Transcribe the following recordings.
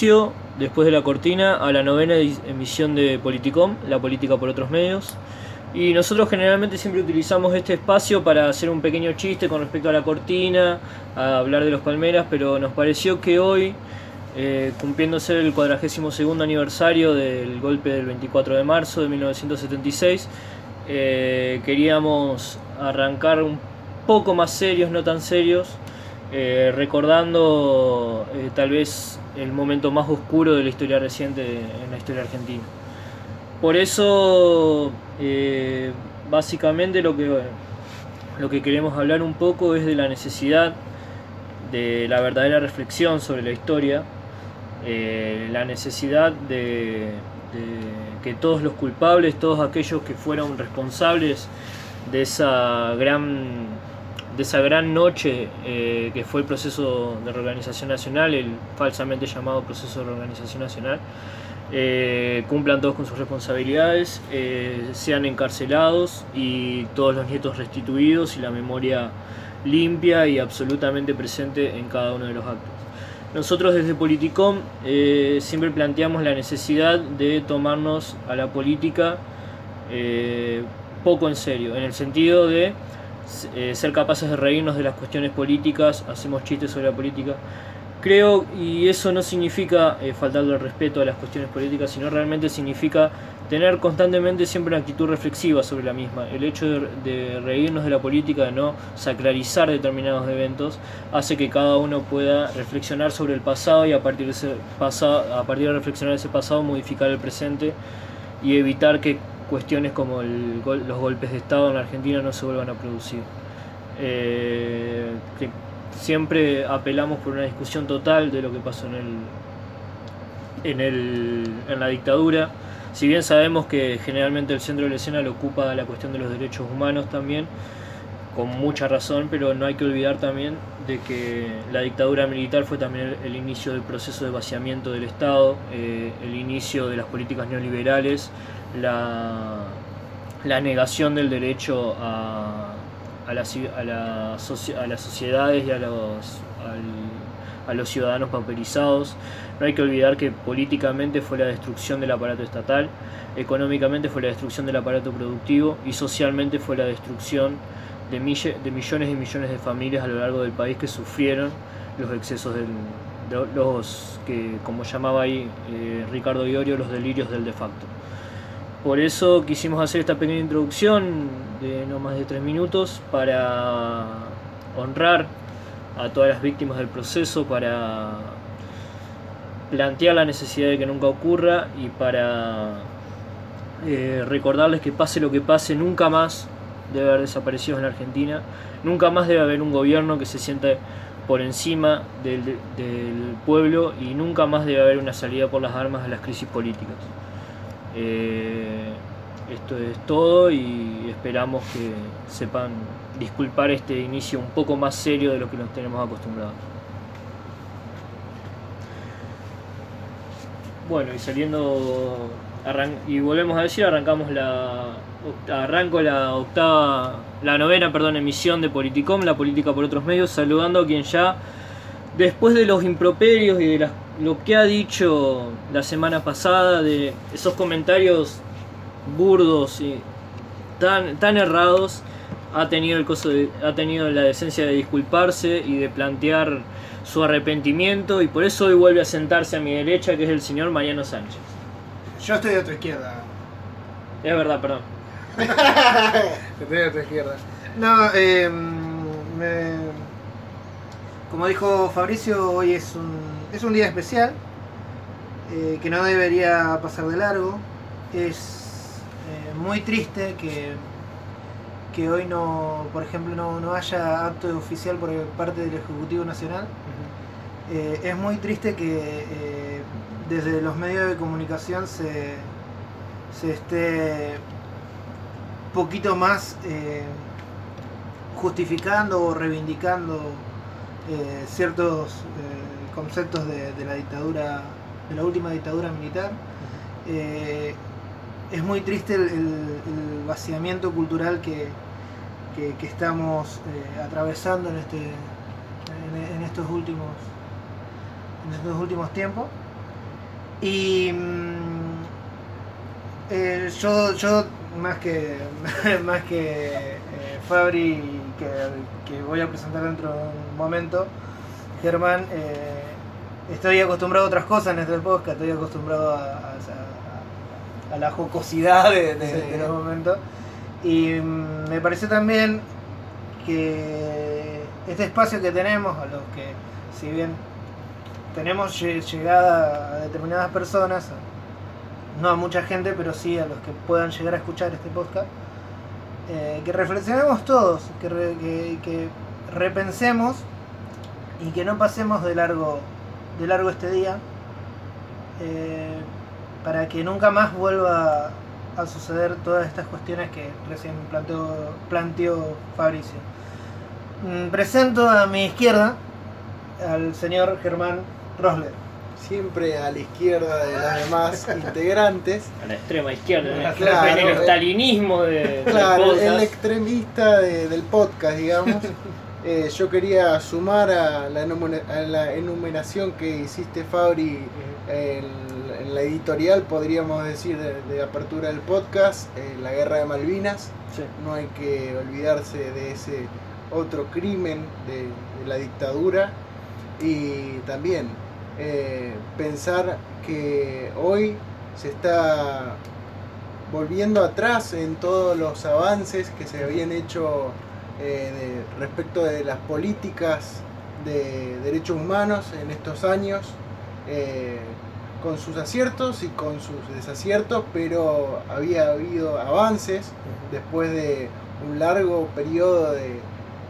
inicio, después de la cortina, a la novena emisión de Politicom, la política por otros medios. Y nosotros generalmente siempre utilizamos este espacio para hacer un pequeño chiste con respecto a la cortina, a hablar de los Palmeras, pero nos pareció que hoy, eh, cumpliéndose el 42 aniversario del golpe del 24 de marzo de 1976, eh, queríamos arrancar un poco más serios, no tan serios, eh, recordando eh, tal vez el momento más oscuro de la historia reciente en la historia argentina. Por eso, eh, básicamente lo que, lo que queremos hablar un poco es de la necesidad de la verdadera reflexión sobre la historia, la necesidad de que todos los culpables, todos aquellos que fueron responsables de esa gran, de esa gran noche eh, que fue el proceso de reorganización nacional, el falsamente llamado proceso de reorganización nacional, eh, cumplan todos con sus responsabilidades, eh, sean encarcelados y todos los nietos restituidos y la memoria limpia y absolutamente presente en cada uno de los actos. Nosotros desde Politicom siempre planteamos la necesidad de tomarnos a la política poco en serio, en el sentido de eh, ser capaces de reírnos de las cuestiones políticas, hacemos chistes sobre la política. Creo, y eso no significa eh, faltarle el respeto a las cuestiones políticas, sino realmente significa tener constantemente siempre una actitud reflexiva sobre la misma. El hecho de, de reírnos de la política, de no sacralizar determinados eventos, hace que cada uno pueda reflexionar sobre el pasado y a partir de, ese pasado, a partir de reflexionar ese pasado modificar el presente y evitar que cuestiones como el los golpes de Estado en la Argentina no se vuelvan a producir. Eh, siempre apelamos por una discusión total de lo que pasó en el, en, el, en la dictadura. Si bien sabemos que generalmente el centro de la escena lo ocupa la cuestión de los derechos humanos también, con mucha razón, pero no hay que olvidar también de que la dictadura militar fue también el, el inicio del proceso de vaciamiento del Estado, eh, el inicio de las políticas neoliberales, la, negación del derecho a, a, la ci- a, la a las sociedades y a los, a los ciudadanos pauperizados. No hay que olvidar que políticamente fue la destrucción del aparato estatal, económicamente fue la destrucción del aparato productivo y socialmente fue la destrucción de, mille- de millones y millones de familias a lo largo del país que sufrieron los excesos del, de los que, como llamaba ahí eh, Ricardo Iorio, los delirios del de facto. Por eso quisimos hacer esta pequeña introducción de no más de tres minutos para honrar a todas las víctimas del proceso, para plantear la necesidad de que nunca ocurra y para eh, recordarles que pase lo que pase, nunca más debe haber desaparecidos en la Argentina, nunca más debe haber un gobierno que se sienta por encima del, del pueblo y nunca más debe haber una salida por las armas a las crisis políticas. Eh, esto es todo y esperamos que sepan disculpar este inicio un poco más serio de lo que nos tenemos acostumbrados. Bueno, y saliendo y volvemos a decir, arrancamos la arranco la octava, la novena, emisión de Politicom, la política por otros medios, saludando a quien ya después de los improperios y de las- lo que ha dicho la semana pasada, de esos comentarios burdos y tan, tan errados, ha tenido, el coso de- ha tenido la decencia de disculparse y de plantear su arrepentimiento y por eso hoy vuelve a sentarse a mi derecha, que es el señor Mariano Sánchez. Yo estoy de tu izquierda. Es verdad, perdón. Estoy de tu izquierda. No, eh, me- como dijo Fabricio, hoy es un, es un día especial eh, que no debería pasar de largo. Es eh, muy triste que, que hoy no, por ejemplo, no, no haya acto oficial por parte del Ejecutivo Nacional. Eh, es muy triste que desde los medios de comunicación se, se esté poquito más justificando o reivindicando ciertos conceptos de, la dictadura, de la última dictadura militar. Eh, es muy triste el, vaciamiento cultural que, que- estamos eh, atravesando en este en estos últimos en estos últimos tiempos y mm, eh, yo yo más que más que eh, Fabri que, que voy a presentar dentro de un momento Germán eh, estoy acostumbrado a otras cosas en este podcast estoy acostumbrado a, a- a- a la jocosidad de, de- Sí. de los momentos y mm, me pareció también que este espacio que tenemos, a los que si bien tenemos lle- llegada a determinadas personas, no a mucha gente, pero sí a los que puedan llegar a escuchar este podcast, eh, que reflexionemos todos, que, re- que- que repensemos y que no pasemos de largo, de largo este día, eh, para que nunca más vuelva a suceder todas estas cuestiones que recién planteó, planteó Fabricio. Mm, Presento a mi izquierda al señor Germán Rosler. Siempre a la izquierda de los demás integrantes. A la extrema izquierda, en el, Claro, el eh, estalinismo de, del Claro, el extremista de- del podcast, digamos. Eh, yo quería sumar a la, enumera- a la enumeración que hiciste, Fabri, en, en la editorial, podríamos decir, de, de apertura del podcast, eh, la guerra de Malvinas. Sí. No hay que olvidarse de ese otro crimen de, de la dictadura. Y también eh, pensar que hoy se está volviendo atrás en todos los avances que se habían hecho eh, de- respecto de las políticas de derechos humanos en estos años, eh, con sus aciertos y con sus desaciertos, pero había habido avances después de un largo periodo de,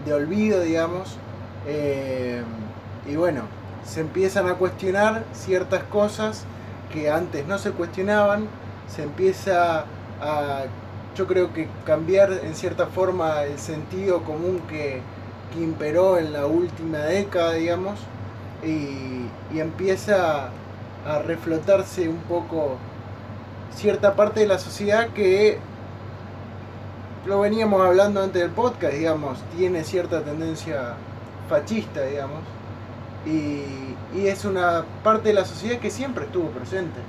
de olvido, digamos. eh, y bueno, se empiezan a cuestionar ciertas cosas que antes no se cuestionaban, se empieza a, yo creo que cambiar en cierta forma el sentido común que, que imperó en la última década, digamos, y, y empieza a reflotarse un poco cierta parte de la sociedad que lo veníamos hablando antes del podcast, digamos, tiene cierta tendencia fascista, digamos, y, y es una parte de la sociedad que siempre estuvo presente,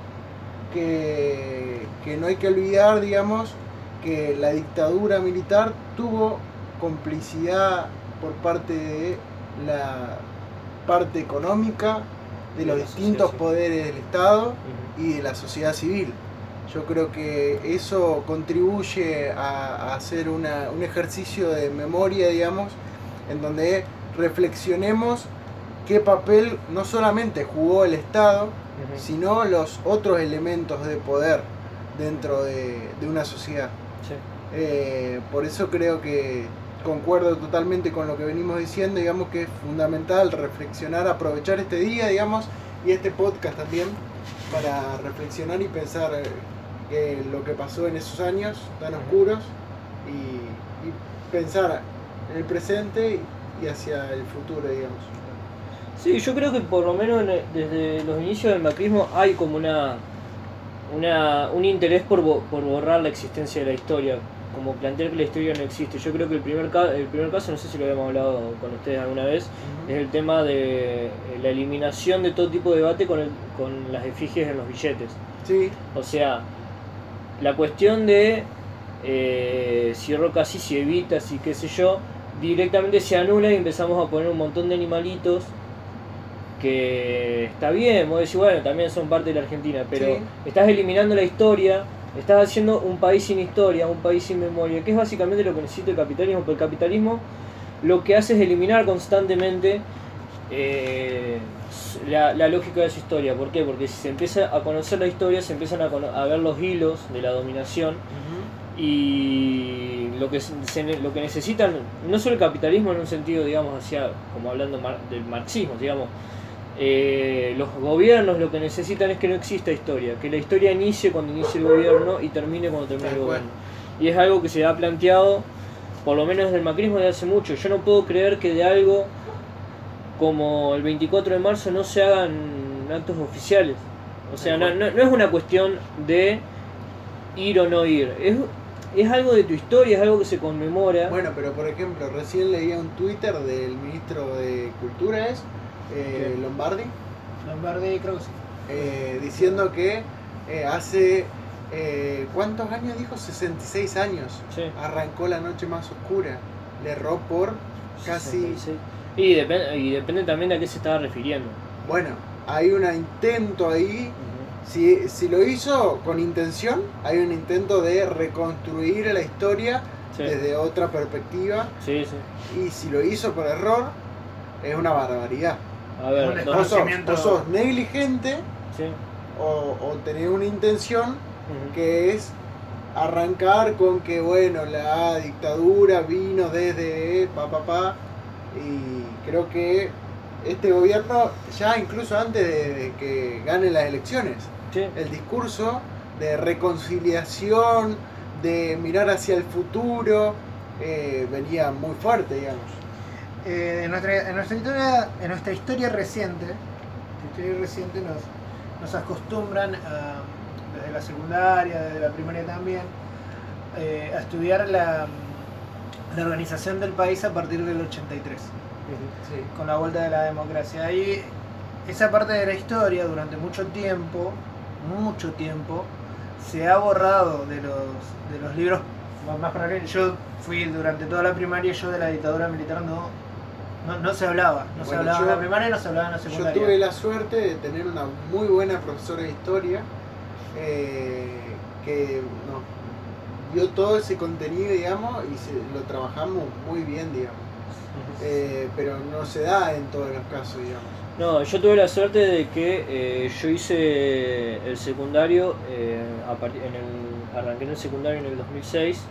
que, que no hay que olvidar, digamos, que la dictadura militar tuvo complicidad por parte de la parte económica, de los distintos sociedad poderes del Estado y de la sociedad civil. Yo creo que eso contribuye a, a hacer una- un ejercicio de memoria, digamos, en donde reflexionemos qué papel no solamente jugó el Estado, sino los otros elementos de poder dentro de, de una sociedad. Eh, por eso creo que concuerdo totalmente con lo que venimos diciendo, digamos que es fundamental reflexionar, aprovechar este día, digamos, y este podcast también para reflexionar y pensar eh, lo que pasó en esos años tan oscuros y, pensar en el presente y hacia el futuro, digamos. Sí, yo creo que por lo menos desde los inicios del macrismo hay como una, una un interés por, por borrar la existencia de la historia, como plantear que la historia no existe. Yo creo que el primer, ca- el primer caso, no sé si lo habíamos hablado con ustedes alguna vez, es el tema de eh, la eliminación de todo tipo de debate con, el- con las efigies en los billetes. Sí, O sea, la cuestión de eh, si Roca si Evita, si qué sé yo, directamente se anula y empezamos a poner un montón de animalitos que está bien, vos decís, bueno, también son parte de la Argentina, pero Sí. estás eliminando la historia, estás haciendo un país sin historia, un país sin memoria, que es básicamente lo que necesita el capitalismo, porque el capitalismo lo que hace es eliminar constantemente eh, la, la lógica de su historia. ¿Por qué? Porque si se empieza a conocer la historia, se empiezan a, ver los hilos de la dominación y lo que, se- se- lo que necesitan, no solo el capitalismo en un sentido, digamos, hacia, como hablando mar- del marxismo, digamos, eh, los gobiernos lo que necesitan es que no exista historia, que la historia inicie cuando inicie el gobierno y termine cuando termine el gobierno. Y es algo que se ha planteado por lo menos del macrismo de hace mucho. Yo no puedo creer que de algo como el 24 de marzo no se hagan actos oficiales. O sea, no, no- no es una cuestión de ir o no ir. Es, es algo de tu historia, es algo que se conmemora. Bueno, pero por ejemplo, recién leía un Twitter del ministro de Cultura, es eh. Lombardi, Lombardi creo que sí. eh, diciendo que eh, hace, eh, ¿cuántos años dijo? 66 años. Sí. Arrancó la noche más oscura. Le erró por casi... 66. Y, depende, y depende también de a qué se estaba refiriendo. Bueno, hay un intento ahí. Si, si lo hizo con intención, hay un intento de reconstruir la historia Sí, desde otra perspectiva. sí, sí. Y si lo hizo por error, es una barbaridad. A ver, Un Vos sos, Conocimiento- vos sos negligente sí. o, o tenés una intención que es arrancar con que, bueno, la dictadura vino desde pa, pa, pa, y creo que este gobierno, ya incluso antes de, de que gane las elecciones, Sí. el discurso de reconciliación, de mirar hacia el futuro, eh, venía muy fuerte, digamos. Eh, en, nuestra, en, nuestra historia, en nuestra historia reciente, historia reciente nos, nos acostumbran a, desde la secundaria, desde la primaria también, eh, a estudiar la, la organización del país a partir del 83, Sí. con la vuelta de la democracia. Ahí esa parte de la historia durante mucho tiempo, mucho tiempo, se ha borrado de los, de los libros más para Yo fui durante toda la primaria, yo de la dictadura militar no, no, no se hablaba. No se hablaba en yo- la primaria y no se hablaba en la Yo secundaria. tuve la suerte de tener una muy buena profesora de historia eh, que nos dio todo ese contenido, digamos, y se, lo trabajamos muy bien, digamos. Eh, pero no se da en todos los casos, digamos. No, yo tuve la suerte de que eh, yo hice el secundario, eh, a en el, arranqué en el secundario en el 2006,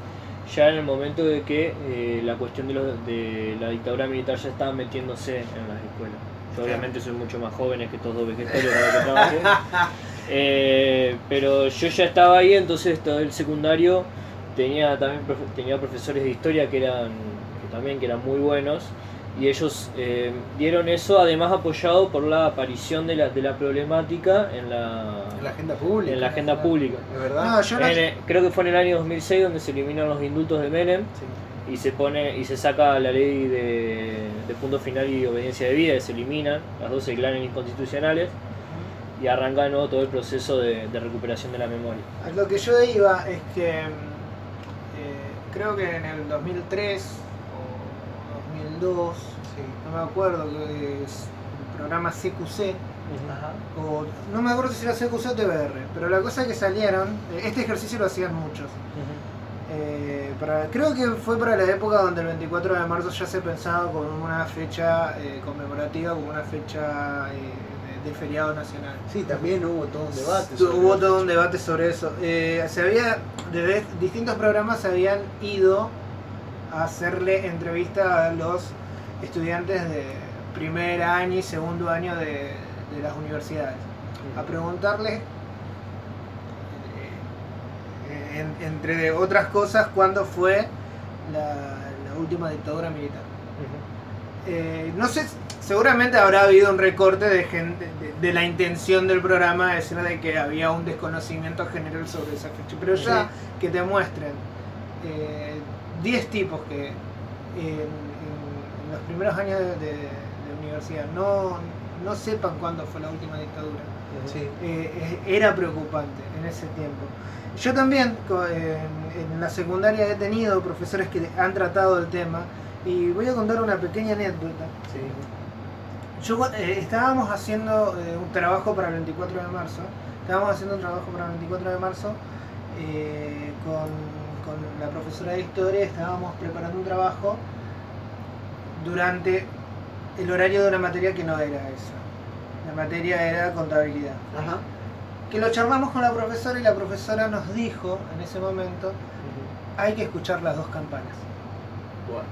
ya en el momento de que eh, la cuestión de, lo- de la dictadura militar ya estaba metiéndose en las escuelas. Yo obviamente soy mucho más joven que estos dos vegetarios los que. Eh, pero yo ya estaba ahí, entonces todo el secundario tenía también tenía profesores de historia que eran que también que eran muy buenos y ellos eh, dieron eso además apoyado por la aparición de la, de la problemática en la, En la agenda pública. en la agenda pública. ¿Es verdad? No, yo no- En el- creo que fue en el año 2006 donde se eliminan los indultos de Menem Sí. y se pone y se saca la ley de, de punto final y obediencia de vida y se eliminan, las dos se declaran inconstitucionales y arranca de nuevo todo el proceso de, de recuperación de la memoria. A lo que yo iba es que eh, creo que en el 2003 o 2002, Sí. no me acuerdo, que es el programa CQC, o no me acuerdo si era CQC o TBR, pero la cosa es que salieron, este ejercicio lo hacían muchos. Eh, para- creo que fue para la época donde el 24 de marzo ya se pensaba como una fecha eh, conmemorativa, como una fecha eh, de, de feriado nacional. Sí, también hubo todo un debate. sobre Hubo todo un debate sobre eso. Eh, se había, desde distintos programas se habían ido a hacerle entrevista a los estudiantes de primer año y segundo año de, de las universidades. A preguntarles, eh, en- entre otras cosas, cuándo fue la, la última dictadura militar. Eh, no sé, seguramente habrá habido un recorte de, gente, de, de la intención del programa de decir de que había un desconocimiento general sobre esa fecha. Pero ya que te muestren eh, 10 tipos que en, en- en los primeros años de, de- de universidad no, no sepan cuándo fue la última dictadura, Sí. eh, era preocupante en ese tiempo. Yo también en la secundaria he tenido profesores que han tratado el tema y voy a contar una pequeña anécdota. Sí. Yo eh, estábamos haciendo eh, un trabajo para el 24 de marzo, estábamos haciendo un trabajo para el 24 de marzo eh, con, con la profesora de historia, estábamos preparando un trabajo durante el horario de una materia que no era esa. La materia era contabilidad. Ajá. Que lo charlamos con la profesora y la profesora nos dijo en ese momento, hay que escuchar las dos campanas. Bueno.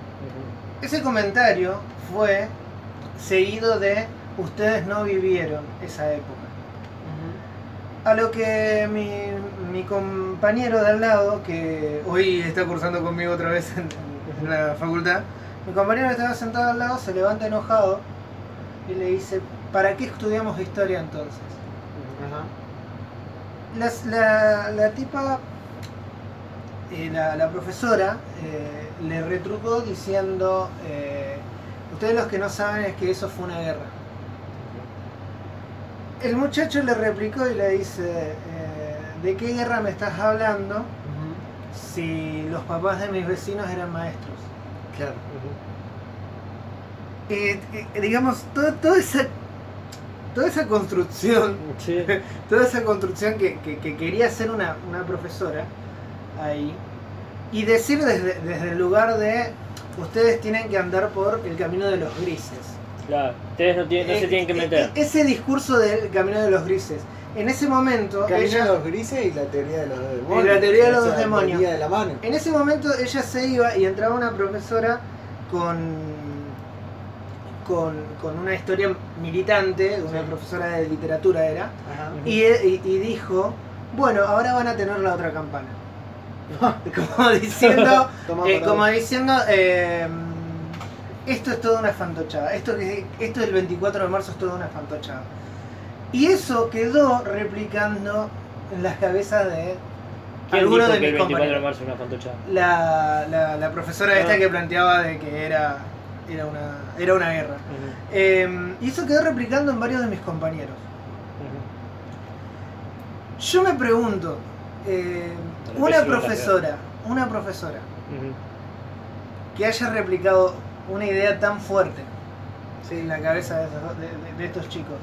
Ese comentario fue seguido de ustedes no vivieron esa época. A lo que mi, mi compañero de al lado, que hoy está cursando conmigo otra vez en, en la facultad, mi compañero que estaba sentado al lado se levanta enojado y le dice, ¿para qué estudiamos historia entonces? Ajá. Las- la, la tipa, eh, la, la profesora, eh, le retrucó diciendo, eh, ustedes los que no saben es que eso fue una guerra. El muchacho le replicó y le dice, ¿de qué guerra me estás hablando si los papás de mis vecinos eran maestros? Claro. Eh, eh, digamos, toda, toda esa toda esa construcción, Sí. toda esa construcción que, que- que quería hacer una, una profesora ahí, y decir desde, desde el lugar de ustedes tienen que andar por el camino de los grises. Claro, ustedes no, tienen, no se Eh, tienen que meter. Ese discurso del camino de los grises. En ese momento, Camino los grises y la teoría de los dos demonios. la teoría de los dos demonios. venía de la mano. En ese momento ella se iba y entraba una profesora con, con, con una historia militante, una Sí. profesora de literatura era, Ajá. y, y- y dijo, bueno, ahora van a tener la otra campana. como diciendo, eh, como diciendo, eh, esto es toda una fantochada, esto, esto del 24 de marzo es toda una fantochada. Y eso quedó replicando en las cabezas de ¿Quién algunos de mis 24 de compañeros. marzo una la, la, la profesora esta Ah. que planteaba de que era, era, una, era una guerra. Eh, y eso quedó replicando en varios de mis compañeros. Yo me pregunto, eh, una profesora, una profesora que haya replicado una idea tan fuerte en la cabeza de, esos- de- de- de estos chicos,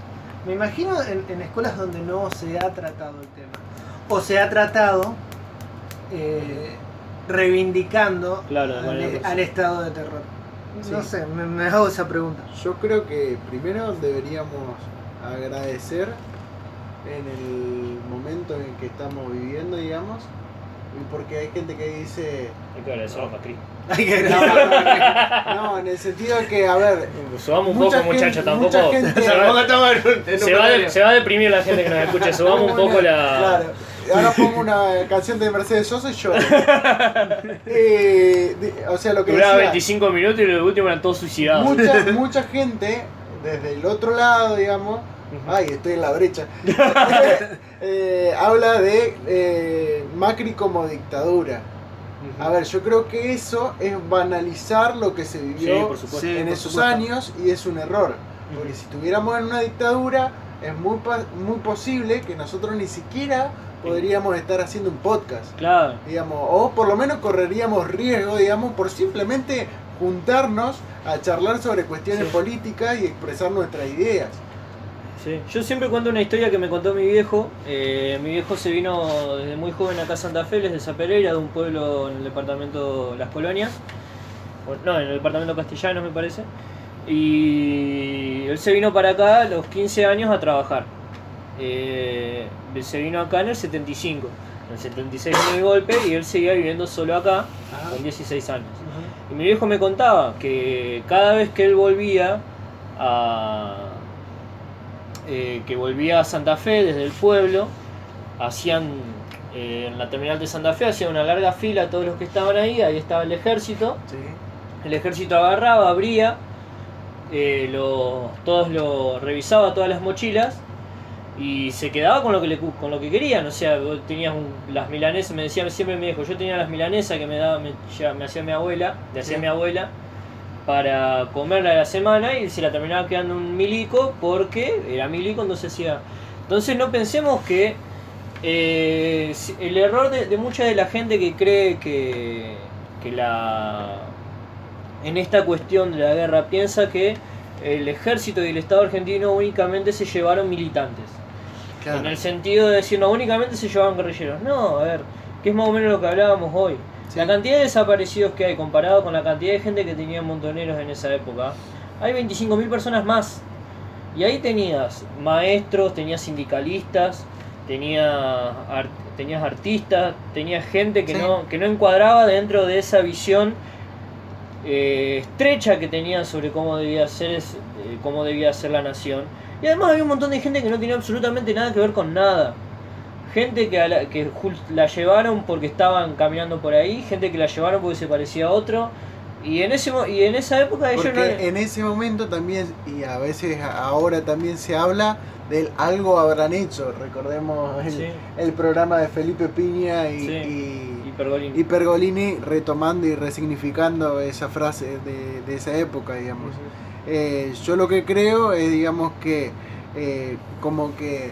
me imagino en, en escuelas donde no se ha tratado el tema, o se ha tratado eh, reivindicando Claro, al, al estado de terror. No sé, me, me hago esa pregunta. Yo creo que primero deberíamos agradecer en el momento en que estamos viviendo, digamos, porque hay gente que dice... Hay que agradecer a Macri. Hay que No, en el sentido de que, a ver, Subamos un Mucha poco, gente- muchachos, tampoco. mucha gente- se, va, se de- se a deprimir la gente que nos escuche. Subamos un poco la. Claro. Ahora pongo una canción de Mercedes Sosa y yo. Eh, de- o sea, lo que Duraba decía, 25 minutos y los últimos eran todos suicidados. mucha, mucha gente desde el otro lado, digamos, ay, estoy en la brecha, eh, habla de eh, Macri como dictadura. A ver, yo creo que eso es banalizar lo que se vivió supuesto. En esos años y es un error. Porque si estuviéramos en una dictadura, es muy, muy posible que nosotros ni siquiera podríamos estar haciendo un podcast, Claro. digamos, o por lo menos correríamos riesgo, digamos, por simplemente juntarnos a charlar sobre cuestiones Sí. políticas y expresar nuestras ideas. Sí. Yo siempre cuento una historia que me contó mi viejo. Eh, mi viejo se vino desde muy joven acá a Santa Fe, él es de Zapereira, de un pueblo en el departamento Las Colonias. No, en el departamento Castellanos me parece. Y él se vino para acá a los 15 años a trabajar. Eh, se vino acá en el 75. En el 76 vino el golpe y él seguía viviendo solo acá con 16 años. Y mi viejo me contaba que cada vez que él volvía a. eh, que volvía a Santa Fe desde el pueblo, hacían. eh, en la terminal de Santa Fe hacían una larga fila todos los que estaban ahí, ahí estaba el ejército. El ejército agarraba, abría, eh, lo- todos lo revisaba todas las mochilas y se quedaba con lo que le, con lo que querían. O sea, vos tenías un- las milanesas, me decía siempre mi viejo, yo tenía las milanesas que me daba, me, ya- me hacía mi abuela, le hacía Sí. mi abuela para comerla a la semana y se la terminaba quedando un milico porque era milico, entonces hacía. Entonces no pensemos que eh, el error de, de mucha de la gente que cree que, que la en esta cuestión de la guerra piensa que el ejército y el Estado argentino únicamente se llevaron militantes. Claro. En el sentido de decir, no, únicamente se llevaban guerrilleros. No, a ver, que es más o menos lo que hablábamos hoy. Sí. La cantidad de desaparecidos que hay comparado con la cantidad de gente que tenía montoneros en esa época, hay 25.000 personas más. Y ahí tenías maestros, tenías sindicalistas, tenía ar- tenías artistas, tenías gente que, Sí. no, que no encuadraba dentro de esa visión eh, estrecha que tenían sobre cómo debía ser es- eh, cómo debía ser la nación. Y además había un montón de gente que no tenía absolutamente nada que ver con nada. Gente que, a la, que la llevaron porque estaban caminando por ahí, gente que la llevaron porque se parecía a otro, Y en ese y en esa época ellos no en ese momento también, y a veces ahora también se habla del algo habrán hecho. Recordemos el, Sí. el programa de Felipe Piña y, Sí. y- y Pergolini. y Pergolini retomando y resignificando esa frase de, de esa época, digamos. Eh, yo lo que creo es, digamos, que eh, como que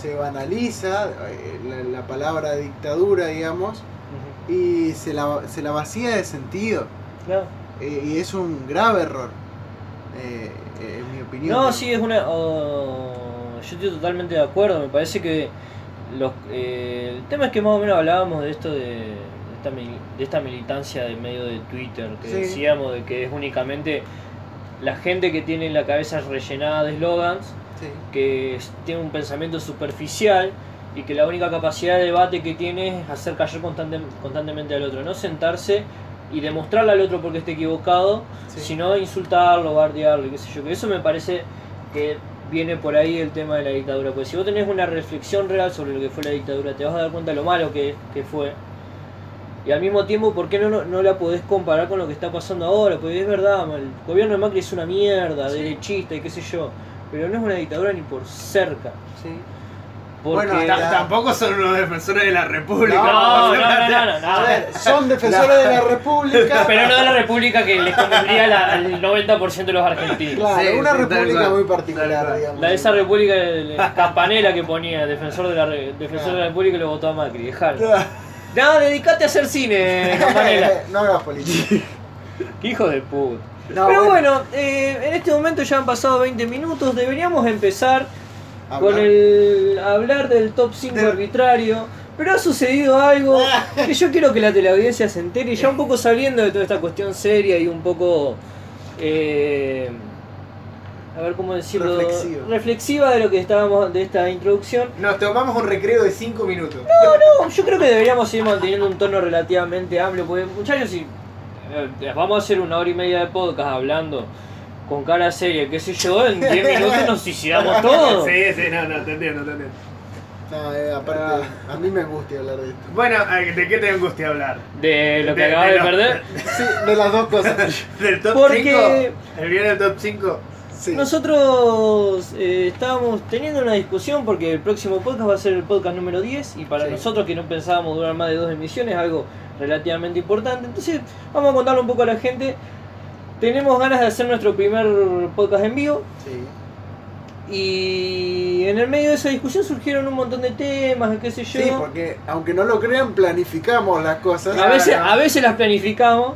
se banaliza eh, la, la palabra dictadura, digamos, y se la, se la vacía de sentido. Claro. Eh, y es un grave error, eh, eh, en mi opinión. No, sí, es una. oh, yo estoy totalmente de acuerdo. Me parece que los, eh, el tema es que más o menos hablábamos de esto de, de esta, de esta militancia de medio de Twitter, que Sí. decíamos de que es únicamente la gente que tiene la cabeza rellenada de slogans, Sí. que es- tiene un pensamiento superficial y que la única capacidad de debate que tiene es hacer callar constante- constantemente al otro, no sentarse y demostrarle al otro porque esté equivocado, Sí. sino insultarlo, bardearlo, qué sé yo. Que eso me parece que viene por ahí el tema de la dictadura. Pues si vos tenés una reflexión real sobre lo que fue la dictadura, te vas a dar cuenta de lo malo que, que fue. Y al mismo tiempo, ¿por qué no, no, no la podés comparar con lo que está pasando ahora? Porque es verdad, el gobierno de Macri es una mierda, derechista y qué sé yo. Pero no es una dictadura ni por cerca. Sí. Porque... Bueno. Tampoco son unos defensores de la República. no, no, no, a no, no, no. A ver, son defensores de la República. Pero no de la república que les convendría la- al 90% de los argentinos. Claro, Sí, una república muy particular, digamos. La de esa república, campanela que ponía, defensor de la, defensor de la república y lo votó a Macri, dejalo. No, dedicate a hacer cine, campanela. no hagas política. Qué hijo de puta. No, Pero bueno. bueno, eh, en este momento ya han pasado 20 minutos, deberíamos empezar con el hablar del top 5 De- arbitrario. Pero ha sucedido algo que yo quiero que la teleaudiencia se entere, y ya un poco saliendo de toda esta cuestión seria y un poco... eh, a ver cómo decirlo... Reflexiva. reflexiva de lo que estábamos, de esta introducción. Nos tomamos un recreo de 5 minutos. No, yo creo que deberíamos seguir manteniendo un tono relativamente amplio, porque muchachos, si vamos a hacer una hora y media de podcast hablando con cara seria, qué sé yo, en 10 minutos nos suicidamos todos. Sí, sí, no, no, te entiendo, te entiendo. No, eh, aparte, a mí me angustia hablar de esto. Bueno, ¿de qué te angustia hablar? De lo que De- acabas de de lo- perder. Sí, de las dos cosas. ¿Del top Porque- 5? ¿El viernes del top 5? Sí. Nosotros eh, estábamos teniendo una discusión porque el próximo podcast va a ser el podcast número 10 y para Sí. nosotros que no pensábamos durar más de dos emisiones, algo relativamente importante. Entonces vamos a contarle un poco a la gente. Tenemos ganas de hacer nuestro primer podcast en vivo Sí. y en el medio de esa discusión surgieron un montón de temas, qué sé yo. Sí, porque aunque no lo crean, planificamos las cosas. a, veces, a veces las planificamos.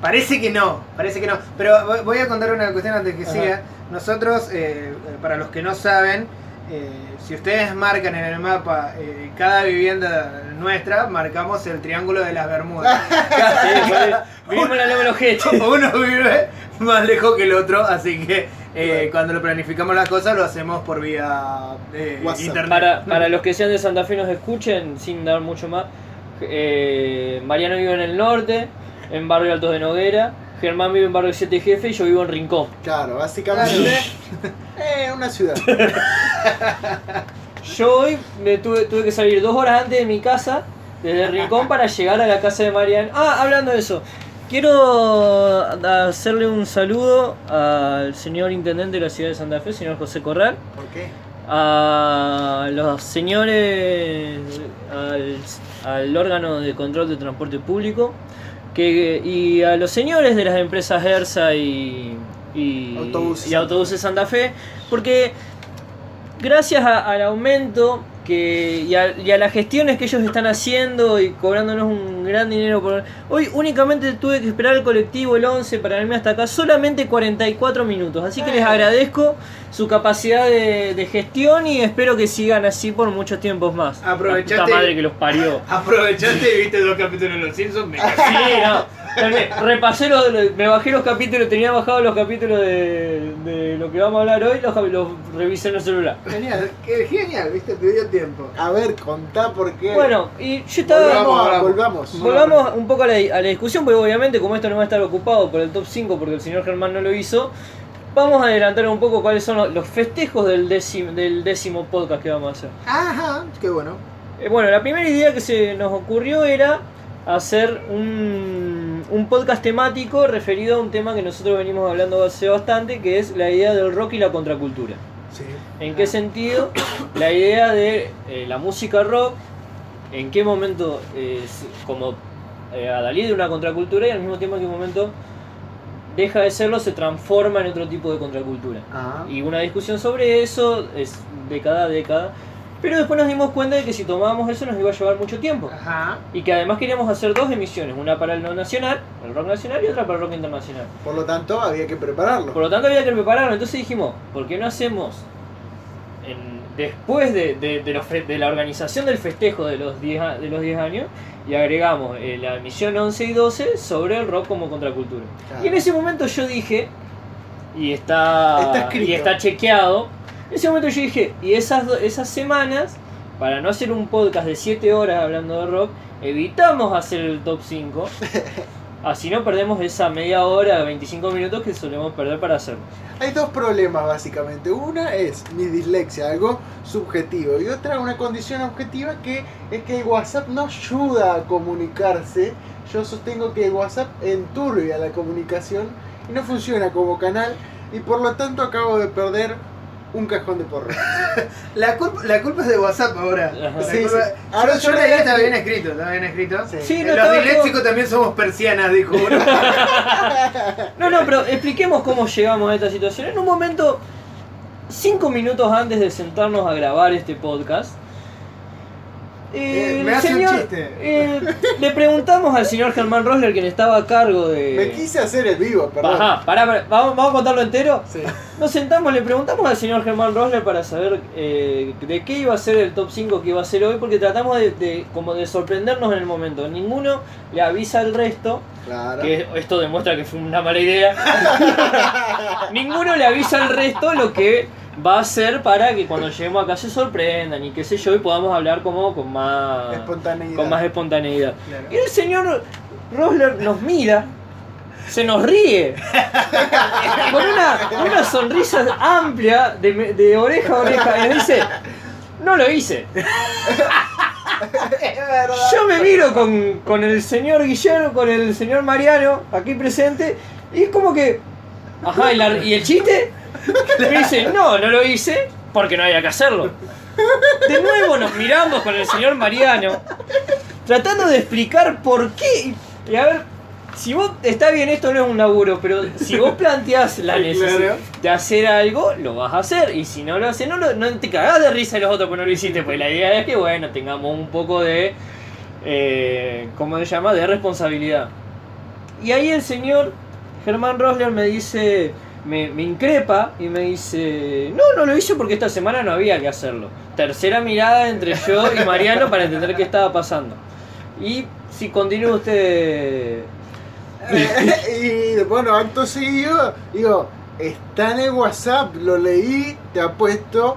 Parece que no, parece que no. Pero voy- voy a contar una cuestión antes que Ajá. siga. Nosotros, eh, para los que no saben, eh, si ustedes marcan en el mapa eh, cada vivienda nuestra, marcamos el triángulo de las Bermudas. Sí, vivimos en la. Uno vive más lejos que el otro, así que eh, cuando lo planificamos las cosas lo hacemos por vía eh, internet. Para, para los que sean de Santa Fe y nos escuchen, sin dar mucho más, eh, Mariano vive en el norte, en Barrio Altos de Noguera, Germán vive en Barrio 7 Jefe y yo vivo en Rincón. Claro, básicamente. eh, una ciudad. Yo hoy me tuve, tuve que salir dos horas antes de mi casa, desde Rincón, para llegar a la casa de Mariano. Ah, hablando de eso, quiero hacerle un saludo al señor intendente de la ciudad de Santa Fe, señor José Corral. ¿Por qué? a los señores, al, al órgano de control de transporte público que, y a los señores de las empresas ERSA y, y, Autobuses. y Autobuses Santa Fe, porque gracias a- al aumento que, y, a, y a las gestiones que ellos están haciendo y cobrándonos un gran dinero por... Hoy únicamente tuve que esperar el colectivo el 11 para irme hasta acá, solamente 44 minutos, así que les agradezco su capacidad de, de gestión y espero que sigan así por muchos tiempos más. Aprovechaste- La puta madre que los parió. Aprovechaste y viste dos capítulos de Los Simpsons. Me Sí, no. Me, repasé los, me bajé los capítulos, tenía bajado los capítulos de, de lo que vamos a hablar hoy, los, los revisé en el celular. Genial, qué genial, viste, te dio tiempo. A ver, contá por qué. Bueno, y yo estaba... volvamos, volvamos. volvamos. Volvamos un poco a la, a la discusión, porque obviamente como esto no va a estar ocupado por el top 5 porque el señor Germán no lo hizo, vamos a adelantar un poco cuáles son los, los festejos del décimo, del décimo podcast que vamos a hacer. Ajá, qué bueno. Eh, bueno, la primera idea que se nos ocurrió era hacer un un, podcast temático referido a un tema que nosotros venimos hablando hace bastante, que es la idea del rock y la contracultura. Sí. ¿En qué sentido? La idea de eh, la música rock, en qué momento es como eh, adalid de una contracultura y al mismo tiempo en qué momento deja de serlo, se transforma en otro tipo de contracultura. Ah. Y una discusión sobre eso es década a década. Pero después nos dimos cuenta de que si tomábamos eso nos iba a llevar mucho tiempo. Ajá. Y que además queríamos hacer dos emisiones, una para el no nacional, el rock nacional, y otra para el rock internacional. Por lo tanto, había que prepararlo. Por lo tanto había que prepararlo. Entonces dijimos, ¿por qué no hacemos en- después de, de- de los fe- de la organización del festejo de los 10, a- de los 10 años y agregamos eh, la emisión 11 y 12 sobre el rock como contracultura? Claro. Y en ese momento yo dije, y está, Está escrito. y está chequeado, en ese momento yo dije, y esas, esas semanas, para no hacer un podcast de 7 horas hablando de rock, evitamos hacer el top 5. Así no perdemos esa media hora, 25 minutos que solemos perder para hacerlo. Hay dos problemas básicamente. Una es mi dislexia, algo subjetivo. Y otra una condición objetiva que es que el WhatsApp no ayuda a comunicarse. Yo sostengo que el WhatsApp enturbia la comunicación y no funciona como canal. Y por lo tanto acabo de perder un cajón de porro. La culpa, la culpa es de WhatsApp ahora. Ajá. La Sí, culpa- sí. Ahora yo, yo leí, leí- está bien escrito, está bien escrito. Sí. Sí, no Los estaba disléxicos también somos persianas, dijo uno. No, no, pero expliquemos cómo llegamos a esta situación. En un momento, cinco minutos antes de sentarnos a grabar este podcast, Eh, el me un chiste. eh, le preguntamos al señor Germán Rosler, quien estaba a cargo de... Me quise hacer el vivo, perdón. Ajá, pará, pará, ¿vamos, ¿vamos a contarlo entero? Sí. Nos sentamos, le preguntamos al señor Germán Rosler para saber eh, de qué iba a ser el top 5 que iba a ser hoy, porque tratamos de, de- como de sorprendernos en el momento. Ninguno le avisa al resto Claro. que esto demuestra que fue una mala idea. Ninguno le avisa al resto lo que va a hacer para que cuando lleguemos acá se sorprendan y qué sé yo y podamos hablar como con más Espontaneidad. con más espontaneidad. Claro. Y el señor Rosler nos mira, se nos ríe, con una, una sonrisa amplia de, oreja a oreja y nos dice, no lo hice. Yo me miro con, con el señor Guillermo, con el señor Mariano, aquí presente, y es como que. Ajá, ¿y, la- y el chiste? Me dice, no, no lo hice porque no había que hacerlo. De nuevo nos miramos con el señor Mariano, tratando de explicar por qué. Y a ver, si vos. Está bien, esto no es un laburo, pero si vos planteás la necesidad claro. de hacer algo, lo vas a hacer. Y si no lo haces, no, lo- no te cagás de risa de los otros porque no lo hiciste. Pues la idea es que, bueno, tengamos un poco de. Eh, ¿Cómo se llama? De responsabilidad. Y ahí el señor Germán Rosler me dice. Me, increpa y me dice, no, no lo hice porque esta semana no había que hacerlo. Tercera mirada entre yo y Mariano para entender qué estaba pasando. Y si continúa usted... y bueno, acto seguido, digo, está en el WhatsApp, lo leí, te apuesto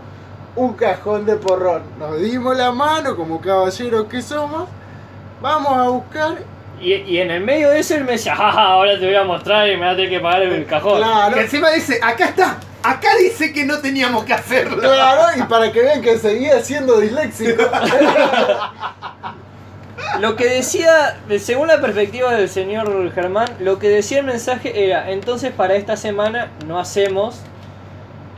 un cajón de porrón. Nos dimos la mano como caballeros que somos, vamos a buscar. Y, y en el medio de eso él me decía, jaja, ahora te voy a mostrar y me vas a tener que pagar el cajón. Claro, Que encima dice, acá está, acá dice que no teníamos que hacerlo. claro, y para que vean que seguía siendo disléxico. Lo que decía, según la perspectiva del señor Germán, lo que decía el mensaje era, entonces para esta semana no hacemos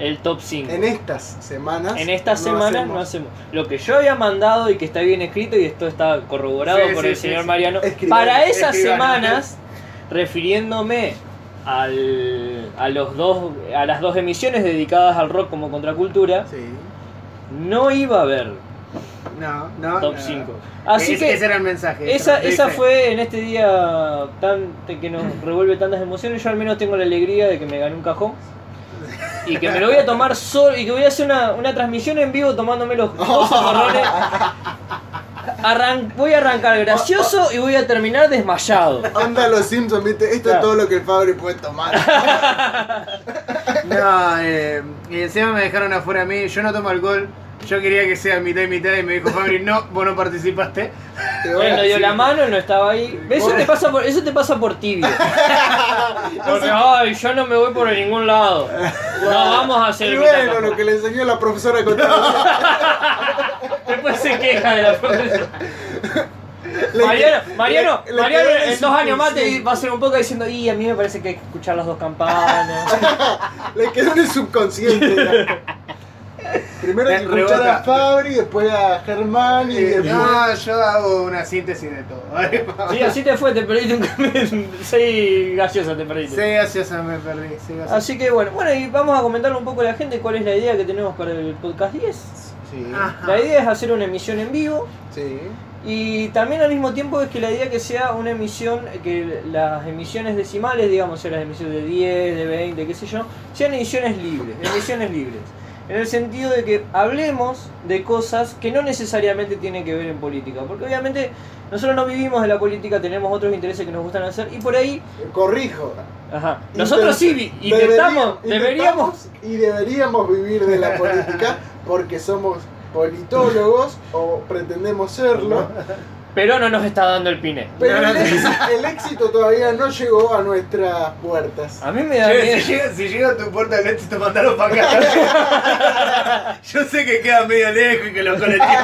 el top 5. En estas semanas. En estas no semanas hacemos. no hacemos. Lo que yo había mandado y que está bien escrito y esto está corroborado Sí, por sí, el sí, señor sí. Mariano, Escribano, para esas escribano. semanas, refiriéndome al, a, los dos, a las dos emisiones dedicadas al rock como contracultura, Sí. no iba a haber No, no. top no. 5. Así Es- que ese era el mensaje. esa, esa fue en este día tan que nos revuelve tantas emociones. Yo al menos tengo la alegría de que me gané un cajón. Y que me lo voy a tomar solo. Y que voy a hacer una, una transmisión en vivo tomándome los 12 porrones. Arran- voy a arrancar gracioso y voy a terminar desmayado. Onda los Simpsons, viste, esto Claro. es todo lo que el Fabri puede tomar. No, eh, y encima me dejaron afuera a mí. Yo no tomo alcohol. Yo quería que sea mitad y mitad y me dijo Fabri, no, vos no participaste. Él no dio la mano, no estaba ahí. ¿Ves? Eso te pasa por, eso te pasa por tibio. Porque, ay, yo no me voy por ningún lado. No, vamos a hacer Y bueno, lo que le enseñó la profesora de contabilidad. Después se queja de la profesora. Le- Mariano, Mariano, le- le Mariano en dos años más te va a ser un poco diciendo, y a mí me parece que hay que escuchar las dos campanas. Le quedó en el subconsciente. Primero hay que escuchar a Fabri, después a Germán y Eh, después. no, yo hago una síntesis de todo. Sí, así te fue, te perdiste un seis gaseosa te perdiste. Sí, graciosa me perdí. Graciosa. Así que bueno, bueno, y vamos a comentarle un poco a la gente cuál es la idea que tenemos para el podcast 10. Sí, Ajá. La idea es hacer una emisión en vivo sí. y también al mismo tiempo es que la idea que sea una emisión, que las emisiones decimales, digamos, sea las emisiones de 10, de 20, qué sé yo, sean emisiones libres, emisiones libres. En el sentido de que hablemos de cosas que no necesariamente tienen que ver en política. Porque obviamente nosotros no vivimos de la política, tenemos otros intereses que nos gustan hacer y por ahí, Corrijo. ajá, nosotros sí vi- intentamos, Debería- deberíamos... y deberíamos vivir de la política porque somos politólogos o pretendemos serlo, Pero no nos está dando el pine. pero No, el, éxito, el éxito todavía no llegó a nuestras puertas. A mí me da Che, miedo. si, llega, si llega a tu puerta el éxito, mandalo para acá. Yo sé que queda medio lejos y que los colectivos.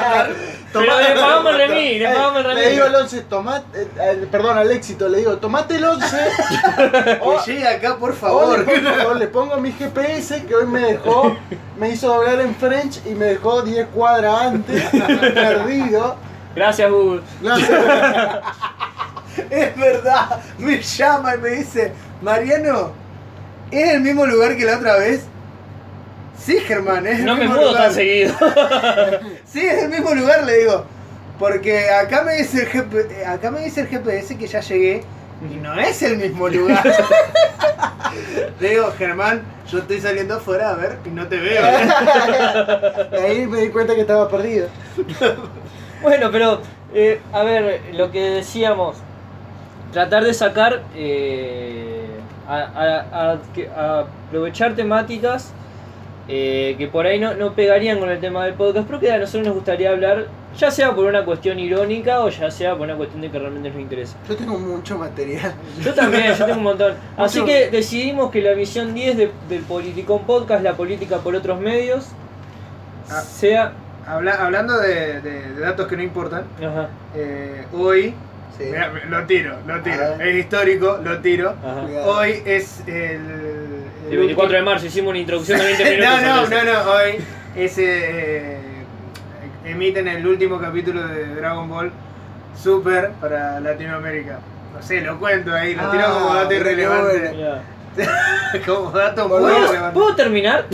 Pero le pagamos el remis, le pagamos el le digo al 11, tomate, eh, perdón, al éxito, le digo, tomate el 11 o, Que llegue acá, por favor. le, pongo, le pongo mi GPS que hoy me dejó, me hizo doblar en French y me dejó 10 cuadras antes, perdido. Gracias, Google. Gracias. Es verdad, me llama y me dice, Mariano, ¿es el mismo lugar que la otra vez? Sí, Germán, es el No me mismo mudo lugar. tan seguido. Sí, es el mismo lugar, le digo. Porque acá me dice el, GP acá me dice el GPS que ya llegué y no es el mismo lugar. le digo, Germán, yo estoy saliendo afuera a ver y no te veo. Y ahí me di cuenta que estaba perdido. Bueno, pero, eh, a ver, lo que decíamos, tratar de sacar, eh, a, a- a- que- a aprovechar temáticas eh, que por ahí no, no pegarían con el tema del podcast, pero que a nosotros nos gustaría hablar, ya sea por una cuestión irónica o ya sea por una cuestión de que realmente nos interesa. Yo tengo mucho material. Yo también, yo tengo un montón. Así Mucho. que decidimos que la misión 10 de- del Politicón Podcast, la política por otros medios, Ah. sea... Habla- hablando de, de- de datos que no importan, Ajá, eh, hoy, Sí. mirá, lo tiro, lo tiro, es histórico, lo tiro. ajá. Hoy es el... El 24 de marzo hicimos una introducción de 20 minutos. no, no, no, no, hoy es, eh, emiten el último capítulo de Dragon Ball Super para Latinoamérica. No sé, lo cuento ahí, lo tiro como Ah, dato qué irrelevante. bueno. Como dato muy ¿Puedo- relevante. ¿Puedo terminar?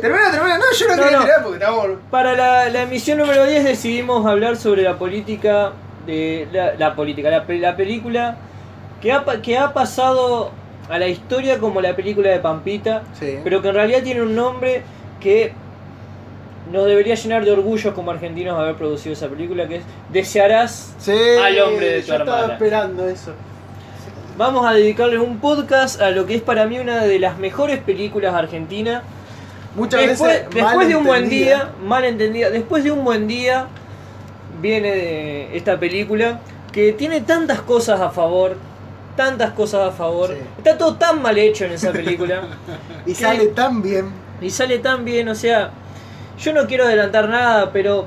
Termina, termina. No, yo no, No, quería no. tirar porque estamos. Para la, la emisión número 10 decidimos hablar sobre la política de la, la política, la, pe- la película que ha, que ha pasado a la historia como la película de Pampita, Sí. pero que en realidad tiene un nombre que nos debería llenar de orgullo como argentinos haber producido esa película, que es Desearás. Sí, al hombre de tu yo estaba esperando eso. Vamos a dedicarle un podcast a lo que es para mí una de las mejores películas argentinas. Muchas Después, veces después de un buen día, mal entendida, después de un buen día viene de esta película que tiene tantas cosas a favor, tantas cosas a favor. Sí. Está todo tan mal hecho en esa película Y sale tan bien. y sale tan bien, o sea, yo no quiero adelantar nada, pero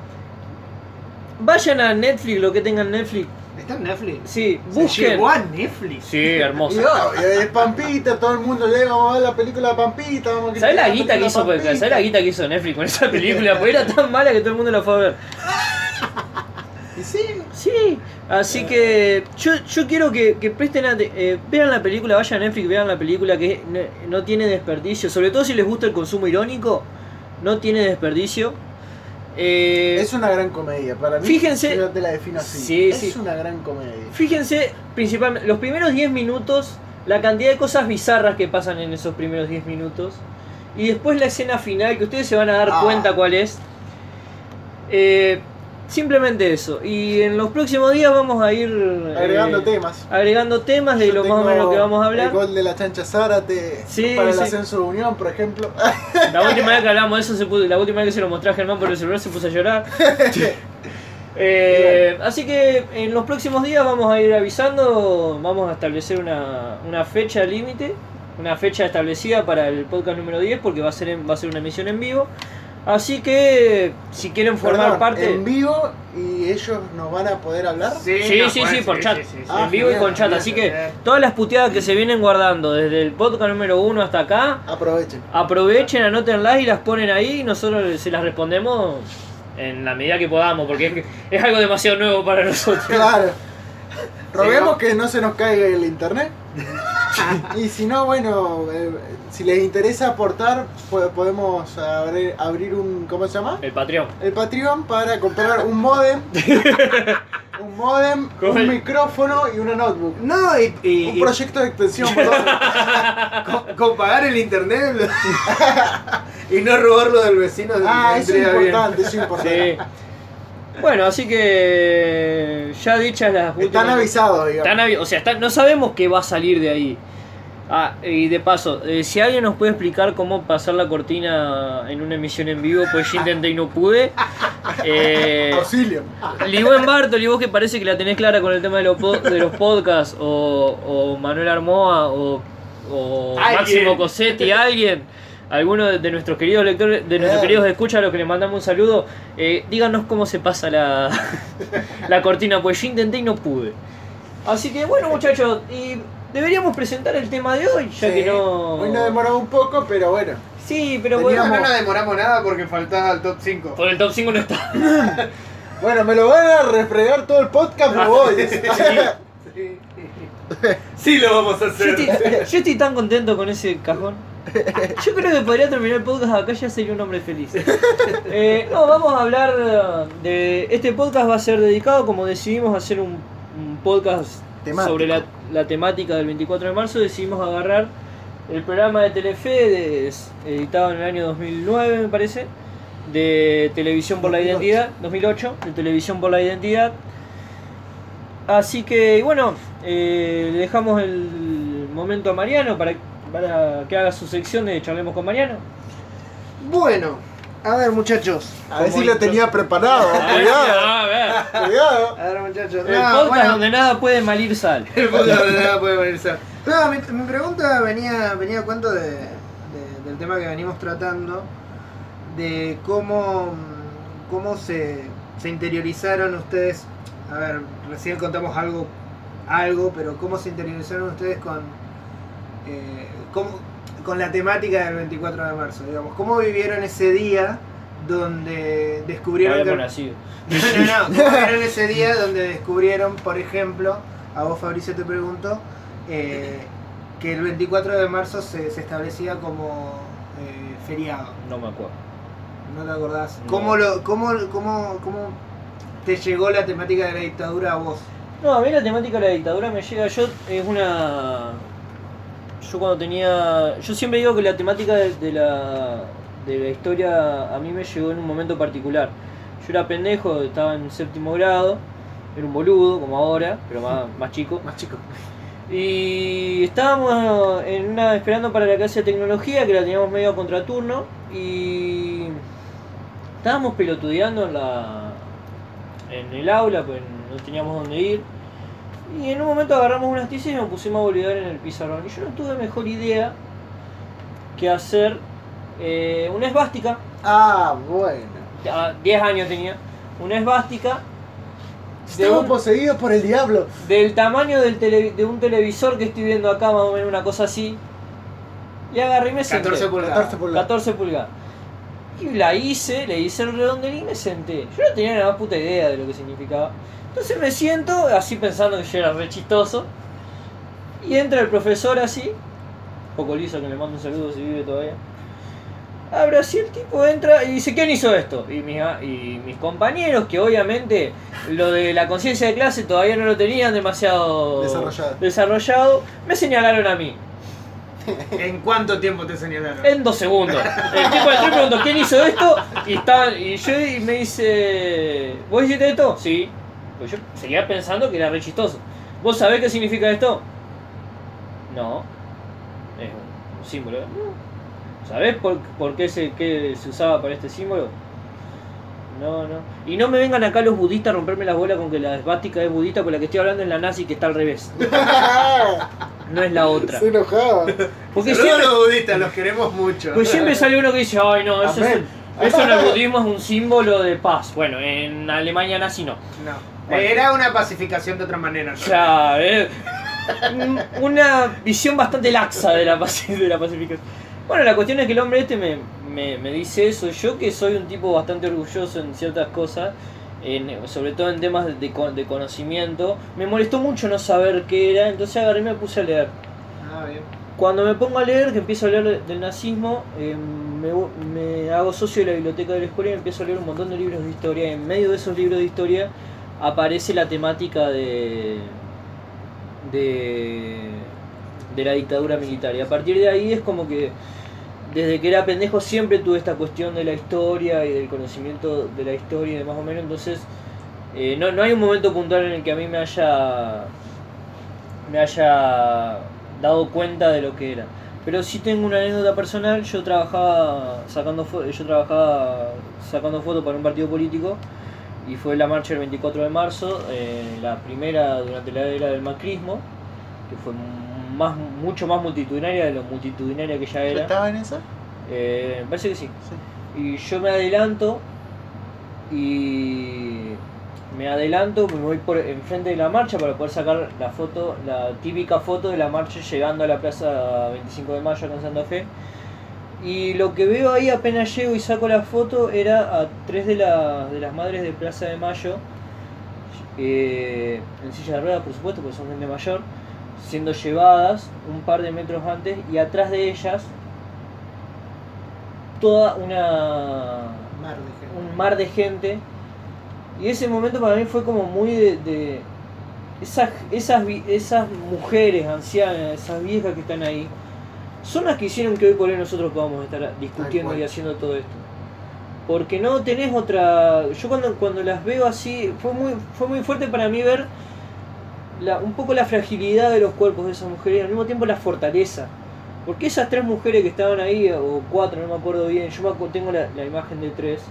vayan a Netflix, lo que tengan Netflix. ¿Está en Netflix? Sí, Se busquen. llegó a Netflix. Sí, Y hermosa. no, y es Pampita, todo el mundo le vamos a ver la película de Pampita. Vamos a ¿Sabes la guita que hizo, Pampita. ¿sabes la guita que hizo Netflix con esa película? Porque era tan mala que todo el mundo la fue a ver. Y sí, Sí, así que yo, yo quiero que, que presten eh, vean la película, vayan a Netflix, vean la película que ne- no tiene desperdicio, sobre todo si les gusta el consumo irónico, no tiene desperdicio. Eh, es una gran comedia. Para mí, Fíjense- yo te la defino así. Sí, es sí. una gran comedia. Fíjense, principalmente, los primeros 10 minutos, la cantidad de cosas bizarras que pasan en esos primeros 10 minutos, y después la escena final, que ustedes se van a dar Ah. cuenta cuál es. Eh, simplemente eso. Y en los próximos días vamos a ir Agregando eh, temas. agregando temas de Yo lo más o menos que vamos a hablar. El gol de la chancha Zárate Sí, para el sí. ascenso de Unión, por ejemplo. La última vez que hablamos de eso, se puso- la última vez que se lo mostré a Germán por el celular se puso a llorar. Eh, así que en los próximos días vamos a ir avisando, vamos a establecer una, una fecha límite, una fecha establecida para el podcast número 10 porque va a ser, en- va a ser una emisión en vivo. Así que si quieren formar Perdón, parte... En vivo y ellos nos van a poder hablar. Sí, no, sí, sí, por chat. Ah, en vivo y con chat. genial, Así que todas las puteadas que se vienen guardando desde el podcast número uno hasta acá, Aprovechen. aprovechen, anótenlas y las ponen ahí y nosotros se las respondemos en la medida que podamos, porque es, es algo demasiado nuevo para nosotros. Claro. Roguemos Sí, que no se nos caiga el internet. Y si no, bueno, eh, si les interesa aportar, po- podemos abrir, abrir un. ¿Cómo se llama? El Patreon. El Patreon para comprar un modem. un modem, ¿Cómo un el- micrófono y una notebook. No, y, y- Un y proyecto de extensión, con, con pagar el internet y no robarlo del vecino. Ah, eso es bien. importante, eso es importante. Sí. Bueno, así que ya dichas las Están últimas- avisados, digamos. Están avi- o sea, están- no sabemos qué va a salir de ahí. Ah, y de paso, eh, si alguien nos puede explicar cómo pasar la cortina en una emisión en vivo, pues yo intenté y no pude. Eh, Auxilio. Ligüen Bartoli, vos que parece que la tenés clara con el tema de los, po- de los podcasts, o, o Manuel Armoa, o, o. Máximo Cosetti, alguien, alguno de, nuestros queridos lectores, de nuestros Eh. queridos escuchas a los que les mandamos un saludo, eh, díganos cómo se pasa la, la cortina, pues yo intenté y no pude. Así que bueno muchachos, y deberíamos presentar el tema de hoy, ya Sí. que no... Hoy nos demoró un poco, pero bueno. Sí, pero No, bueno, no nos demoramos nada porque faltaba el top 5. por el top 5 no está. Bueno, me lo van a refregar todo el podcast, me voy. Sí, lo vamos a Yo hacer. estoy, yo estoy tan contento con ese cajón. Yo creo que podría terminar el podcast acá, ya sería un hombre feliz. Eh, no, vamos a hablar de... Este podcast va a ser dedicado, como decidimos hacer un, un podcast Temático. sobre la, la temática del 24 de marzo, decidimos agarrar el programa de Telefe, de- editado en el año 2009 me parece, de Televisión por la 2008. Identidad, 2008, de Televisión por la Identidad. Así que, bueno, eh, le dejamos el momento a Mariano para, para que haga su sección de Charlemos con Mariano. Bueno, a ver muchachos. A ver si lo tenía preparado. Cuidado, a ver. cuidado. A ver muchachos. El No, podcast bueno, donde nada puede malir sal. el podcast donde nada puede venirse. No, mi, mi pregunta venía, venía a cuento de, de- del tema que venimos tratando, de cómo, cómo se, se interiorizaron ustedes. A ver, recién contamos algo, algo, pero cómo se interiorizaron ustedes con, eh, cómo- con la temática del 24 de marzo, digamos. ¿Cómo vivieron ese día donde descubrieron Habíamos que... nacido. No, no, no. ¿Cómo vieron ese día donde descubrieron, por ejemplo, a vos Fabricio te pregunto, eh, que el 24 de marzo se, se establecía como eh, feriado? No me acuerdo. ¿No te acordás? No. ¿Cómo, lo, cómo, cómo, ¿Cómo te llegó la temática de la dictadura a vos? No, a mí la temática de la dictadura me llega. Yo es una. Yo cuando tenía. Yo siempre digo que la temática de, de la, de la historia a mí me llegó en un momento particular. Yo era pendejo, estaba en séptimo grado, era un boludo como ahora, pero más, más chico. Más chico. Y estábamos en una, esperando para la clase de tecnología, que la teníamos medio a contraturno, y estábamos pelotudeando en la en el aula, pues no teníamos dónde ir. Y en un momento agarramos unas tizas y nos pusimos a bolivar en el pizarrón. Y yo no tuve mejor idea que hacer eh, una esvástica. Ah, bueno. A 10 años tenía. Una esvástica Estamos un- poseídos por el diablo. del tamaño del tele- de un televisor que estoy viendo acá, más o menos una cosa así. Y agarré y me senté. 14 pulgadas. 14 pulgadas. 14 pulgadas. Y la hice, le hice el redondelín y me senté. Yo no tenía la más puta idea de lo que significaba. Entonces me siento, así pensando que yo era re chistoso. Y entra el profesor así. Poco liso que le mando un saludo si vive todavía. Abre así el tipo, entra y dice, ¿quién hizo esto? Y mis, y mis compañeros, que obviamente lo de la conciencia de clase todavía no lo tenían demasiado Desarrollado. desarrollado, me señalaron a mí. ¿En cuánto tiempo te señalaron? En dos segundos. El tipo y preguntó, ¿quién hizo esto? Y, estaban, y yo y me dice, ¿vos hiciste esto? Sí. Pues yo seguía pensando que era re chistoso. ¿Vos sabés qué significa esto? No. Es un símbolo. No. ¿Sabés por, por qué, se, qué se usaba para este símbolo? No, no. Y no me vengan acá los budistas a romperme la bola con que la esvástica es budista, con la que estoy hablando es la nazi que está al revés. No es la otra. Se enojaba. Porque Saludos siempre, los budistas, los queremos mucho. pues siempre sale uno que dice, ay no, eso es, Eso en el budismo es un símbolo de paz. Bueno, en Alemania nazi no. No. Bueno. Era una pacificación de otra manera. O sea, eh, un- una visión bastante laxa de la, paci- de la pacificación. Bueno, la cuestión es que el hombre este me, me, me dice eso. Yo que soy un tipo bastante orgulloso en ciertas cosas, en- sobre todo en temas de, de de conocimiento, me molestó mucho no saber qué era, entonces agarré y me puse a leer. Ah, bien. Cuando me pongo a leer, que empiezo a leer del nazismo, eh, me, me hago socio de la biblioteca de la escuela y empiezo a leer un montón de libros de historia. Y en medio de esos libros de historia aparece la temática de, de, la dictadura militar. Y a partir de ahí es como que desde que era pendejo siempre tuve esta cuestión de la historia y del conocimiento de la historia y de más o menos. Entonces, eh, no, no hay un momento puntual en el que a mí me haya me haya dado cuenta de lo que era. Pero sí tengo una anécdota personal, yo trabajaba sacando yo trabajaba sacando fotos para un partido político y fue la marcha el 24 de marzo, eh, la primera durante la era del macrismo, que fue más mucho más multitudinaria de lo multitudinaria que ya ¿Yo era. estaba en esa? Eh, me parece que sí. Y yo me adelanto y me adelanto, me voy por enfrente de la marcha para poder sacar la foto, la típica foto de la marcha llegando a la plaza 25 de mayo acá en Santa Fe. Y lo que veo ahí apenas llego y saco la foto era a tres de, la- de las madres de Plaza de Mayo, eh, en silla de ruedas por supuesto, porque son gente mayor, siendo llevadas un par de metros antes y atrás de ellas toda una Mar de gente. un mar de gente. Y ese momento para mí fue como muy de. de- esas, esas, esas mujeres ancianas, esas viejas que están ahí, son las que hicieron que hoy por hoy nosotros podamos estar discutiendo y haciendo todo esto. Porque no tenés otra. Yo cuando, cuando las veo así, fue muy, fue muy fuerte para mí ver la, un poco la fragilidad de los cuerpos de esas mujeres y al mismo tiempo la fortaleza. Porque esas tres mujeres que estaban ahí, o cuatro, no me acuerdo bien, yo me tengo la, la imagen de tres,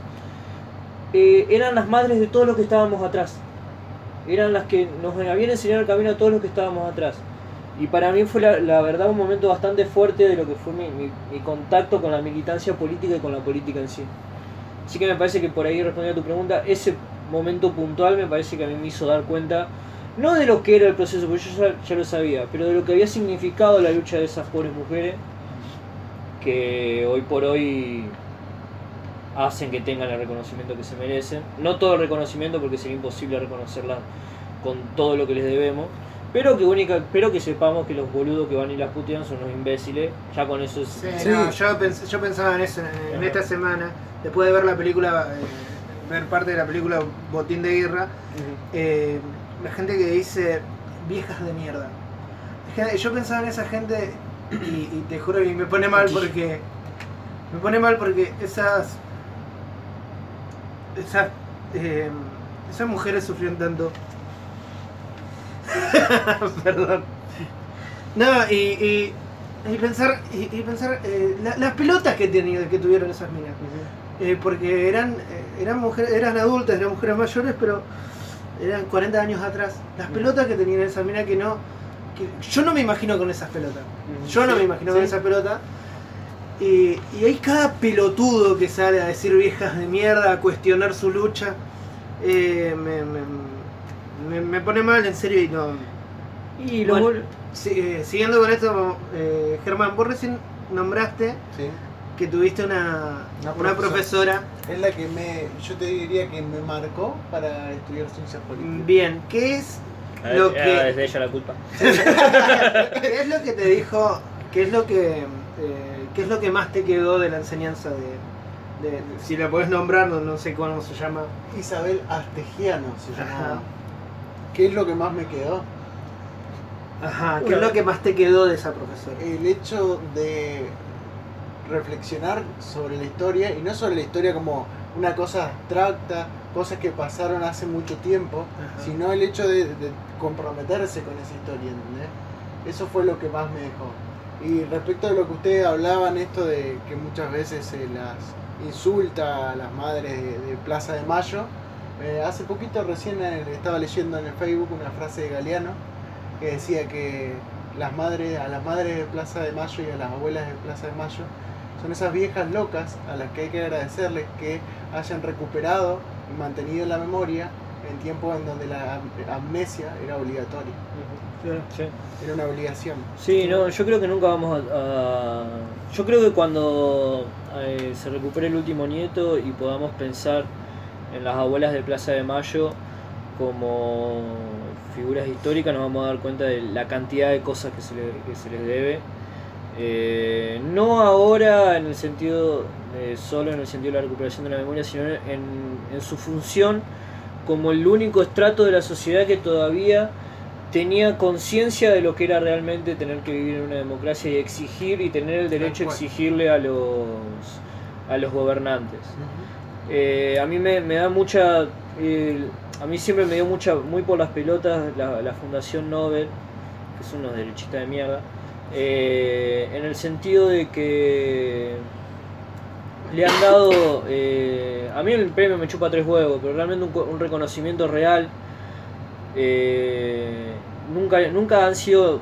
eh, eran las madres de todos los que estábamos atrás. Eran las que nos habían enseñado el camino a todos los que estábamos atrás. Y para mí fue la, verdad un momento bastante fuerte de lo que fue mi contacto con la militancia política y con la política en sí. Así que me parece que por ahí respondiendo a tu pregunta, ese momento puntual me parece que a mí me hizo dar cuenta, no de lo que era el proceso, porque yo ya, ya lo sabía, pero de lo que había significado la lucha de esas pobres mujeres, que hoy por hoy hacen que tengan el reconocimiento que se merecen. No todo el reconocimiento porque sería imposible reconocerlas con todo lo que les debemos. Pero que única, pero que sepamos que los boludos que van y las putean son los imbéciles. Ya con eso es. Sí, Sí. no, yo, pens- yo pensaba en eso en, en esta semana, después de ver la película, eh, ver parte de la película Botín de Guerra, eh, la gente que dice viejas de mierda. Yo pensaba en esa gente y, y te juro que me pone mal porque me pone mal porque esas esas eh, esas mujeres sufrieron tanto. Perdón. No, y, y, y pensar y, y pensar eh, la- las pelotas que tenido, que tuvieron esas minas. Eh, porque eran eh, eran mujeres eran adultas eran mujeres mayores pero eran 40 años atrás. Las pelotas que tenían esa mina que no que yo no me imagino con esas pelotas. Yo no me imagino con esas pelotas. Y, y hay cada pelotudo que sale a decir viejas de mierda a cuestionar su lucha. Eh, me, me, me- me pone mal en serio y no Y lo Bueno. eh, siguiendo con esto eh, Germán vos recién nombraste Sí. que tuviste una, Una una profesora Es la que me, yo te diría que me marcó para estudiar ciencias políticas. Bien, ¿qué es lo que es de ella la culpa. qué es lo que te dijo, qué es lo que eh, qué es lo que más te quedó de la enseñanza de, de- si la podés nombrar, no, no sé cómo se llama. Isabel Astegiano se llamaba. ¿Qué es lo que más me quedó? Ajá, ¿qué es lo que más te quedó de esa profesora? El hecho de reflexionar sobre la historia y no sobre la historia como una cosa abstracta, cosas que pasaron hace mucho tiempo, Ajá. sino el hecho de, de comprometerse con esa historia, ¿entendés? Eso fue lo que más me dejó. Y respecto de lo que ustedes hablaban, esto de que muchas veces se las insulta a las madres de, de Plaza de Mayo, eh, hace poquito recién eh, estaba leyendo en el Facebook una frase de Galeano que decía que las madres, a las madres de Plaza de Mayo y a las abuelas de Plaza de Mayo son esas viejas locas a las que hay que agradecerles que hayan recuperado y mantenido la memoria en tiempos en donde la am- amnesia era obligatoria, Sí. era una obligación. Sí, no, yo creo que nunca vamos a... a- yo creo que cuando eh, se recupere el último nieto y podamos pensar en las abuelas de Plaza de Mayo como figuras históricas, nos vamos a dar cuenta de la cantidad de cosas que se, le- que se les debe. Eh, no ahora en el sentido, de- solo en el sentido de la recuperación de la memoria, sino en, en su función como el único estrato de la sociedad que todavía tenía conciencia de lo que era realmente tener que vivir en una democracia y exigir y tener el derecho a exigirle a los, a los gobernantes. Eh, a mí me, da mucha. eh, a mí siempre me dio mucha. Muy por las pelotas la, Fundación Nobel, que son unos derechistas de mierda. eh, en el sentido de que. Le han dado. a mí el premio me chupa tres huevos, pero realmente un, un reconocimiento real. nunca, nunca han sido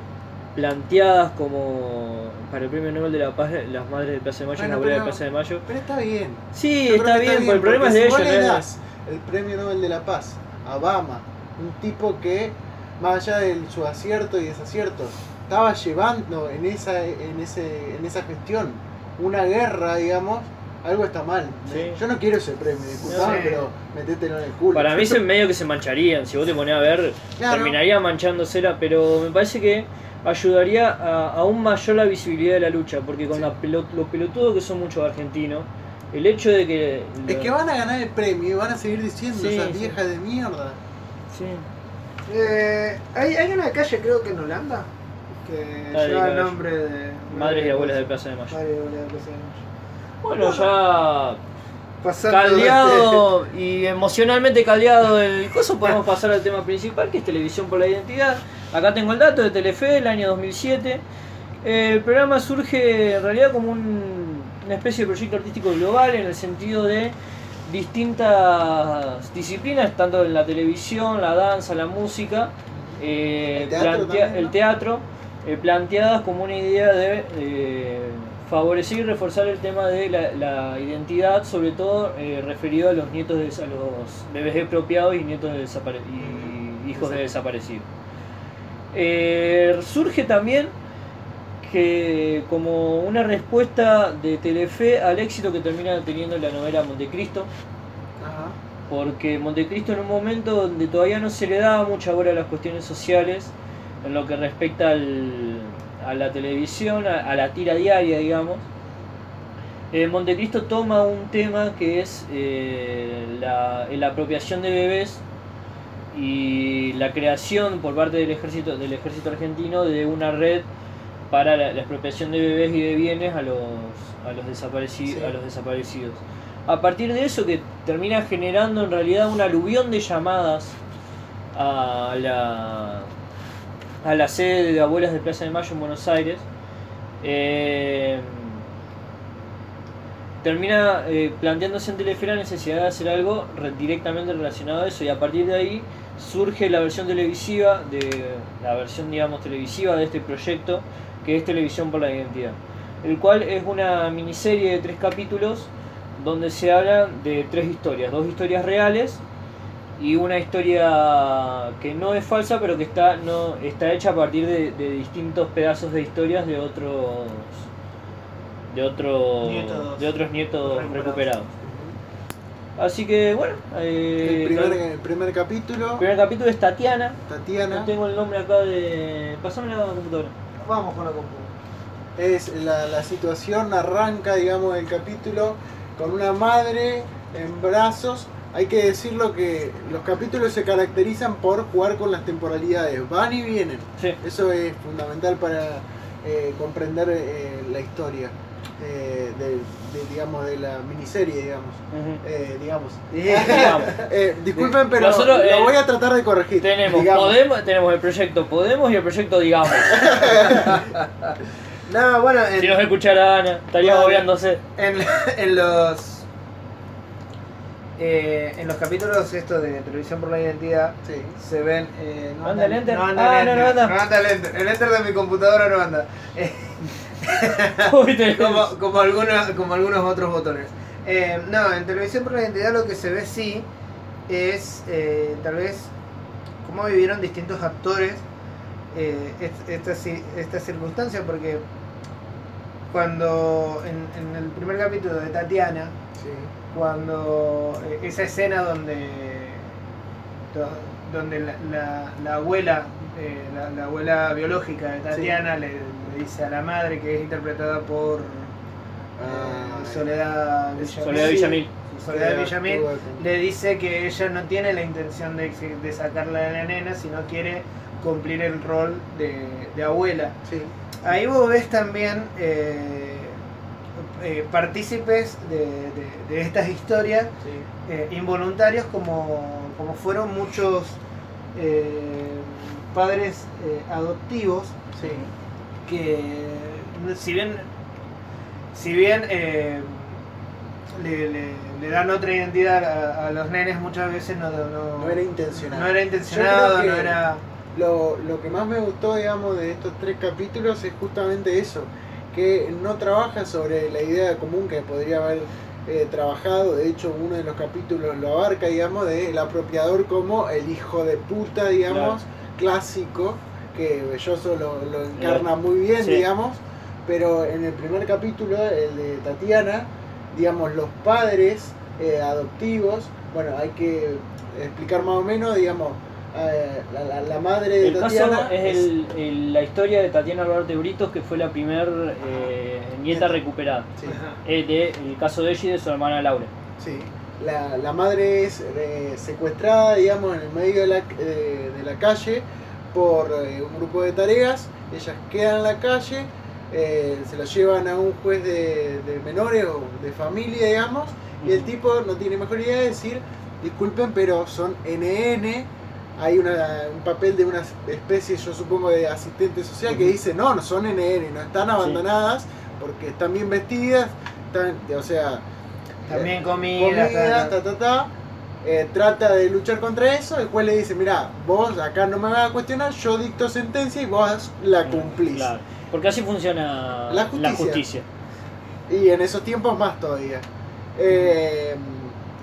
planteadas como para el premio Nobel de la Paz las madres de Plaza de Mayo y Bueno, la abuela de Plaza de Mayo. Pero está bien. Sí, está que bien, pero el problema es porque de ellos, le es- das el premio Nobel de la Paz a Obama, un tipo que, más allá de su acierto y desacierto, estaba llevando en esa, en ese, en esa gestión una guerra, digamos, algo está mal. Sí. Yo no quiero ese premio, disculpame, pero metételo en el culo. Para mí se medio que se mancharían, si vos te ponés a ver, Claro. terminaría manchándosela, pero me parece que ayudaría a aún mayor la visibilidad de la lucha, porque con Sí. la pelo- los pelotudos que son muchos argentinos, el hecho de que... Es que van a ganar el premio y van a seguir diciendo Sí, esas sí. viejas de mierda. Sí. Eh, hay, hay una calle, creo que en Holanda, que lleva el nombre de. Madres y abuelas de Plaza de Mayo. Madres y abuelas de Plaza de Mayo. Bueno, ya caldeado y emocionalmente caldeado el coso, podemos pasar al tema principal, que es Televisión por la Identidad. Acá tengo el dato de Telefe, el año 2007. El programa surge en realidad como un- una especie de proyecto artístico global en el sentido de distintas disciplinas, tanto en la televisión, la danza, la música, eh, El teatro plantea- también, ¿no? el teatro, eh, planteadas como una idea de eh, favorecer y reforzar el tema de la, la identidad, sobre todo referido a los nietos de, a los bebés expropiados y nietos de y hijos de desaparecidos. Eh, surge también que como una respuesta de Telefe al éxito que termina teniendo la novela Montecristo, Ajá. porque Montecristo en un momento donde todavía no se le daba mucha bola a las cuestiones sociales, en lo que respecta al- a la televisión, a, a la tira diaria, digamos, eh, Montecristo toma un tema que es eh, la, la apropiación de bebés y la creación por parte del ejército del ejército argentino de una red para la, la expropiación de bebés y de bienes a los a los desaparecidos Sí. a los desaparecidos a partir de eso que termina generando en realidad un aluvión de llamadas a la a la sede de abuelas de Plaza de Mayo en Buenos Aires eh, termina eh, planteándose en Telefe la necesidad de hacer algo re- directamente relacionado a eso y a partir de ahí surge la versión televisiva de la versión digamos televisiva de este proyecto que es Televisión por la Identidad el cual es una miniserie de tres capítulos donde se hablan de tres historias dos historias reales y una historia que no es falsa pero que está no está hecha a partir de distintos pedazos de historias de otros de otros Nietos. de otros nietos recuperados. recuperados. Así que bueno eh, El primer, el el primer capítulo, primer capítulo es Tatiana. Tatiana, no tengo el nombre acá de pasame la computadora. Vamos con la compu. es la, la situación, arranca, digamos, el capítulo con una madre en brazos. Hay que decirlo que los capítulos se caracterizan por jugar con las temporalidades, van y vienen. sí. Eso es fundamental para eh, comprender eh, la historia eh, de, de, digamos, de la miniserie, digamos. Eh, digamos. Eh, disculpen, pero Nosotros, lo eh, voy a tratar de corregir. tenemos digamos. Podemos tenemos el proyecto Podemos y el proyecto Digamos No, bueno, en, si nos escuchara Ana estaría Bueno. en, en los. eh, en los capítulos estos de Televisión por la Identidad Sí. se ven. eh, ¿Anda el enter? No anda Ah, el no, no anda. el enter. El enter de mi computadora no anda. Como, como, algunos, como algunos otros botones. Eh, no, en televisión por la identidad lo que se ve sí es eh, tal vez cómo vivieron distintos actores eh, esta, esta circunstancia, porque cuando en, el primer capítulo de Tatiana, cuando esa escena donde, donde la, la, abuela, eh, la, abuela biológica de Tatiana le, dice a la madre que es interpretada por ah, Soledad Villamil. Soledad Villamil. Le dice que ella no tiene la intención de, de sacarla de la nena, sino quiere cumplir el rol de, abuela. Ahí vos ves también eh, eh, partícipes de, estas historias eh, involuntarios como, como, fueron muchos padres adoptivos que si bien si bien le, dan otra identidad a, los nenes muchas veces no, no, era intencionado. no era intencionado no era lo, lo, que más me gustó, digamos, de estos tres capítulos es justamente eso, que no trabaja sobre la idea común que podría haber eh, trabajado, de hecho uno de los capítulos lo abarca, digamos, del apropiador como el hijo de puta, digamos, clásico, que Belloso lo, lo encarna muy bien, digamos, pero en el primer capítulo, el de Tatiana, digamos, los padres eh, adoptivos, bueno, hay que explicar más o menos, digamos, eh, la, madre de el Tatiana. Caso es el, la historia de Tatiana Albarte Britos, que fue la primer eh, nieta recuperada. Eh, el caso de ella y de su hermana Laura. Sí. La, la madre es secuestrada, digamos, en el medio de la, de la calle por un grupo de tareas. Ellas quedan en la calle, se la llevan a un juez de, de menores o de familia, digamos, y el tipo no tiene mejor idea de decir, disculpen, pero son NN hay una, un papel de una especie, yo supongo, de asistente social que dice, no, no son NN, no están abandonadas porque están bien vestidas, están, o sea... También comida, ta, ta, ta, eh, trata de luchar contra eso, el juez le dice, mira, vos acá no me vas a cuestionar, yo dicto sentencia y vos la cumplís. Claro, porque así funciona la justicia. Y en esos tiempos más todavía. Eh,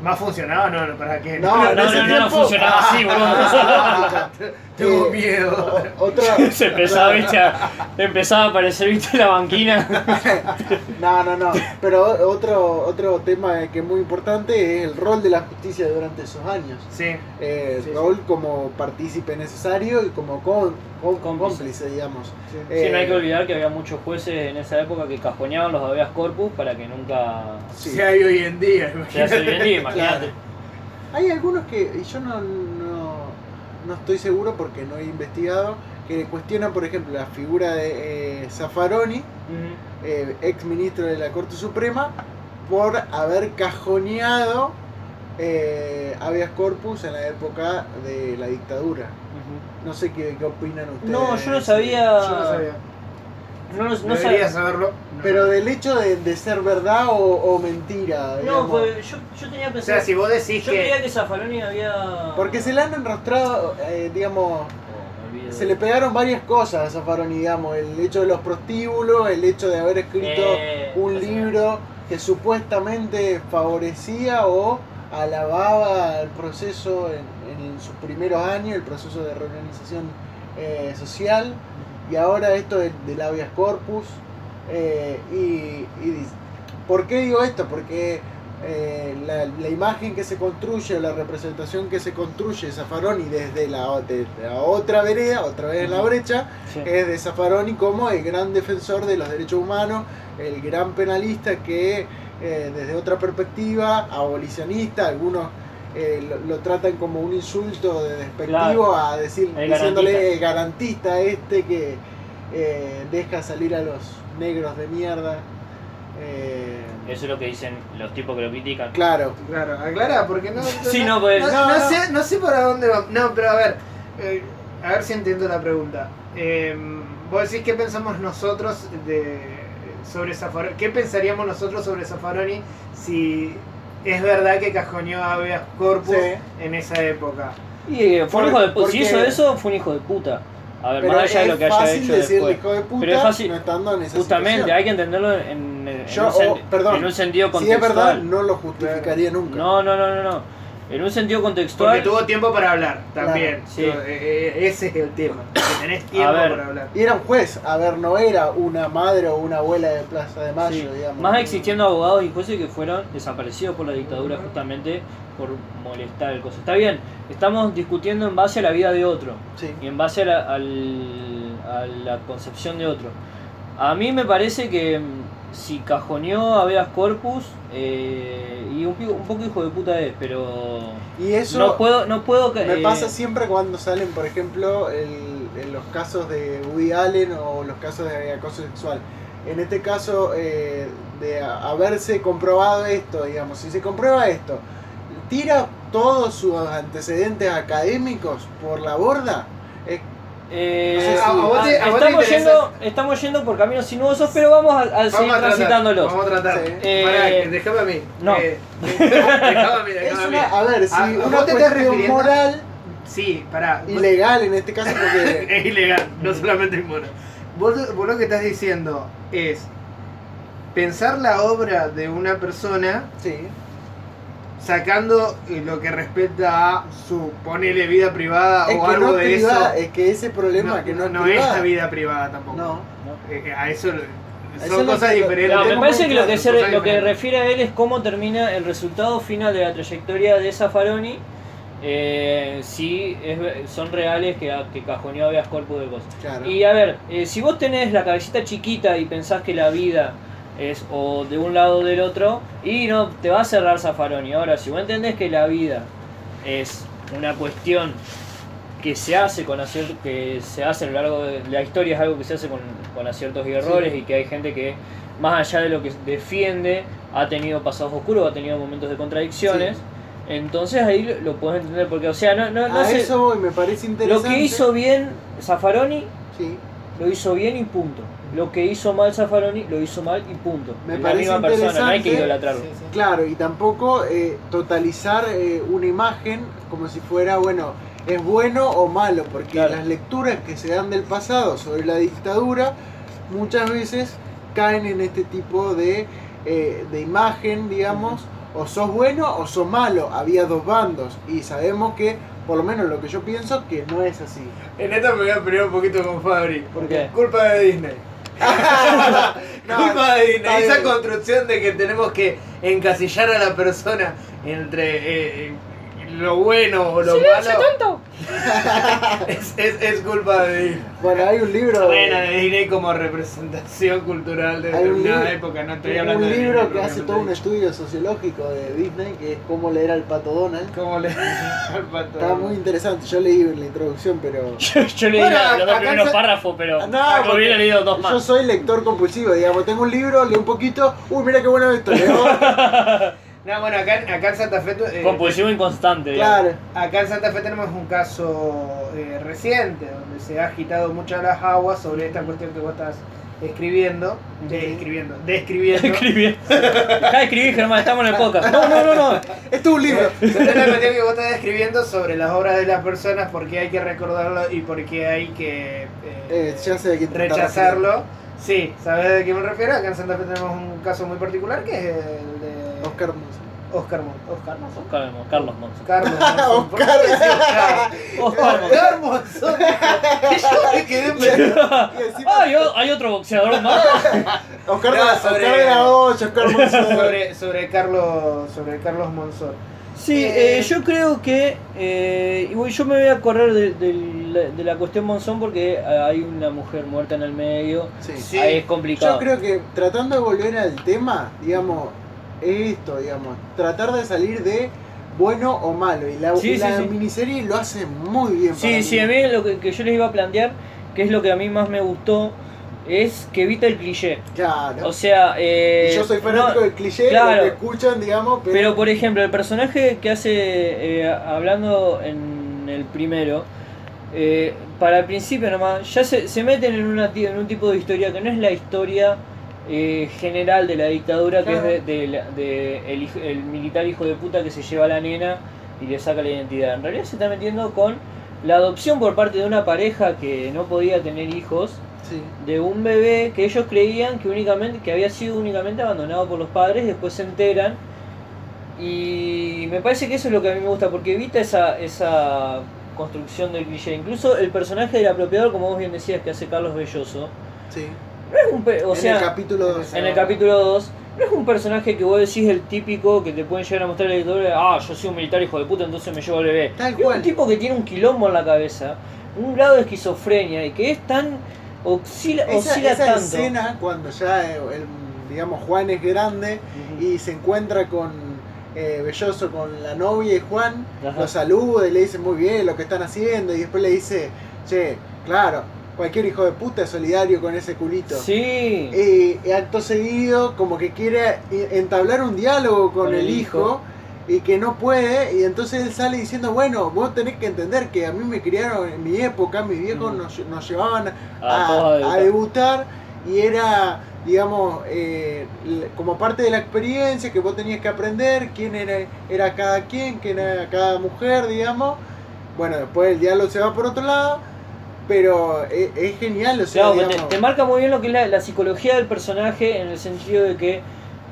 ¿Más funcionaba? No, no, ¿para qué? No, no, no, no, funcionaba así, boludo. Tengo miedo. Otra... Se empezaba, ¿viste? A, empezaba a aparecer, ¿viste? La banquina. no, no, no. Pero otro, otro tema que es muy importante es el rol de la justicia durante esos años. Sí. Eh, el rol como partícipe necesario y como con, cómplice, digamos. Sí. no hay que eh, olvidar que había muchos jueces en esa época que cajoneaban los habeas corpus para que nunca... Se hay hoy en día, imagínate. Se hoy en día, imagínate. Hay algunos que, y yo no, no, estoy seguro porque no he investigado, que cuestionan, por ejemplo, la figura de eh, Zaffaroni, eh, ex ministro de la Corte Suprema, por haber cajoneado eh, habeas corpus en la época de la dictadura. No sé qué, qué, opinan ustedes. No, yo no sabía. Yo no sabía. No, no sabía saberlo. Pero del hecho de, de ser verdad o, o mentira. No, pues yo, yo tenía pensado. O sea, si vos decís yo que. Yo creía que Zaffaroni había. Porque se le han enrostrado, eh, digamos. Oh, se le pegaron varias cosas a Zaffaroni, digamos. El hecho de los prostíbulos, el hecho de haber escrito eh, un libro que supuestamente favorecía o alababa el proceso en, en sus primeros años, el proceso de reorganización eh, social y ahora esto del, del habeas corpus. Eh, y, ¿Por qué digo esto? Porque eh, la, imagen que se construye, la representación que se construye de Zaffaroni desde la, otra vereda, otra vez en la brecha, es de Zaffaroni como el gran defensor de los derechos humanos, el gran penalista que eh, desde otra perspectiva, abolicionista, algunos eh, lo, tratan como un insulto de despectivo a decir, diciéndole el garantista este que eh, deja salir a los negros de mierda. Eh, Eso es lo que dicen los tipos que lo critican. Claro. Claro, aclara, porque no. sí, no, pues, no, Sé, no sé para dónde va. No, pero a ver, a ver si entiendo la pregunta. vos decís qué pensamos nosotros de, sobre Zaffaroni. ¿Qué pensaríamos nosotros sobre Zaffaroni si es verdad que cajoneó a Corpus en esa época. Y eh, fue un hijo de puta. Si hizo eso, fue un hijo de puta. A ver, Pero más allá de lo que haya fácil hecho decirle después. hijo de puta Pero es fácil- no estando en esa Justamente, situación. hay que entenderlo en, en Yo, un, sen- oh, perdón, en un sentido Si es contextual. verdad, no lo justificaría nunca. No, no, no, no, no. En un sentido contextual. Porque tuvo tiempo para hablar también. Sí. Eh, eh, ese es el tema. Que tenés tiempo ver. para hablar. Y era un juez, a ver, no era una madre o una abuela de Plaza de Mayo, Sí. digamos. Más existiendo abogados y jueces que fueron desaparecidos por la dictadura justamente por molestar el coso. Está bien, estamos discutiendo en base a la vida de otro Sí. y en base a la, al- a la concepción de otro. A mí me parece que si cajoneó a Veas Corpus eh, y un, un poco hijo de puta es, pero Y eso no puedo, no puedo me eh, pasa siempre cuando salen, por ejemplo, el- en los casos de Woody Allen o los casos de acoso sexual. En este caso, eh, de haberse comprobado esto, digamos, si se comprueba esto, tira todos sus antecedentes académicos por la borda. Eh, a- a a estamos, yendo, estamos yendo por caminos sinuosos, pero vamos a, a seguir tratar, transitándolos. Vamos a tratar. Eh, Pará, déjame a mí. no. Eh, déjame a mí, es a mí. una, a ver, si Ah, una ¿vos te refiriendo? moral Sí, pará. Ilegal en este caso, porque es ilegal, no solamente inmoral. Vos, vos lo que estás diciendo es pensar la obra de una persona sí, sacando eh, lo que respecta a su ponele vida privada es o que algo no de privada, eso. es que ese problema no, que no, es no privada. es la vida privada tampoco. No, Eh, a eso son cosas que- diferentes. No, me parece que lo que, se, lo que refiere a él es cómo termina el resultado final de la trayectoria de Zaffaroni. Eh, si es- son reales que, que cajoneó a Beas Corpus de cosas. claro. Y a ver, eh, si vos tenés la cabecita chiquita y pensás que la vida es o de un lado o del otro, y no te va a cerrar Zaffaroni. Ahora, si vos entendés que la vida es una cuestión que se hace con acier- que se hace a lo largo de la historia es algo que se hace con, con aciertos y errores y que hay gente que más allá de lo que defiende ha tenido pasados oscuros, ha tenido momentos de contradicciones. Entonces ahí lo, lo podés entender porque, o sea, no, no, no a sé- eso voy, me parece lo interesante. que hizo bien Zaffaroni Sí. lo hizo bien y punto. Lo que hizo mal Zaffaroni lo hizo mal y punto. Me Es la parece misma persona, no hay que idolatrarlo. Sí, sí. Claro, y tampoco eh, totalizar eh, una imagen como si fuera, bueno, es bueno o malo, porque Claro. las lecturas que se dan del pasado sobre la dictadura muchas veces caen en este tipo de, eh, de imagen, digamos, o sos bueno o sos malo, había dos bandos, y sabemos que, por lo menos lo que yo pienso, que no es así. En esto me voy a pelear un poquito con Fabri. ¿Por qué? Culpa de Disney. No, Culpa de Esa construcción de que tenemos que encasillar a la persona entre eh, lo bueno o lo malo. tonto! Es, es, es culpa de Disney. Bueno, hay un libro... Bueno, de Disney como representación cultural de Hay un determinada libro- época. No estoy un hablando de libro Disney, que hace todo un estudio sociológico de Disney, que es cómo leer al pato Donald. ¿Cómo le al pato? Está muy interesante, yo leí la introducción, pero... Yo, yo leí Bueno, los dos primeros se- párrafos, pero No, yo hubiera leído dos Yo más. soy lector compulsivo, digamos, tengo un libro, leo un poquito, uy, mira qué bueno esto, leo. No, bueno, acá, acá en Santa Fe. eh, Compulsivo inconstante, digamos. claro, Acá en Santa Fe tenemos un caso eh, reciente donde se ha agitado mucho las aguas sobre esta cuestión que vos estás escribiendo, de, escribiendo, describiendo. Escribí. Deja de escribir, Germán, estamos en el podcast. No, no, no, no. esto es un libro. sobre la cuestión que vos estás describiendo sobre las obras de las personas, por qué hay que recordarlo y por qué hay que eh, Eh, ya sé de quién te estás rechazarlo. Sí, ¿sabes de qué me refiero? Acá en Santa Fe tenemos un caso muy particular que es el de. Oscar Monzón. Oscar Mon- Oscar Monzón. Oscar, Carlos Monzón. Carlos Monzón. ¿Por qué Oscar. Oscar? Oscar yo me quedé encima, Ah, ¿hay- ¿hay otro boxeador más? Oscar, No, sobre- Oscar de la Hoya, Oscar Monzón. sobre, sobre Carlos sobre Carlos Monzón. Sí, Eh, eh, yo creo que. eh, yo me voy a correr de, de la- de la cuestión Monzón porque hay una mujer muerta en el medio. Sí. Sí. Ahí es complicado. Yo creo que tratando de volver al tema, digamos, esto, digamos, tratar de salir de bueno o malo. Y la, Sí, y la sí, sí. miniserie lo hace muy bien. Sí, para sí, a mí lo que, que yo les iba a plantear, que es lo que a mí más me gustó, es que evita el cliché. Claro. O sea, eh, yo soy fanático no- del cliché, claro. lo que escuchan, digamos, pero, Pero por ejemplo, el personaje que hace, eh, hablando en el primero, eh, para el principio nomás, ya se, se meten en, una, en un tipo de historia que no es la historia eh, general de la dictadura, que es de, de de el, militar hijo de puta que se lleva a la nena y le saca la identidad. En realidad se está metiendo con la adopción por parte de una pareja que no podía tener hijos Sí. de un bebé que ellos creían que únicamente que había sido únicamente abandonado por los padres después se enteran y me parece que eso es lo que a mí me gusta porque evita esa esa construcción del cliché incluso el personaje del apropiador como vos bien decías que hace Carlos Belloso Sí. No es un pe- o en sea el capítulo 2. en el capítulo 2 no es un personaje que vos decís el típico que te pueden llegar a mostrar el editor ah yo soy un militar hijo de puta entonces me llevo al bebé Tal es cual. un tipo que tiene un quilombo en la cabeza un grado de esquizofrenia y que es tan oscila, Esa, oscila esa tanto escena cuando ya eh, el, digamos Juan es grande y se encuentra con eh, Belloso con la novia y Juan Ajá. lo saluda y le dice muy bien lo que están haciendo y después le dice che claro cualquier hijo de puta es solidario con ese culito Sí. y, y acto seguido como que quiere eh, entablar un diálogo con, Con el, el hijo, hijo. y que no puede y entonces él sale diciendo bueno vos tenés que entender que a mí me criaron en mi época mis viejos Ujú. nos, nos llevaban A a, debutar y era digamos eh, como parte de la experiencia que vos tenías que aprender quién era era cada quien quién era cada mujer digamos bueno después el diálogo se va por otro lado pero es, es genial o sea Claro, te, digamos, te marca muy bien lo que es la, la psicología del personaje en el sentido de que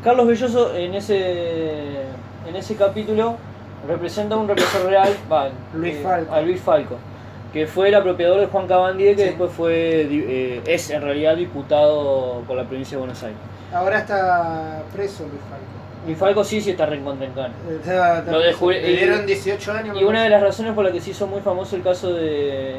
Carlos Belloso en ese en ese capítulo representa a un represor real, va, Luis eh, a Luis Falco, que fue el apropiador de Juan Cabandier, que Sí. después fue eh, es en realidad diputado por la provincia de Buenos Aires. Ahora está preso Luis Falco. Luis Falco sí sí está está Lo Le dieron 18 años. Y una de las razones por la que se hizo muy famoso el caso de,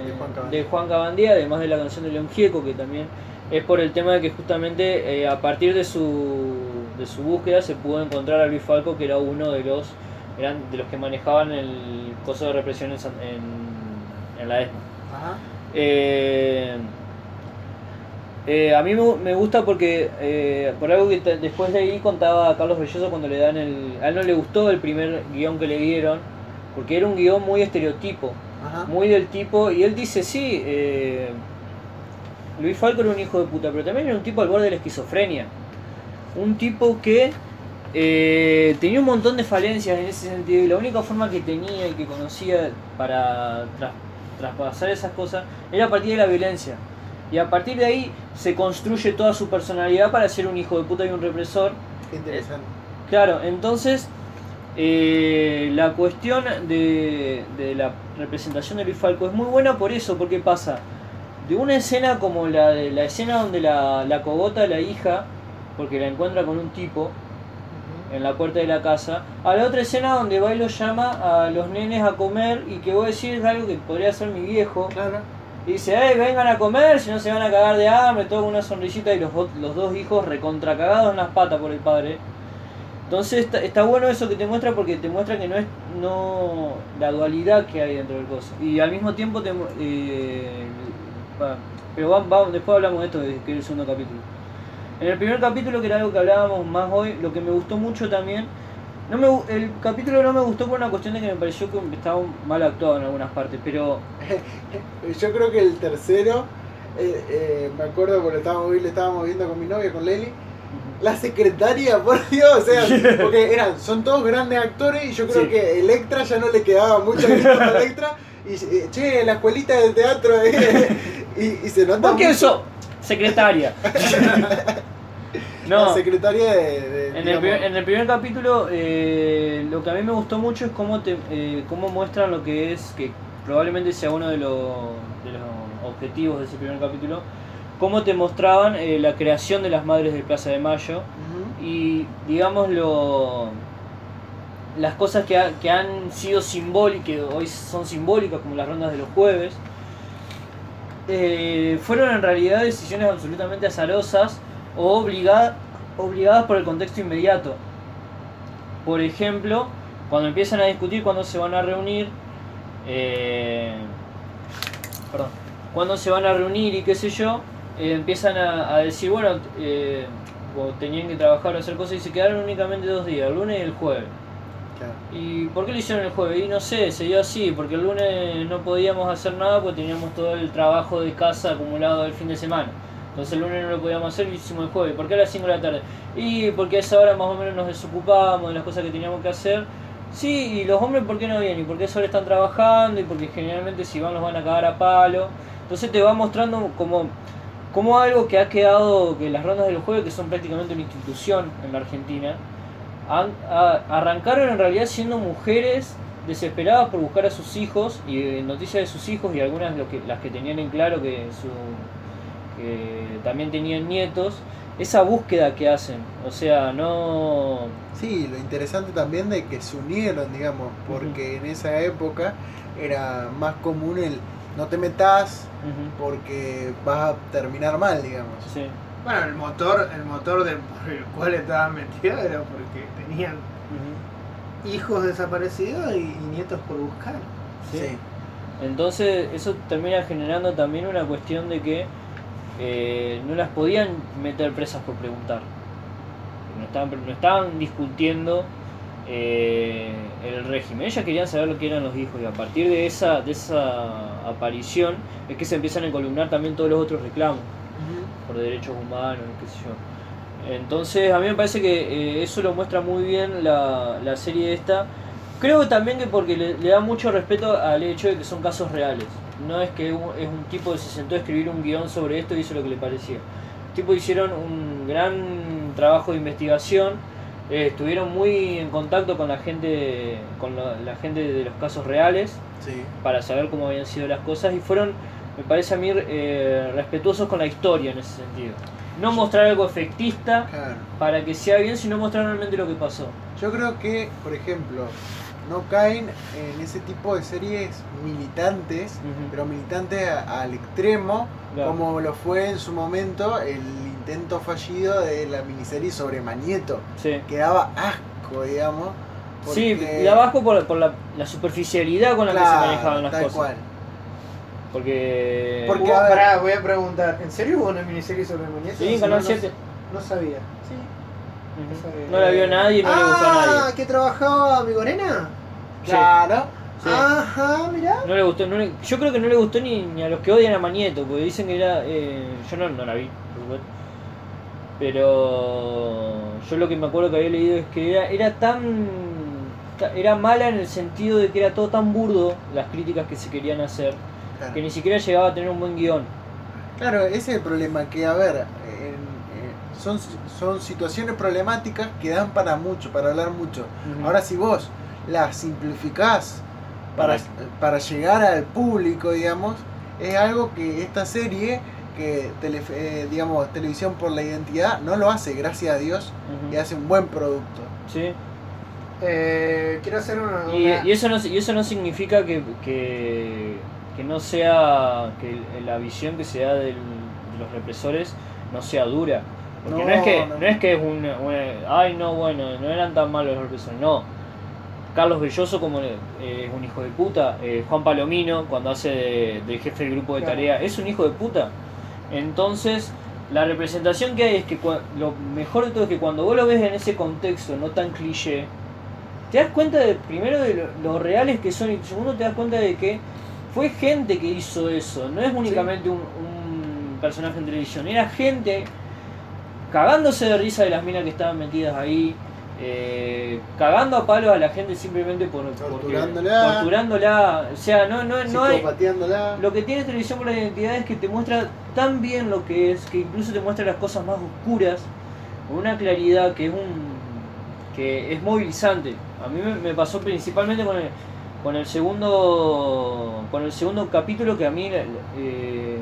De Juan Cabandier. de Juan Cabandier, además de la canción de León Gieco, que también es por el tema de que justamente eh, a partir de su, de su búsqueda se pudo encontrar a Luis Falco, que era uno de los eran de los que manejaban el coso de represión en, San- en, en la ESMA. Ajá. Eh, eh, a mí me, gusta porque eh, por algo que después de ahí contaba a Carlos Belloso cuando le dan el... A él no le gustó el primer guion que le dieron, porque era un guion muy estereotipo, Ajá. muy del tipo, y él dice, sí, eh, Luis Falco era un hijo de puta, pero también era un tipo al borde de la esquizofrenia. Un tipo que eh, tenía un montón de falencias en ese sentido, y la única forma que tenía y que conocía para tras- traspasar esas cosas era a partir de la violencia. Y a partir de ahí se construye toda su personalidad para ser un hijo de puta y un represor. Qué interesante. Claro, entonces eh, la cuestión de, de la representación de Luis Falco es muy buena por eso, porque pasa de una escena como la de la escena donde la, la cogota la hija, porque la encuentra con un tipo en la puerta de la casa, a la otra escena donde va y lo llama a los nenes a comer y que voy a decir algo que podría ser mi viejo. Claro. Y dice, hey, vengan a comer, si no se van a cagar de hambre, todo con una sonrisita y los, los dos hijos recontra cagados en las patas por el padre. Entonces está, está bueno eso que te muestra porque te muestra que no es no la dualidad que hay dentro del coso. Y al mismo tiempo te eh, pero va- va- después hablamos de esto que es el segundo capítulo. En el primer capítulo, que era algo que hablábamos más hoy, lo que me gustó mucho también, no me, el capítulo no me gustó por una cuestión de que me pareció que estaba mal actuado en algunas partes, pero Yo creo que el tercero, eh, eh, me acuerdo porque estábamos, le estábamos viendo con mi novia, con Leli. La secretaria, por Dios, o sea, porque eran, son todos grandes actores y yo creo Sí. que Electra ya no le quedaba guita a Electra. Y eh, che, la escuelita de teatro, eh, y, y se nota ¿Por qué mucho eso? Secretaria. la no. secretaria de. de, En el, primer, en el primer capítulo, eh, lo que a mí me gustó mucho es cómo, te, eh, cómo muestran lo que es, que probablemente sea uno de, los de los objetivos de ese primer capítulo, cómo te mostraban eh, la creación de las madres de Plaza de Mayo ujú. y, digamos, lo, las cosas que, ha- que han sido simbólicas, que hoy son simbólicas, como las rondas de los jueves, eh, fueron en realidad decisiones absolutamente azarosas o obliga- obligadas por el contexto inmediato. Por ejemplo, cuando empiezan a discutir cuándo se van a reunir, eh, perdón, cuándo se van a reunir y qué sé yo, eh, empiezan a, a decir, bueno, eh, o tenían que trabajar o hacer cosas y se quedaron únicamente dos días, el lunes y el jueves. Claro. ¿Y por qué lo hicieron el jueves? Y no sé, se dio así, porque el lunes no podíamos hacer nada porque teníamos todo el trabajo de casa acumulado del fin de semana. Entonces el lunes no lo podíamos hacer y hicimos el jueves. ¿Por qué a las 5 de la tarde? Y porque a esa hora más o menos nos desocupábamos de las cosas que teníamos que hacer Sí, y los hombres por qué no vienen, y por qué solo están trabajando, y porque generalmente si van los van a cagar a palo. Entonces te va mostrando como, como algo que ha quedado, que las rondas del juego, que son prácticamente una institución en la Argentina, han- arrancaron en realidad siendo mujeres desesperadas por buscar a sus hijos, y eh, noticias de sus hijos, y algunas lo que, las que tenían en claro que, su, que también tenían nietos, esa búsqueda que hacen. O sea, no... Sí, lo interesante también de que se unieron, digamos, porque en esa época era más común el no te metas porque vas a terminar mal, digamos. sí. Bueno, el motor, el motor de, por el cual estaban metidos era porque tenían hijos desaparecidos y, y nietos por buscar. Sí. Entonces eso termina generando también una cuestión de que eh, no las podían meter presas por preguntar. No estaban, no estaban discutiendo eh, el régimen. Ellas querían saber lo que eran los hijos y a partir de esa, de esa aparición es que se empiezan a columnar también todos los otros reclamos por derechos humanos, qué sé yo. Entonces a mí me parece que eh, eso lo muestra muy bien la, la serie esta. Creo también que porque le, le da mucho respeto al hecho de que son casos reales. No es que un- es un tipo que se sentó a escribir un guion sobre esto y hizo lo que le parecía. Los tipos hicieron un gran trabajo de investigación. eh, estuvieron muy en contacto con la gente con la, la gente de los casos reales Sí. para saber cómo habían sido las cosas y fueron, me parece a mí, eh, respetuosos con la historia en ese sentido. No mostrar algo efectista Claro. para que sea bien, sino mostrar realmente lo que pasó. Yo creo que, por ejemplo, no caen en ese tipo de series militantes, pero militantes a- al extremo, Claro. como lo fue en su momento el intento fallido de la miniserie sobre Manieto, Sí. que daba asco, digamos. Sí, porque- y da abajo por, por la, la superficialidad con la que se manejaban las tal cosas. cual. Porque. Porque, Hubo- a ver- pará, voy a preguntar, ¿en serio hubo una miniserie sobre muñecos? Sí, en No, Canal no- 7. No sabía. No la vio nadie y no le gustó a Ah, nadie. que trabajaba Migorena. Sí. Claro. Sí. Ajá, mirá. No le gustó, no le- yo creo que no le gustó ni, ni a los que odian a Manieto, porque dicen que era. eh, yo no, no la vi, por supuesto. Pero yo lo que me acuerdo que había leído es que era, era tan. ta- Era mala en el sentido de que era todo tan burdo las críticas que se querían hacer, Claro. que ni siquiera llegaba a tener un buen guion. Claro, ese es el problema, que a ver, en- son, son situaciones problemáticas que dan para mucho, para hablar mucho. Ahora si vos las simplificás para, para llegar al público, digamos, es algo que esta serie, que tele- eh, digamos, Televisión por la Identidad, no lo hace, gracias a Dios, y hace un buen producto. Sí. Eh, quiero hacer una. Y, una- y eso no, y eso no significa que, que, que no sea, que la visión que se da del- de los represores no sea dura. Porque no, No, es que no. no, es que es un, un- ay no bueno, no eran tan malos los represores, no. Carlos Belloso como eh, es un hijo de puta, eh, Juan Palomino cuando hace de, de jefe del grupo de tarea es un hijo de puta. Entonces, la representación que hay es que lo mejor de todo es que cuando vos lo ves en ese contexto no tan cliché, te das cuenta de primero de lo, lo reales que son y segundo te das cuenta de que fue gente que hizo eso, no es únicamente un, un personaje en televisión, era gente cagándose de risa de las minas que estaban metidas ahí, eh, cagando a palos a la gente simplemente por porque- Torturándola. torturándola, o sea, no, no, no hay, lo que tiene televisión por la identidad es que te muestra tan bien lo que es, que incluso te muestra las cosas más oscuras, con una claridad que es un que es movilizante. A mí me, me pasó principalmente con el, con el segundo con el segundo capítulo que a mí eh,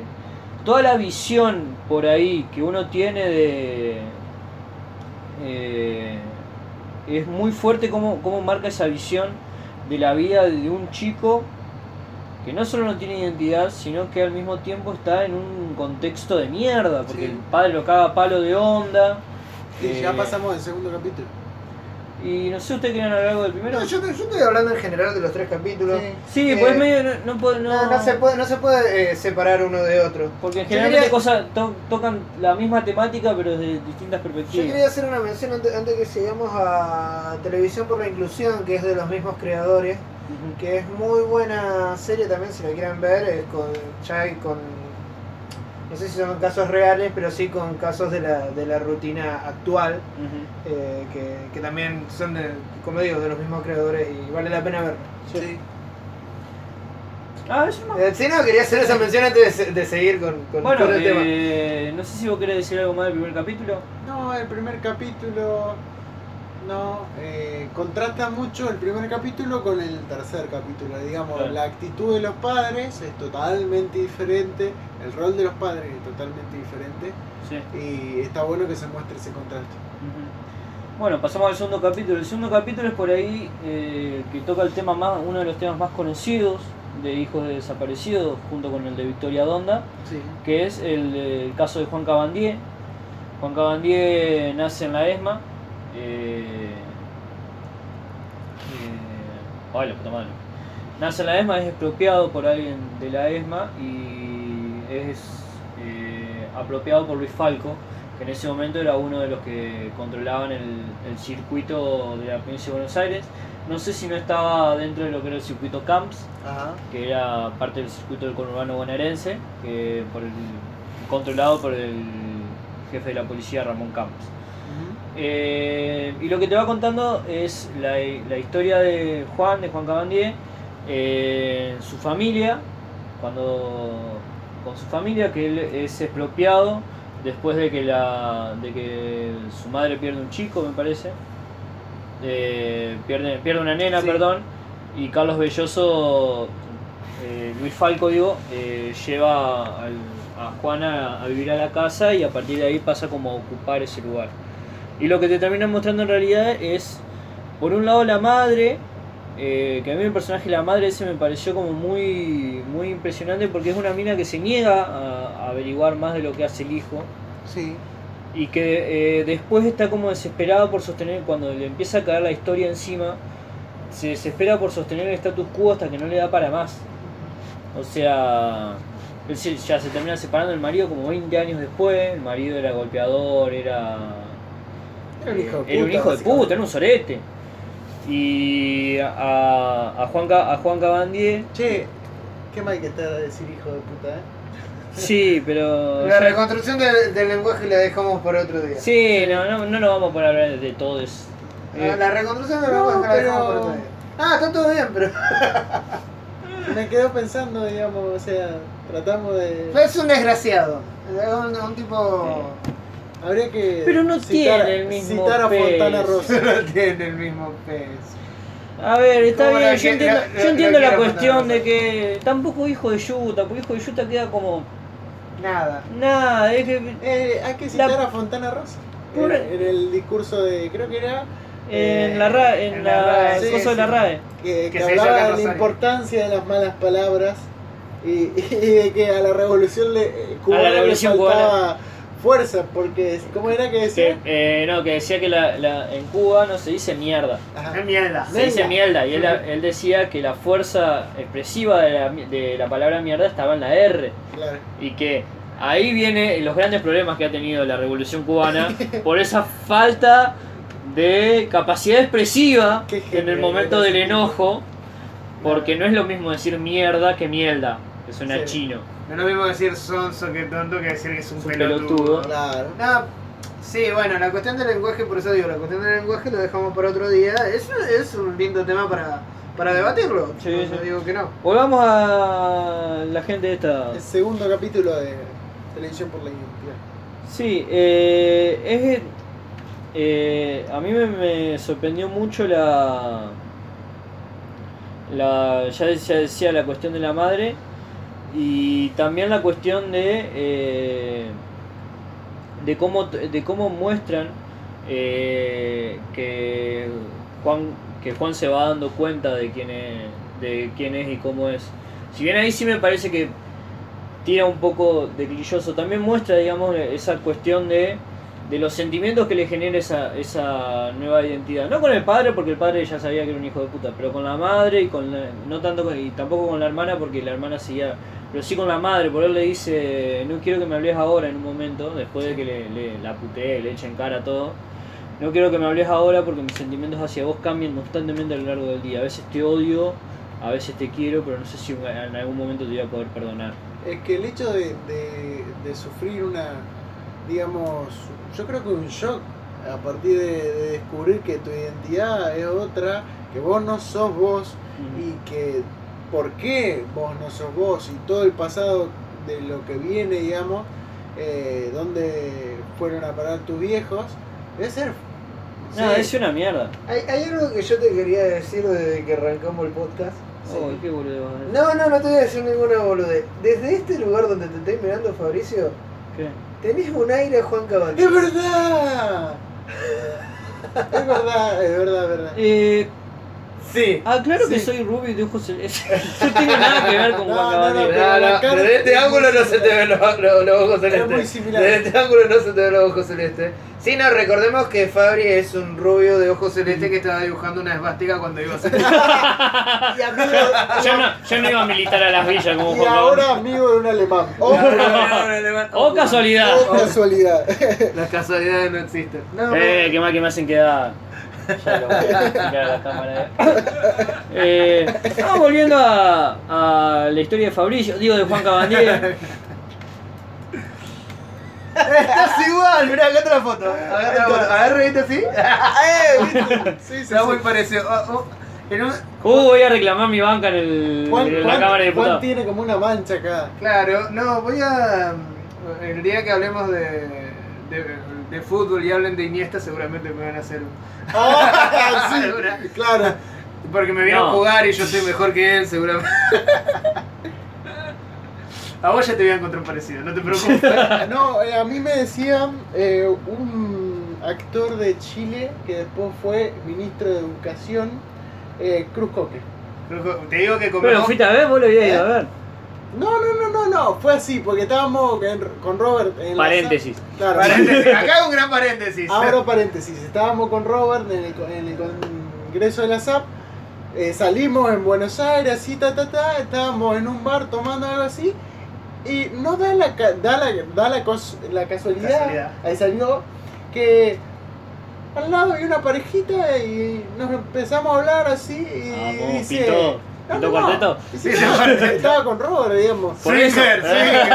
toda la visión por ahí que uno tiene de eh, es muy fuerte como, como marca esa visión de la vida de un chico que no solo no tiene identidad, sino que al mismo tiempo está en un contexto de mierda, porque Sí. el padre lo caga a palo de onda. Sí, ya eh, pasamos al segundo capítulo. Y no sé, ¿ustedes querían hablar algo del primero? No, yo, yo estoy hablando en general de los tres capítulos. Sí. Sí, Eh, pues medio no, no, puedo- no- No, no se puede, no se puede eh, separar uno de otro. Porque Yo generalmente quería- cosas to- tocan la misma temática, pero desde distintas Yo perspectivas. quería hacer una mención antes, antes que sigamos a Televisión por la Inclusión, que es de los mismos creadores, que es muy buena serie también si la quieren ver, eh, con Chai, con no sé si son casos reales, pero sí con casos de la, de la rutina actual, eh, que, que también son, de, como digo, de los mismos creadores y vale la pena ver. Sí. Ah, eso no. Eh, sí, no, quería hacer esa mención antes de, se- de seguir con, con, Bueno, con el tema. eh, no sé si vos querés decir algo más del primer capítulo. No, el primer capítulo no eh, contrasta mucho el primer capítulo con el tercer capítulo. Digamos, Claro. la actitud de los padres es totalmente diferente, el rol de los padres es totalmente diferente Sí. y está bueno que se muestre ese contraste. Bueno, pasamos al segundo capítulo. El segundo capítulo es por ahí eh, que toca el tema más, uno de los temas más conocidos de hijos de desaparecidos, junto con el de Victoria Donda, Sí. que es el, el caso de Juan Cabandier. Juan Cabandier nace en la ESMA. Eh, eh, ay, la puta madre. Nace en la ESMA, es expropiado por alguien de la ESMA y es eh, apropiado por Luis Falco, que en ese momento era uno de los que controlaban el, el circuito de la provincia de Buenos Aires. No sé si no estaba dentro de lo que era el circuito Camps, Ajá. que era parte del circuito del conurbano bonaerense, que por el, controlado por el jefe de la policía Ramón Campos. Eh, y lo que te va contando es la, la historia de Juan, de Juan Cabandier, eh, su familia, cuando con su familia, que él es expropiado después de que, la, de que su madre pierde un chico, me parece. Eh, pierde, pierde una nena, Sí. perdón. Y Carlos Belloso, Luis Falco, digo, lleva al- a Juana a vivir a la casa y a partir de ahí pasa como a ocupar ese lugar. Y lo que te terminan mostrando en realidad es, por un lado, la madre, eh, que a mí el personaje de la madre ese me pareció como muy, muy impresionante porque es una mina que se niega a, a averiguar más de lo que hace el hijo Sí. y que eh, después está como desesperada por sostener, cuando le empieza a caer la historia encima, se desespera por sostener el status quo hasta que no le da para más. O sea, él ya se termina separando del marido como 20 años después, el marido era golpeador, era... Era un hijo de era un puta, hijo de básicamente. puta, era un sorete. Y a, a, Juan, a Juan Cabandier, Che, qué mal que está decir hijo de puta, ¿eh? sí, pero... La reconstrucción del, del lenguaje la dejamos para otro día. Sí, no, no, no nos vamos a poner a hablar de todo eso. Ah, La reconstrucción del No, lenguaje la dejamos pero- para otro día. Ah, está todo bien, pero Me quedo pensando, digamos, o sea, tratamos de... es un desgraciado. Es un, un tipo. Habría que Pero no citar, tiene el mismo citar a Fontana peso. Rosa. No tiene el mismo peso. A ver, está ¿Cómo bien, la yo que- entiendo, la- yo la- entiendo la la cuestión de que tampoco hijo de Yuta, porque hijo de Yuta queda como Nada. nada, es que Eh, hay que citar La- a Fontana Rosa. Por- En, en el discurso de, creo que era, en la ra, en, en la, la RAE, sí, cosa de la sí. RAE. que, Que hablaba de la importancia de las malas palabras y, y de que a la revolución le, eh, cubana le revolución faltaba fuerza, porque, ¿cómo era que Que, decía? eh, no, que decía que la, la- en Cuba no se dice mierda, Ajá. Es mierda. se dice Mierda. y él, él decía que la fuerza expresiva de la, de la palabra mierda estaba en la R. Claro. y que ahí vienen los grandes problemas que ha tenido la revolución cubana por esa falta de capacidad expresiva Qué en el momento del enojo porque no es lo mismo decir mierda que mierda que suena Sí. chino No es lo mismo decir sonso que tonto que decir que es un, Es un pelotudo. pelotudo. Claro. No, sí, bueno, la cuestión del lenguaje, por eso digo, la cuestión del lenguaje lo dejamos para otro día. Es, es un lindo tema para, para debatirlo. Sí, no, sí. no digo que no. volvamos a la gente esta El segundo capítulo de Televisión por la Identidad. Sí, eh, es, eh, a mí me, me sorprendió mucho la, la ya decía, decía la cuestión de la madre y también la cuestión de eh, de cómo de cómo muestran eh, que Juan que Juan se va dando cuenta de quién es de quién es y cómo es. Si bien ahí sí me parece que tira un poco de clilloso. También muestra, digamos, esa cuestión de, de los sentimientos que le genera esa, esa nueva identidad. No con el padre, porque el padre ya sabía que era un hijo de puta, pero con la madre y con la- no tanto y tampoco con la hermana, porque la hermana seguía, pero sí con la madre, por él le dice, no quiero que me hables ahora en un momento, después de que le, le- la putee, le echen cara todo. No quiero que me hables ahora porque mis sentimientos hacia vos cambian constantemente a lo largo del día. A veces te odio, a veces te quiero, pero no sé si en algún momento te voy a poder perdonar. es que el hecho de, de- de sufrir una, digamos, yo creo que un shock a partir de, de descubrir que tu identidad es otra, que vos no sos vos y que por qué vos no sos vos y todo el pasado de lo que viene, digamos, eh, donde fueron a parar tus viejos, debe ser... No, sí, es una mierda. Hay, hay algo que yo te quería decir desde que arrancamos el podcast. Oh, qué boludo. No, no, no te voy a decir ninguna boludez. Desde este lugar donde te estoy mirando, Fabricio, ¿Qué? tenés un aire a Juan Cabandier. ¡Es verdad! es verdad, es verdad, es verdad. Eh, Sí. ah, claro que soy rubio y de ojos celestes. No tengo nada que ver con No, Juan no, desde este es ángulo no se te ven los, los- los ojos celestes. muy similar. Desde este ángulo no se te ven los ojos celestes. Sí, no, recordemos que Fabri es un rubio de ojos celestes que estaba dibujando una esvástica cuando iba a ser. Y amigo, Yo no, yo no iba a militar a las villas como y Juan ahora Cabandier. amigo de un alemán. Oh, O casualidad. oh, casualidad. Las casualidades no existen. No, Eh, qué mal que me hacen quedar. Ya lo voy a explicar a la cámara. Eh, ah, volviendo a, a la historia de Fabricio, digo de Juan Cabandier. Estás igual, mirá, acá otra foto. A ver, la foto. A ver, reíte así. ¡Eh! Sí, sí, Está sí. muy parecido. Oh, oh, en un- Uh, voy a reclamar mi banca en, el, Juan, en la Juan- Cámara de Juan Diputados. tiene como una mancha acá. Claro, no, voy a. El día que hablemos de, de, de fútbol y hablen de Iniesta, seguramente me van a hacer un. Ah, sí, Segura. claro. Porque me vieron No. jugar y yo soy mejor que él, seguramente. A vos ya te voy a encontrar parecido, no te preocupes. No, eh, a mí me decían eh, un actor de Chile que después fue ministro de Educación, eh, Cruz Coque. Te digo que Pero comemos. fuiste a ver, vos lo habías ido a ver. No, no, no, no, no, fue así, porque estábamos en- con Robert en la Paréntesis. sala- Claro, Paréntesis, Acá un gran paréntesis. Abro paréntesis, estábamos con Robert en el, en el congreso de la SAP, eh, salimos en Buenos Aires, así, ta, ta, ta, estábamos en un bar tomando algo así, y no da la, ca- da la, da la, cos- la casualidad, Casualidad. ahí salió, que al lado había una parejita y nos empezamos a hablar así, y Ah, dice... pintó, No, no. cuarteto. Sí, estaba con Robert, digamos. Por eso. Swinger, swinger,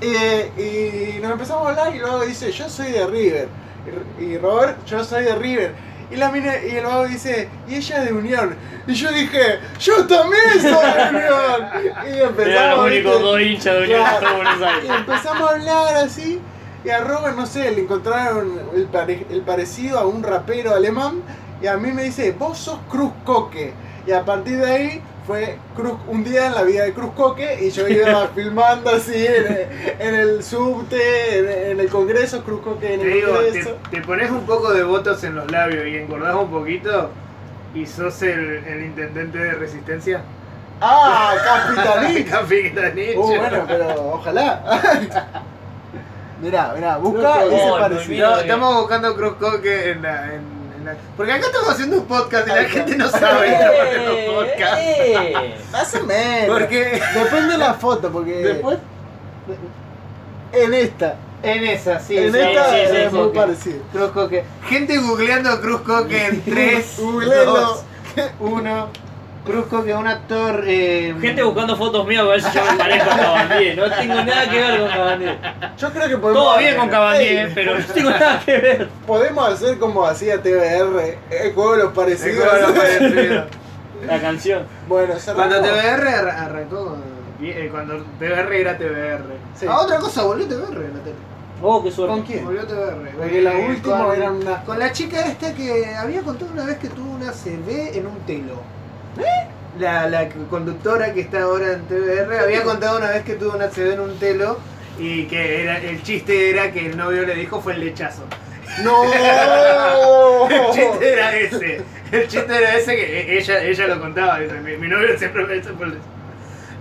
Eh, y nos empezamos a hablar y luego dice, yo soy de River. Y, y Robert, yo soy de River. Y la mina, y luego dice, y ella es de Unión. Y yo dije, yo también soy de Unión. Y empezamos, los únicos ¿viste? dos hinchas de Unión Y empezamos a hablar así. Y a Robert, no sé, le encontraron el, pare- el parecido a un rapero alemán. Y a mí me dice, vos sos Cruz Coque. Y a partir de ahí fue Cruz, un día en la vida de Cruz Coque. Y yo iba filmando así en, en el subte, en, en el congreso, Cruz Coque en Te el digo, congreso. te, te pones un poco de votos en los labios y engordás un poquito y sos el, el intendente de resistencia. ¡Ah, capitalista! Capitanito. Uh, bueno, pero ojalá. mirá, mirá, busca ese parecido. No, estamos buscando Cruz Coque en la, en, en la- Porque acá estamos haciendo un podcast y la gente no sabe que estamos haciendo un podcast. Eh, Más o menos. Porque Depende de la foto, porque después en esta, en esa, sí, en sí, esta sí, sí, es sí, muy Coque. parecido. Cruz Coque. Gente googleando Cruz Coque en 3, Googleenlo. 2, 1. Cruz Coque, un actor. Eh, Gente buscando fotos mías para ver si yo me parezco a Cabandier. No tengo nada que ver con Cabandier. Yo creo que podemos. Todo bien con Cabandier, Ey, pero no tengo nada que ver. Podemos hacer como hacía TBR, el juego de los el parecidos. juego de los parecidos. La canción. Bueno. Cuando TBR arra- arrancó. eh, Cuando TBR era TBR. Sí. Ah, otra cosa, volvió TBR en la tele. Oh, qué suerte. ¿Con quién? Volvió TBR. Porque la Eh, última con- eran unas. Con la chica esta que había contado una vez que tuvo una CB en un telo. La, la conductora que está ahora en TBR había contado una vez que tuvo una CB en un telo y que era, el chiste era que el novio le dijo fue el lechazo. ¡No! El chiste era ese. El chiste era ese que ella, ella lo contaba. Mi, mi novio siempre me dice por el lechazo.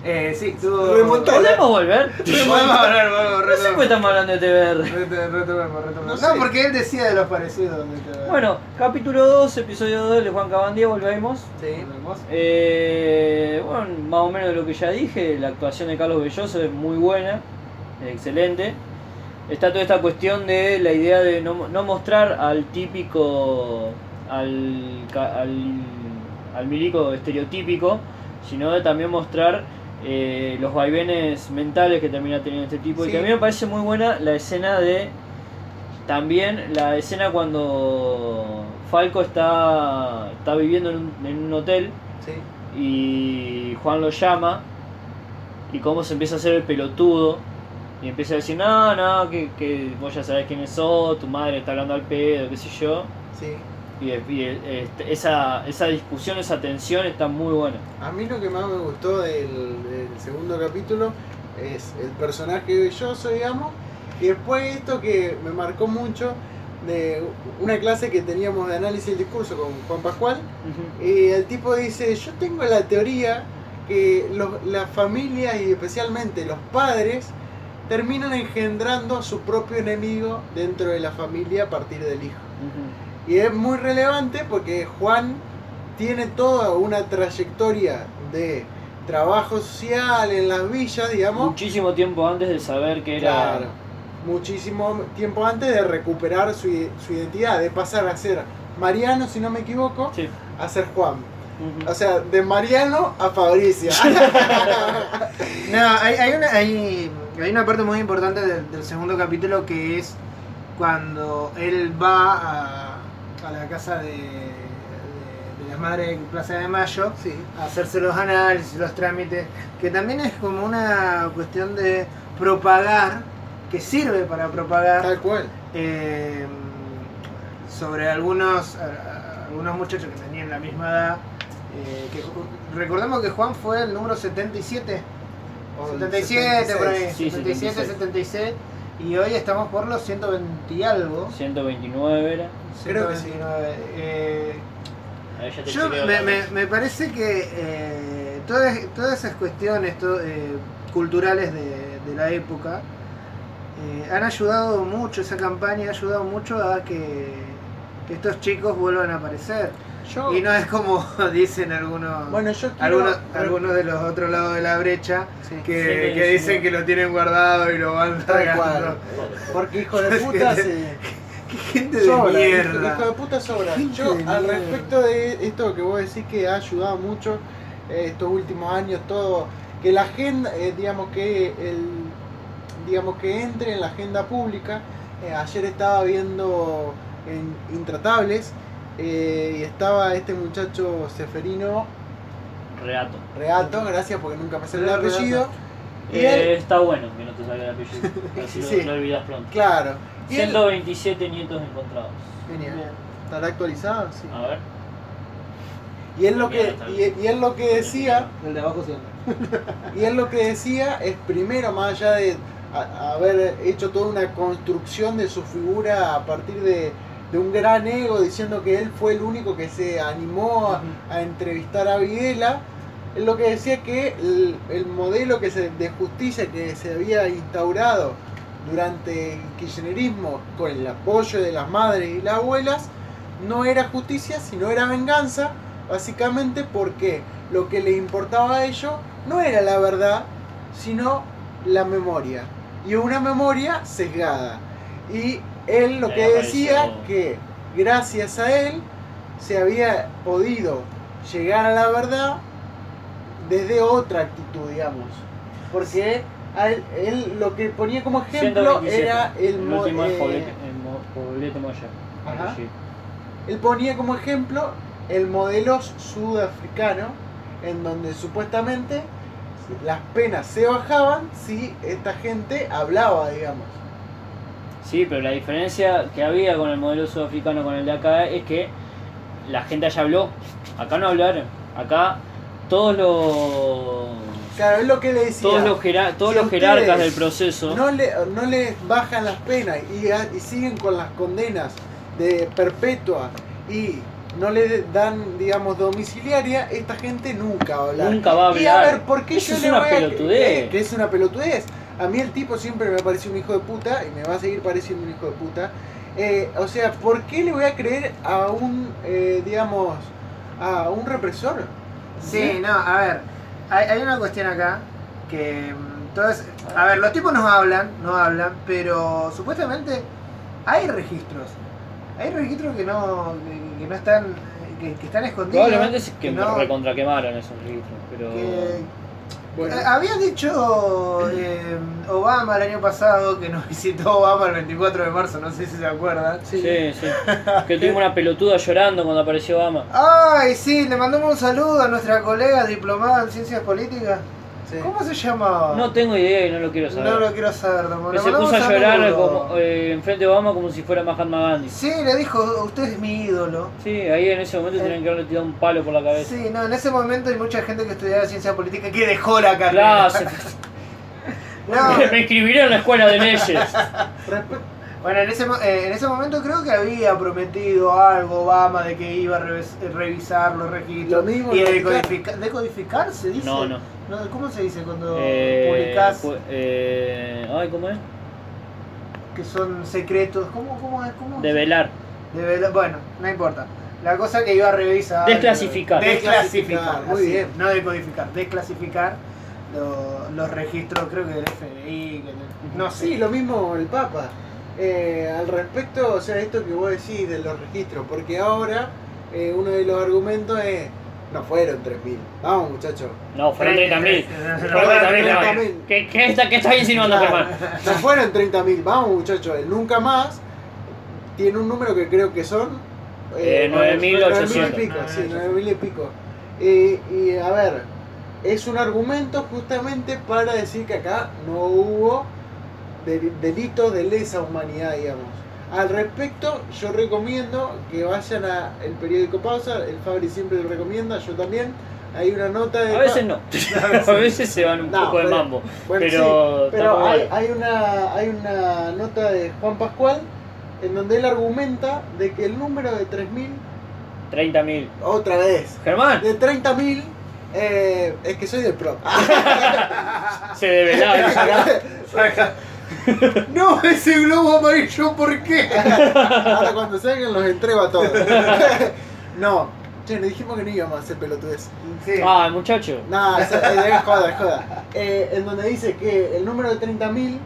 Eh, sí. Remontó. ¿Podemos volver? Podemos hablar, vamos, No sé por qué estamos hablando de TBR. Retomemos, retomemos. No porque él decía de los parecidos. de TBR. Bueno, capítulo 2, episodio 2 de Juan Cabandier, volvemos. Sí. Eh, bueno, más o menos de lo que ya dije, la actuación de Carlos Belloso es muy buena, excelente. Está toda esta cuestión de la idea de no, no mostrar al típico, al, ca- al, al milico estereotípico, sino de también mostrar eh, los vaivenes mentales que termina teniendo este tipo. Y que a mí me parece muy buena la escena de. También la escena cuando Falco está, está viviendo en un, en un hotel Sí. y Juan lo llama y cómo se empieza a hacer el pelotudo y empieza a decir, no, no, que, que vos ya sabés quiénes sos, tu madre está hablando al pedo, qué sé yo. Sí. Y, y, este, esa, esa discusión, esa tensión está muy buena. A mí lo que más me gustó del, del segundo capítulo es el personaje belloso, digamos, y después esto que me marcó mucho de una clase que teníamos de análisis del discurso con Juan Pascual, y el tipo dice, yo tengo la teoría que los- las familias y especialmente los padres terminan engendrando a su propio enemigo dentro de la familia a partir del hijo. Y es muy relevante porque Juan tiene toda una trayectoria de trabajo social en las villas, digamos. Muchísimo tiempo antes de saber que era... Claro. Muchísimo tiempo antes de recuperar su, su identidad, de pasar a ser Mariano, si no me equivoco, Sí. a ser Juan. O sea, de Mariano a Fabricio. No, hay, hay una, hay, hay una parte muy importante del, del segundo capítulo que es cuando él va a, a la casa de, de, de las madres en Plaza de Mayo sí. a hacerse los análisis, los trámites, que también es como una cuestión de propagar, que sirve para propagar Tal cual. eh, sobre algunos algunos muchachos que tenían la misma edad. eh, que, recordemos que Juan fue el número 77, O el 77 por ahí, 76. Sí, 77, 76. 76, y hoy estamos por los 120 y algo. 129 era. Creo que sí. 129, eh, Ahí ya te yo me, me- me parece que eh, todas, todas esas cuestiones to- eh, culturales de, de la época eh, han ayudado mucho, esa campaña ha ayudado mucho a que, que estos chicos vuelvan a aparecer. Yo, Y no es como dicen algunos, bueno, yo quiero... algunos, algunos de los otros lados de la brecha Sí. que, Sí, que dicen sí. que lo tienen guardado y lo van sacando. Porque hijo de puta se... Qué gente de mierda. Hijo de puta sobra. Yo, al respecto de esto que vos decís que ha ayudado mucho eh, estos últimos años, todo, que la agenda, eh, digamos que el, digamos que entre en la agenda pública. Eh, ayer estaba viendo en Intratables eh, y estaba este muchacho Seferino Reato. Reato, gracias porque nunca me sale el apellido. Y Eh, él, está bueno que no te salga el apellido. Así Sí. lo, lo olvidas pronto. claro. Y él, 127 nietos encontrados. Genial. ¿Estará actualizado? Sí. A ver. Y él lo que, y, y él lo que decía, El de abajo sí. y él lo que decía es primero, más allá de a- haber hecho toda una construcción de su figura a partir de, de un gran ego, diciendo que él fue el único que se animó a, a entrevistar a Videla, él lo que decía que el, el modelo que se, de justicia que se había instaurado durante el kirchnerismo con el apoyo de las madres y las abuelas no era justicia, sino era venganza, básicamente porque lo que le importaba a ellos no era la verdad, sino la memoria. Y una memoria sesgada. Y él lo que decía que gracias a él se había podido llegar a la verdad desde otra actitud, digamos. Porque él, lo que ponía como ejemplo 127. era el, El mo- último eh, el Moya. Ajá. Él ponía como ejemplo el modelo sudafricano, en donde supuestamente las penas se bajaban si esta gente hablaba, digamos. Sí, pero la diferencia que había con el modelo sudafricano con el de acá es que la gente allá habló. Acá no hablaron. Acá todos los Claro, es lo que le decía. todos los, jera- todos si los jerarcas del proceso No, le, no les bajan las penas y, a- y siguen con las condenas de perpetua y no le dan, digamos, domiciliaria, esta gente nunca va a hablar. nunca va a Y a hablar. ver, ¿por qué Eso yo es le una voy a pelotudez. eh, que es una pelotudez? A mí el tipo siempre me pareció un hijo de puta y me va a seguir pareciendo un hijo de puta. Eh, o sea, ¿por qué le voy a creer a un, eh, digamos, a un represor? Sí, no, a ver, hay, hay una cuestión acá que mm, todas, a ver, los tipos no hablan, no hablan, pero supuestamente hay registros, hay registros que no, que, que no están, que, que están escondidos. Probablemente es que no- recontra quemaron esos registros, pero que- Bueno, Eh, Había dicho eh, Obama el año pasado que nos visitó Obama el 24 de marzo, no sé si se acuerdan. Sí, sí. Que tuvimos una pelotuda llorando cuando apareció Obama. Ay, sí, le mandamos un saludo a nuestra colega diplomada en ciencias políticas. Sí. ¿Cómo se llamaba? No tengo idea y no lo quiero saber. No lo quiero saber, Le se puso a llorar como, eh, enfrente de Obama como si fuera Mahatma Gandhi. Sí, le dijo, usted es mi ídolo. Sí, ahí en ese momento tenían que haberle tirado un palo por la cabeza. Sí, no, en ese momento hay mucha gente que estudiaba ciencia política que dejó la carrera. Claro, se- No, me inscribieron en la escuela de leyes. Respe- bueno, en ese, mo- eh, en ese momento creo que había prometido algo Obama de que iba a revis- revisar los registros Lo mismo y decodificar, decodificar se dice. No, no. ¿Cómo se dice cuando Eh, publicás pu- eh, ay, ¿cómo es? que son secretos? ¿Cómo, cómo es? ¿Cómo? De velar. De vela- bueno, no importa. La cosa que iba a revisar. Desclasificar. Desclasificar, Desclasificar, muy así bien. No decodificar, desclasificar lo- los registros, creo que del FBI, que del- no sé. Sí, lo mismo el Papa. Eh, al respecto, o sea, esto que vos decís de los registros, porque ahora eh, uno de los argumentos es, no fueron 3.000. Vamos muchachos, No, fueron 30.000. No, Fueron 30.000. 30.000. no. ¿Qué, qué, está, ¿Qué estás insinuando, Germán? no fueron 30.000. Vamos muchachos, el nunca más tiene un número que creo que son... Eh, 9.800. 9.000 y pico, sí, 9.000 y pico. Eh, y a ver, es un argumento justamente para decir que acá no hubo de- delitos de lesa humanidad, digamos. Al respecto, yo recomiendo que vayan a el periódico Pausa, el Fabri siempre lo recomienda, yo también. Hay una nota de... A veces no. A veces se van un No, poco de pero- mambo. Bueno, Pero, sí, pero hay, hay una, hay una nota de Juan Pascual en donde él argumenta de que el número de 3.000, 30.000. otra vez, Germán, de 30.000, eh, es que soy del pro. se develaba. No, ese globo amarillo, ¿por qué? Ahora cuando salgan los entrego a todos. no, che, nos dijimos que no íbamos a hacer pelotudez. Sí. Ah, muchacho. No, es, es, es joda, es joda. Eh, en donde dice que el número de 30.000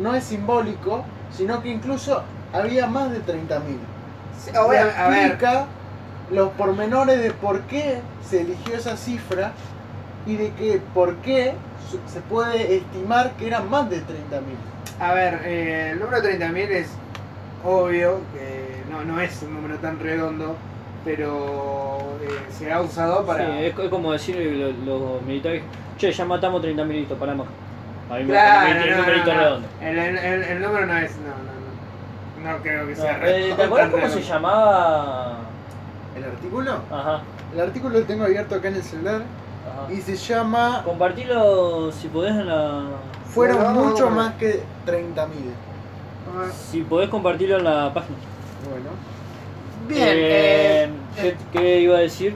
no es simbólico, sino que incluso había más de 30.000. Sí, a ver, a ver. explica los pormenores de por qué se eligió esa cifra y de que por qué se puede estimar que eran más de 30.000. A ver, eh, el número 30.000 es obvio que no, no es un número tan redondo, pero eh, se ha usado para. Sí, es, es como decir lo- los militares, che, ya matamos 30.000 listo, paramos. A mí me Claro, gusta el no, numerito no, no. redondo. El, el- el- el número no es. No, no, no. No creo que No, sea eh, redondo, ¿Te acuerdas cómo se llamaba? ¿El artículo? Ajá, El artículo lo tengo abierto acá en el celular ajá. y se llama Compartilo si podés en la. Fueron mucho más que 30.000. Ah, Si podés compartirlo en la página. Bueno, Bien, Eh, eh, ¿qué, qué iba a decir?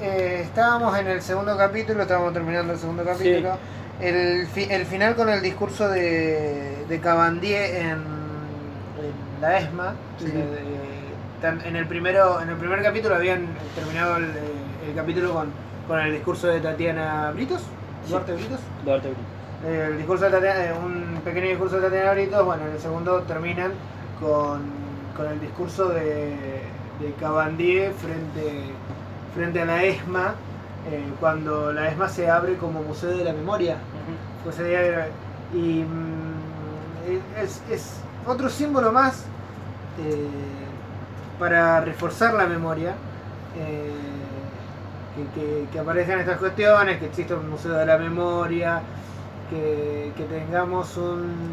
eh, estábamos en el segundo capítulo, estábamos terminando el segundo capítulo. El, fi- el final con el discurso de, de Cabandier en, en la ESMA. Sí. de- de- tan- en, el primero, en el primer capítulo habían terminado el, el capítulo con, con el discurso de Tatiana Britos. Sí. Duarte Britos. Duarte Brito. El discurso de eh, un pequeño discurso de Tatiana Britos, bueno, en el segundo terminan con, con el discurso de, de Cabandier frente, frente a la ESMA, eh, cuando la ESMA se abre como Museo de la Memoria. Ese día que- y mm, es, es otro símbolo más eh, para reforzar la memoria. eh, que, que, que aparezcan estas cuestiones, que exista un museo de la memoria, que, que tengamos un,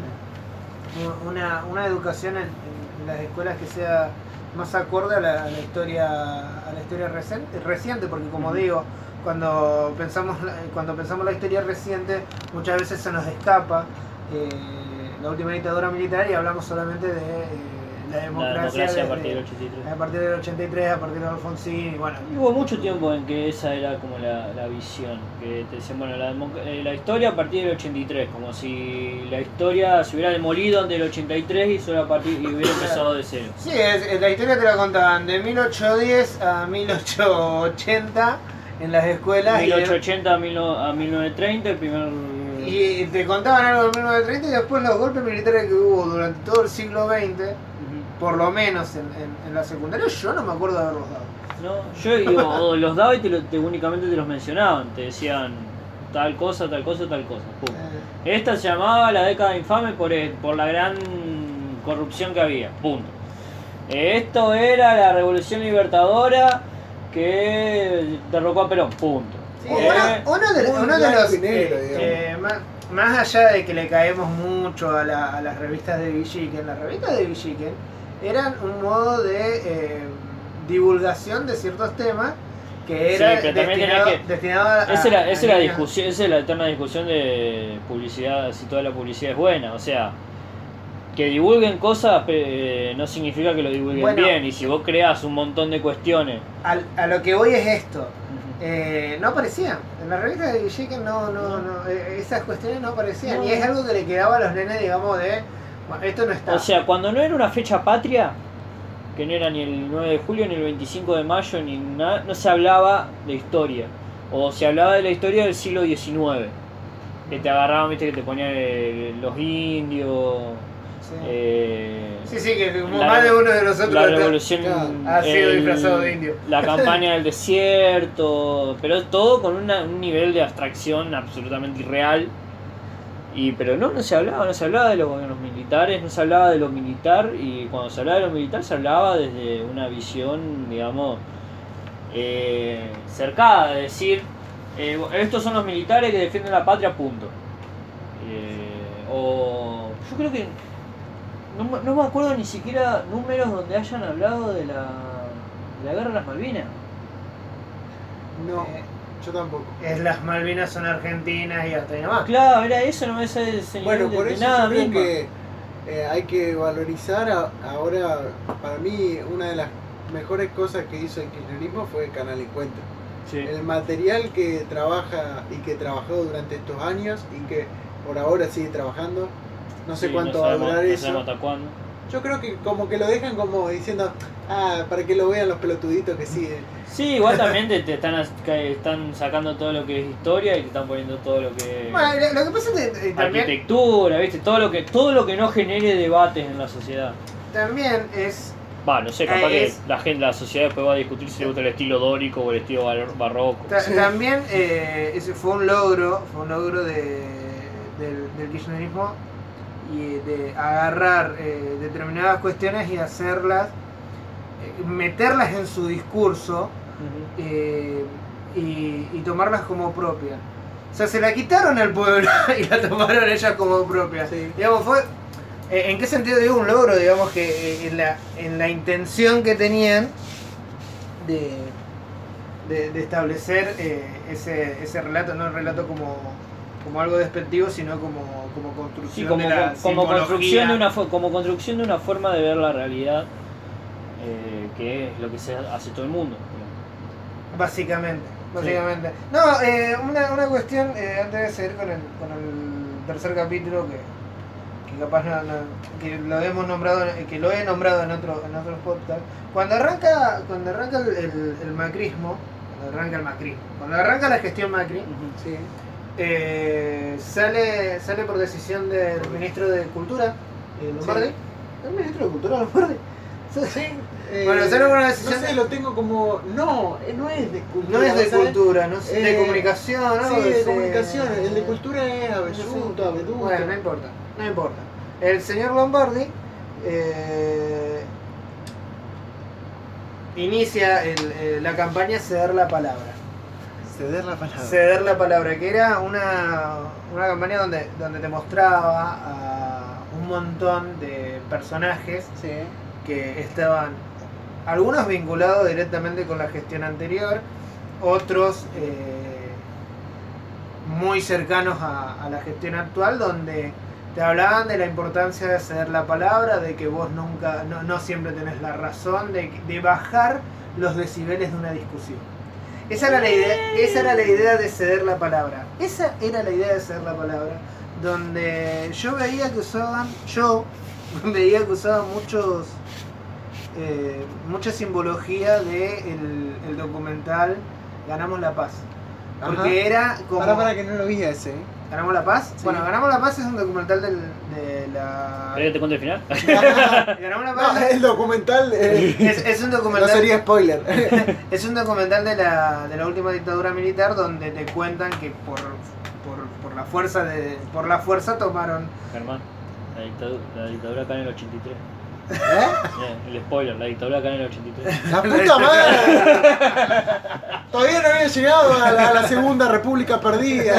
una, una educación en, en las escuelas que sea más acorde a la, a la historia a la historia reciente, reciente porque como digo cuando pensamos la- cuando pensamos la historia reciente muchas veces se nos escapa eh, la última dictadura militar y hablamos solamente de eh, la La democracia, a partir del de- 83. a partir del 83 a partir de Alfonsín y bueno Y Hubo mucho tiempo en que esa era como la, la visión, que te decían, bueno, la, eh, la historia a partir del 83, como si la historia se hubiera demolido antes del 83 y solo a partir y hubiera empezado de cero. Sí, es- es- la historia te la contaban de 1810 a 1880 en las escuelas y- 1880 a, 19- a 1930, el primer... y, te contaban algo de 1930 y después los golpes militares que hubo durante todo el siglo XX. Por lo menos en, en- en la secundaria, yo no me acuerdo de haberlos dado. No, yo digo, o los daba y te, lo- te- únicamente te los mencionaban, te decían tal cosa, tal cosa, tal cosa. pum. Eh, Esta se llamaba la década infame por, el- por la gran corrupción que había. Punto. Esto era la revolución libertadora que derrocó a Perón. Punto. sí, Eh, uno, uno de, uno de los eh, digamos. eh, más, más allá de que le caemos mucho a, la- a las revistas de Villiquen, las revistas de Villiquen eran un modo de eh, divulgación de ciertos temas que Sí, era también destinado, tenía que- destinado a, Esa es la, a esa es la niños. discusión, esa es la eterna discusión de publicidad, si toda la publicidad es buena. O sea, que divulguen cosas eh, no significa que lo divulguen Bueno. bien. Y si vos creas un montón de cuestiones. Al- a lo que voy es esto. Eh, no aparecían. En la revista de Villiquen no, no, no, eh, esas cuestiones no aparecían. No. Y es algo que le quedaba a los nenes, digamos, de. Esto no está. O sea, cuando no era una fecha patria, que no era ni el 9 de julio, ni el 25 de mayo, ni nada, no se hablaba de historia. O se hablaba de la historia del siglo XIX. Que te agarraban, viste, que te ponían los indios. sí. eh, sí, sí, que como la- más de uno de nosotros la revolución claro, ha sido el- disfrazado de indio. la campaña del desierto pero todo con una- un nivel de abstracción absolutamente irreal y pero no no se hablaba no se hablaba de los gobiernos militares no se hablaba de lo militar y cuando se hablaba de lo militar se hablaba desde una visión digamos eh, cercada de decir eh, estos son los militares que defienden la patria punto Eh, o yo creo que no, me- no me acuerdo ni siquiera números donde hayan hablado de la, de la guerra de las Malvinas. No, Eh, yo tampoco. es las Malvinas son argentinas y hasta ahí nomás. Claro, era eso, no me sale Bueno, de- por de eso nada yo creo que eh, hay que valorizar a- ahora, para mí, una de las mejores cosas que hizo el kirchnerismo fue Canal Encuentro. Sí. El material que trabaja y que trabajó durante estos años y que por ahora sigue trabajando, no sé Sí, cuánto no va a sabemos- durar no eso. sabemos hasta cuándo. Yo creo que como que lo dejan como diciendo, ah, para que lo vean los pelotuditos que siguen. Sí, igual también te, te están, están sacando todo lo que es historia y te están poniendo todo lo que Bueno, lo- que pasa es que eh, arquitectura, ¿viste? Todo lo que todo lo que no genere debates en la sociedad. también es. Va, no sé, capaz que es- la gente, la sociedad después va a discutir si le gusta el estilo dórico o el estilo bar- barroco. Sí. También eh, ese fue un logro, fue un logro de, del, del kirchnerismo y de agarrar eh, determinadas cuestiones y hacerlas, eh, meterlas en su discurso eh, y, y tomarlas como propia. O sea, se la quitaron al pueblo y la tomaron ellas como propia. Sí. Digamos, fue. ¿En qué sentido digo un logro? Digamos que en la, en la intención que tenían de, de, de establecer eh, ese, ese relato, no el relato como, como algo despectivo, sino como, como construcción Sí, como, de la como construcción de una como construcción de una forma de ver la realidad eh, que es lo que se hace todo el mundo. Básicamente, básicamente. No, eh, una, una cuestión, eh, antes de seguir con el, con el tercer capítulo, que, que capaz no, no- que lo hemos nombrado, que lo he nombrado en otro, en otros podcasts. Cuando arranca, cuando arranca el, el- el macrismo, cuando arranca el macrismo, cuando arranca la gestión Macri, Ujú. Sí. Eh, sale, sale por decisión del ministro de Cultura, eh, Lombardi. Sí. ¿El ministro de Cultura Lombardi? Sí. Eh, Bueno, sale por una decisión No sé, lo tengo como. No, eh, no es de cultura. No es de ¿sabes? cultura, no sé, de comunicación, Sí, de comunicación. El de cultura es sé. Abeduto. Bueno, no importa, no importa. El señor Lombardi eh, inicia el- la campaña Ceder la Palabra. Ceder la palabra. Ceder la Palabra, que era una, una campaña donde, donde te mostraba a un montón de personajes Sí. que estaban algunos vinculados directamente con la gestión anterior, otros eh, muy cercanos a, a la gestión actual, donde te hablaban de la importancia de ceder la palabra, de que vos nunca, no, no siempre tenés la razón, de, de bajar los decibeles de una discusión. Esa era, la idea, esa era la idea de ceder la palabra. Esa era la idea de ceder la palabra. Donde yo veía que usaban, yo veía que usaban muchos eh, mucha simbología de el, documental Ganamos la Paz. Porque era como. Para, para que no lo vi a ese. ¿Ganamos la Paz? Sí. Bueno, Ganamos la Paz es un documental del, de la. ¿Querés que te cuente el final? Ganamos la No, Paz el documental. eh, es, es un no documental. sería spoiler. Es un documental de la, de la última dictadura militar donde te cuentan que por por la fuerza de por la fuerza tomaron Germán, la dictadura, la dictadura acá en el 83. ¿Eh? Bien, el spoiler, la dictadura acá en el 83. ¡La puta madre! Todavía no había llegado a la, a la segunda república perdida.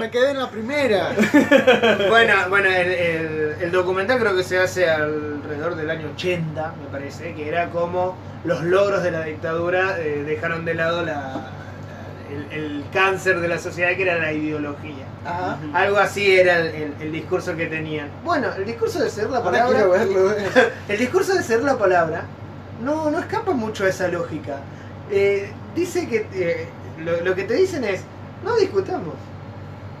Me quedé en la primera. Bueno, bueno, el, el- el documental creo que se hace alrededor del año 80, me parece, que era como los logros de la dictadura eh, dejaron de lado la, la- el, el cáncer de la sociedad que era la ideología. Ajá. Algo así era el, el- el discurso que tenían. Bueno, el discurso de ser la palabra. verlo. eh. El discurso de ser la palabra no, no escapa mucho a esa lógica. Eh, dice que eh, lo, lo que te dicen es, no discutamos.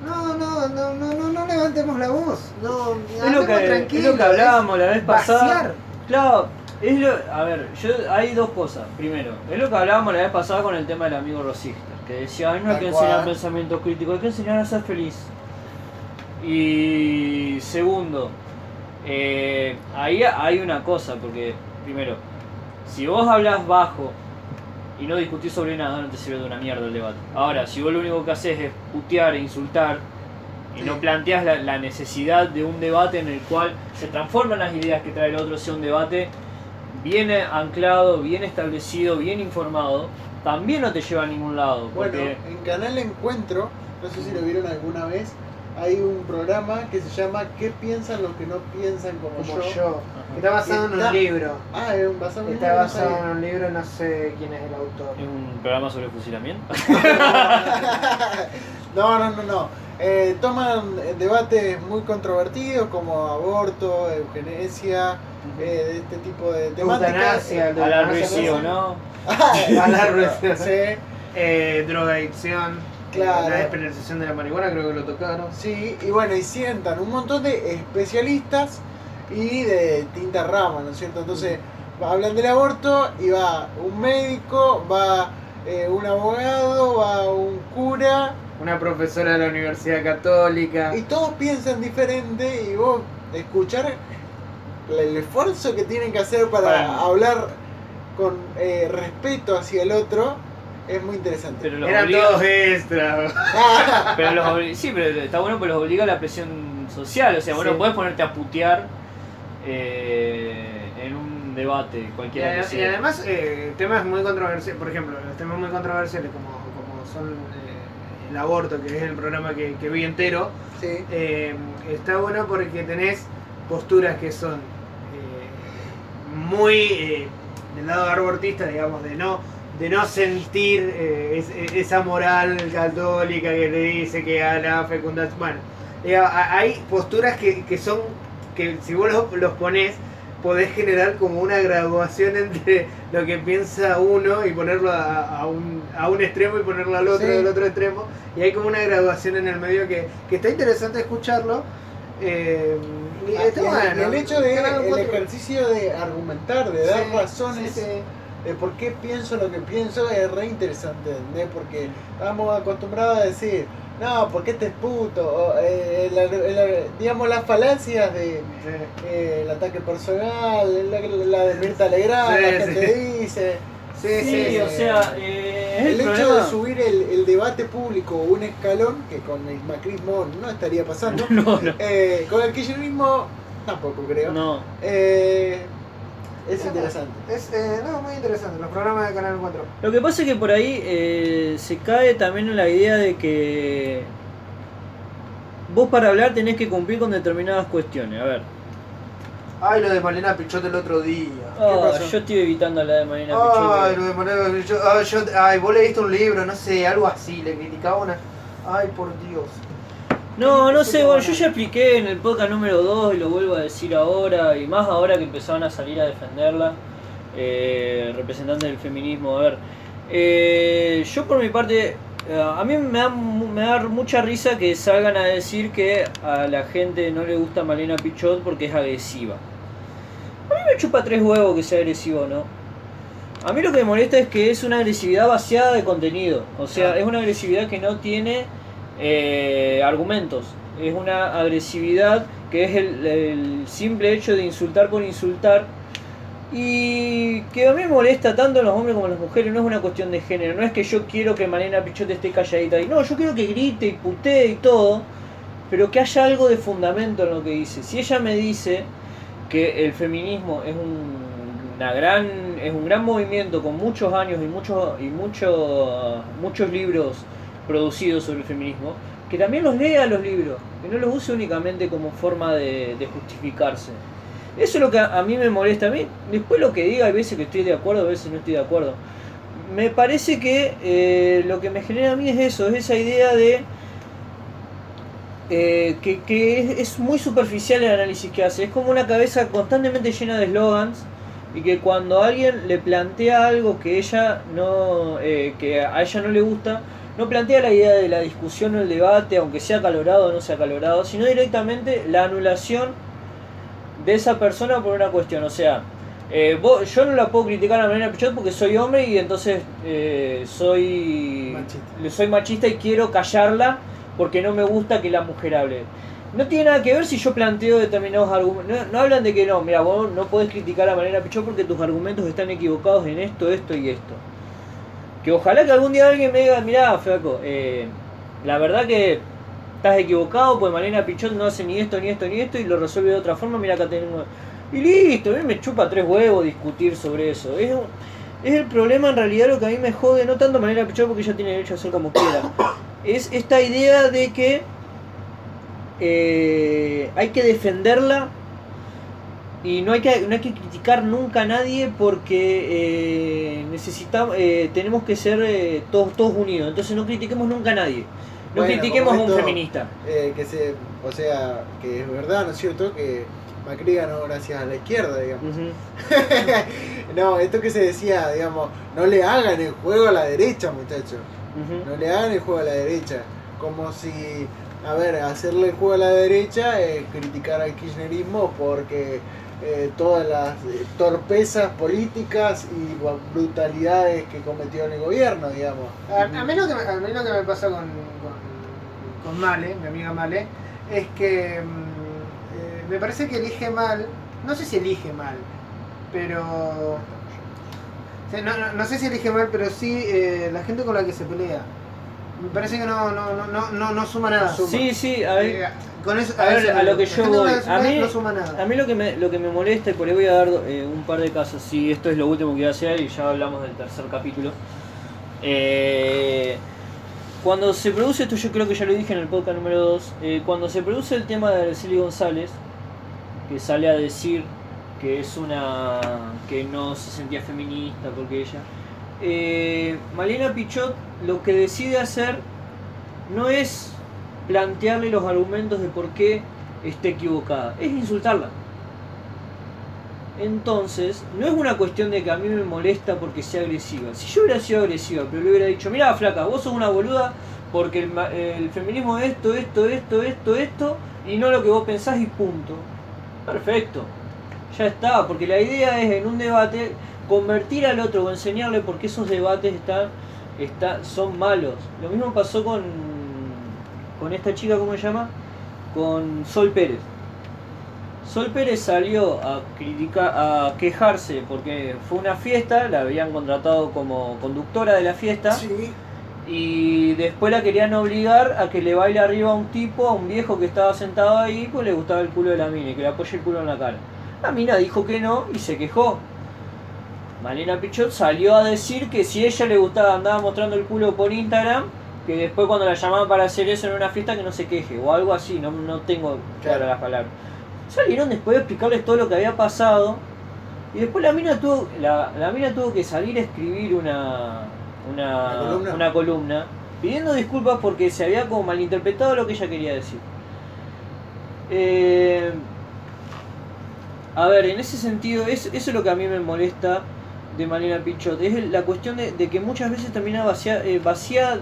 No, no, no, no, no, no levantemos la voz. No, Es lo, que, es tranquilos, lo que hablábamos la vez pasada. vaciar. Claro, es lo, a ver, yo, hay dos cosas. Primero, es lo que hablábamos la vez pasada con el tema del amigo Rosista, que decía, "Ay, no hay Tal que enseñar cual. pensamiento crítico, hay que enseñar a ser feliz. Y segundo, eh, ahí hay una cosa, porque primero, si vos hablas bajo y no discutís sobre nada, no te sirve de una mierda el debate. Ahora, si vos lo único que haces es putear e insultar y no planteas la, la necesidad de un debate en el cual se transforman las ideas que trae el otro, sea un debate bien anclado, bien establecido, bien informado, también no te lleva a ningún lado. Bueno, en Canal Encuentro, no sé si lo vieron alguna vez, hay un programa que se llama ¿Qué piensan los que no piensan como, Como yo? yo. Está basado en Está- un libro. Ah, es un basado en un Está libro, no basado en un libro, no sé quién es el autor. es un programa sobre fusilamiento. no, no, no, no. Eh, toman eh, debates muy controvertidos como aborto, eugenesia, eh, de este tipo de temáticas. Eutanasia, Eh, el de A la eutanasia, Ruiz sí o no. A la Ruiz. sí, Eh, drogadicción. Claro. La despenalización de la marihuana, creo que lo tocaron. sí, y bueno, y sientan un montón de especialistas y de tinta rama, ¿no es cierto? Entonces, va- hablan del aborto y va un médico, va eh, un abogado, va un cura, Una profesora de la Universidad Católica. y todos piensan diferente y vos escuchar el esfuerzo que tienen que hacer para Para- hablar con eh, respeto hacia el otro es muy interesante. Pero los Eran obliga- todos extras. pero los sí, pero está bueno porque los obliga a la presión social. O sea, vos Sí. no podés ponerte a putear eh, en un debate, Y, cualquiera que ade- y sea. además, eh, temas muy controversiales, por ejemplo, los temas muy controversiales como, como son eh, el aborto, que es el programa que, que vi entero, sí. eh, está bueno porque tenés posturas que son eh, muy eh, del lado abortista, digamos, de no de no sentir es- esa moral católica que te dice que a la fecundación. Bueno, hay posturas que, que son que si vos los, los pones podés generar como una graduación entre lo que piensa uno y ponerlo a, a un, a un extremo y ponerlo al otro Sí. del otro extremo y hay como una graduación en el medio que, que está interesante escucharlo eh, y Ah, está y el- bueno. y el hecho de Canal el ejercicio de argumentar, de dar Sí, razones sí. de por qué pienso lo que pienso es re interesante, ¿entendés? Porque estamos acostumbrados a decir, no, porque este es puto, o, eh, la- la- digamos las falacias de Sí. eh, el ataque personal, la, la de Mirta Legrand, Sí, la sí. gente dice. Sí, Sí, sí, o sea, eh, El el, hecho problema. de subir el, el debate público un escalón, que con el macrismo no estaría pasando, No, no. eh, con el kirchnerismo tampoco creo. No. Es interesante. Es, eh, no, muy interesante, los programas de Canal 4. Lo que pasa es que por ahí eh, se cae también en la idea de que vos para hablar tenés que cumplir con determinadas cuestiones. A ver, Ay, lo de Malena Pichot el otro día. Ah, pasó? yo estoy evitando la de Marina Ay, Pichot. lo de Malena Pichot. Ay, yo, ay, vos leíste un libro, no sé, algo así, le criticaba una. Ay, por Dios. No, no sé, bueno, yo ya expliqué en el podcast número 2 y lo vuelvo a decir ahora, y más ahora que empezaron a salir a defenderla, eh, representantes del feminismo. A ver, eh, yo por mi parte, eh, a mí me da, me da mucha risa que salgan a decir que a la gente no le gusta Malena Pichot porque es agresiva. A mí me chupa tres huevos que sea agresivo o no. A mí lo que me molesta es que es una agresividad vaciada de contenido. O sea, es una agresividad que no tiene eh, argumentos. Es una agresividad que es el, simple hecho de insultar por insultar Y que a mí me molesta tanto en los hombres como en las mujeres, no es una cuestión de género, no es que yo quiero que Malena Pichot esté calladita y no, yo quiero que grite y putee y todo, pero que haya algo de fundamento en lo que dice. Si ella me dice que el feminismo es un, una gran, es un gran movimiento con muchos años y muchos y muchos muchos libros producidos sobre el feminismo, que también los lea los libros, que no los use únicamente como forma de, de justificarse. Eso es lo que a, a mí me molesta. A mí, después lo que diga, hay veces que estoy de acuerdo, a veces no estoy de acuerdo. Me parece que eh, lo que me genera a mí es eso, es esa idea de eh, que, que es, es muy superficial el análisis que hace. Es como una cabeza constantemente llena de eslogans y que cuando alguien le plantea algo que ella no, eh, que a ella no le gusta, no plantea la idea de la discusión o el debate, aunque sea acalorado o no sea acalorado, sino directamente la anulación de esa persona por una cuestión. O sea, eh, vos- yo no la puedo criticar a Marina Pichot porque soy hombre y entonces eh, soy, Machista. soy machista y quiero callarla porque no me gusta que la mujer hable. No tiene nada que ver si yo planteo determinados argumentos. No, no hablan de que no, mira, vos no podés criticar a Marina Pichot porque tus argumentos están equivocados en esto, esto y esto. Que ojalá que algún día alguien me diga, mirá, flaco, eh, la verdad que estás equivocado, pues Malena Pichot no hace ni esto, ni esto, ni esto, y lo resuelve de otra forma, mira acá tenemos... Y listo, a mí me chupa tres huevos discutir sobre eso. Es, es el problema en realidad lo que a mí me jode, no tanto Malena Pichot porque ella tiene derecho a hacer como quiera. Es esta idea de que eh, hay que defenderla y no hay que, no hay que criticar nunca a nadie porque eh, necesitamos, eh, tenemos que ser eh, todos, todos unidos. Entonces no critiquemos nunca a nadie. No Bueno, critiquemos a un feminista. Eh, que se, o sea, que es verdad, ¿no es cierto? Que Macri ganó gracias a la izquierda, digamos. No, esto que se decía, digamos, no le hagan el juego a la derecha, muchachos. No le hagan el juego a la derecha. Como si, a ver, hacerle el juego a la derecha es criticar al kirchnerismo porque eh, todas las eh, torpezas políticas y brutalidades que cometió en el gobierno, digamos. A, a mí, lo que a mí que me pasa con, con, Male, mi amiga Male, es que mm, eh, me parece que elige mal, no sé si elige mal, pero... no, no, no sé si elige mal, pero sí eh, la gente con la que se pelea. Me parece que no, no, no, no, no, suma nada. Sí, sí, a ver. Eh, con eso, a ver, eso a lo que yo voy. A mí- no suma nada. A mí lo que me, lo que me molesta, y por ahí voy a dar eh, un par de casos, si esto es lo último que voy a hacer y ya hablamos del tercer capítulo. Eh, cuando se produce esto, yo creo que ya lo dije en el podcast número 2, cuando se produce el tema de Araceli González, que sale a decir que es una. que no se sentía feminista porque ella. Eh, Malena Pichot lo que decide hacer no es plantearle los argumentos de por qué esté equivocada, es insultarla. Entonces, no es una cuestión de que a mí me molesta porque sea agresiva. Si yo hubiera sido agresiva, pero le hubiera dicho, mira flaca, vos sos una boluda porque el, el feminismo es esto, esto, esto, esto, esto, y no lo que vos pensás y punto. Perfecto. Ya está, porque la idea es en un debate convertir al otro o enseñarle por qué esos debates están, está- son malos. Lo mismo pasó con, con esta chica, ¿cómo se llama? Con Sol Pérez. Sol Pérez salió a criticar, a quejarse porque fue una fiesta, la habían contratado como conductora de la fiesta Sí, y después la querían obligar a que le baile arriba a un tipo, a un viejo que estaba sentado ahí, pues le gustaba el culo de la mina y que le apoye el culo en la cara. La mina dijo que no y se quejó. Malena Pichot salió a decir que si ella le gustaba, andaba mostrando el culo por Instagram, que después cuando la llamaban para hacer eso en una fiesta que no se queje, o algo así, no, no tengo claras las palabras. Salieron después de explicarles todo lo que había pasado, y después la mina tuvo, la, la mina tuvo que salir a escribir una, una, ¿Una columna? una columna pidiendo disculpas porque se había como malinterpretado lo que ella quería decir. Eh, a ver, en ese sentido, es, eso es lo que a mí me molesta de Malena Pichot. Es la cuestión de, que muchas veces termina vacía, eh, vacía-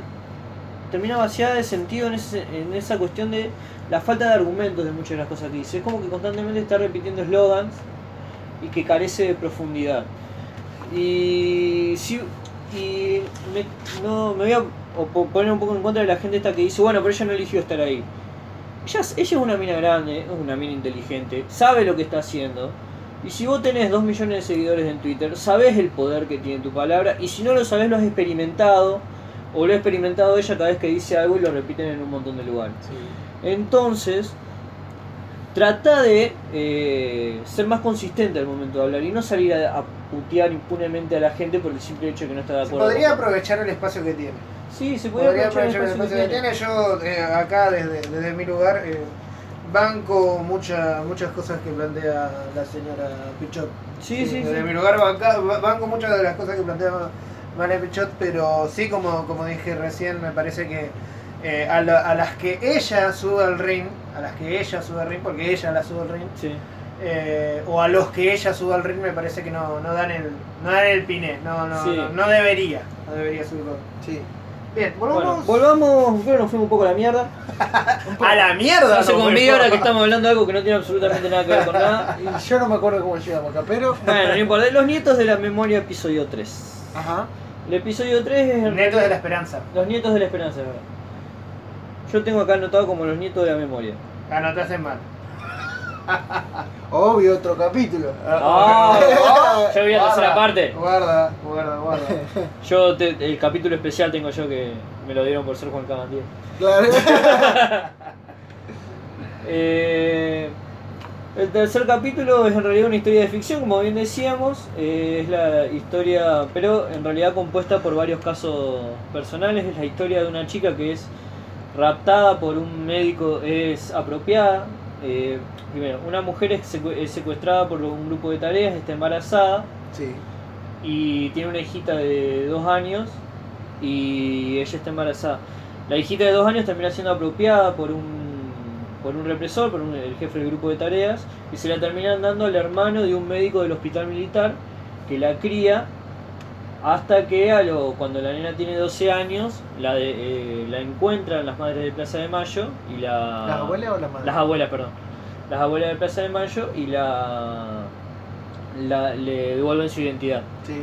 termina vaciada de sentido en, ese- en esa cuestión de la falta de argumentos de muchas de las cosas que dice. Es como que constantemente está repitiendo eslogans y que carece de profundidad. Y, si, y me, no, me voy a poner un poco en contra de la gente esta que dice, bueno, pero ella no eligió estar ahí. Ella es una mina grande, es una mina inteligente, sabe lo que está haciendo. Y si vos tenés 2 millones de seguidores en Twitter, sabés el poder que tiene tu palabra. Y si no lo sabés, lo has experimentado. O lo ha experimentado ella cada vez que dice algo y lo repiten en un montón de lugares. Entonces, trata de eh, ser más consistente al momento de hablar y no salir a, a putear impunemente a la gente por el simple hecho de que no está de Se acuerdo. podría aprovechar el espacio que tiene. Sí, se puede Podría aprovechar el espacio que espacio que tiene. tiene. Yo, eh, acá, desde, desde mi lugar, eh, banco mucha, muchas cosas que plantea la señora Pichot. Sí, sí, Desde sí. mi lugar, banca- banco muchas de las cosas que plantea María Pichot, pero sí, como, como dije recién, me parece que eh, a, la- a las que ella sube al ring, a las que ella sube al ring, porque ella la sube al ring, Sí. eh, o a los que ella sube al ring, me parece que no, no dan el no dan el piné, no, no, Sí. no, no debería, no debería subirlo. Sí. Bien, Bueno, volvamos volvamos, bueno, nos fuimos un poco a la mierda. a la mierda. Hace no, por media hora que estamos hablando de algo que no tiene absolutamente nada que ver con nada. Y yo no me acuerdo cómo llegamos acá, pero. Bueno, no importa. Los nietos de la memoria, episodio 3. Ajá. El episodio 3 es en Neto de la esperanza. Los nietos de la esperanza, es verdad. Yo tengo acá anotado como los nietos de la memoria. Anotaste mal. Obvio, otro capítulo. Yo vi la tercera parte. Guarda, guarda, guarda. Yo te- el capítulo especial tengo yo que me lo dieron por ser Juan Camandía. Claro. Eh, el tercer capítulo es en realidad una historia de ficción, como bien decíamos. eh, es la historia, pero en realidad compuesta por varios casos personales. Es la historia de una chica que es raptada por un médico, es apropiada. Eh, primero, una mujer es, secu- es secuestrada por un grupo de tareas, está embarazada Sí. y tiene una hijita de dos años y ella está embarazada. La hijita de dos años termina siendo apropiada por un por un represor, por un- el jefe del grupo de tareas, y se la terminan dando al hermano de un médico del hospital militar que la cría hasta que a lo, cuando la nena tiene 12 años la, de- eh, la encuentran las madres de Plaza de Mayo y la... ¿Las abuelas o las madres? Las abuelas, perdón. Las abuelas de Plaza de Mayo y la, la le devuelven su identidad. Sí.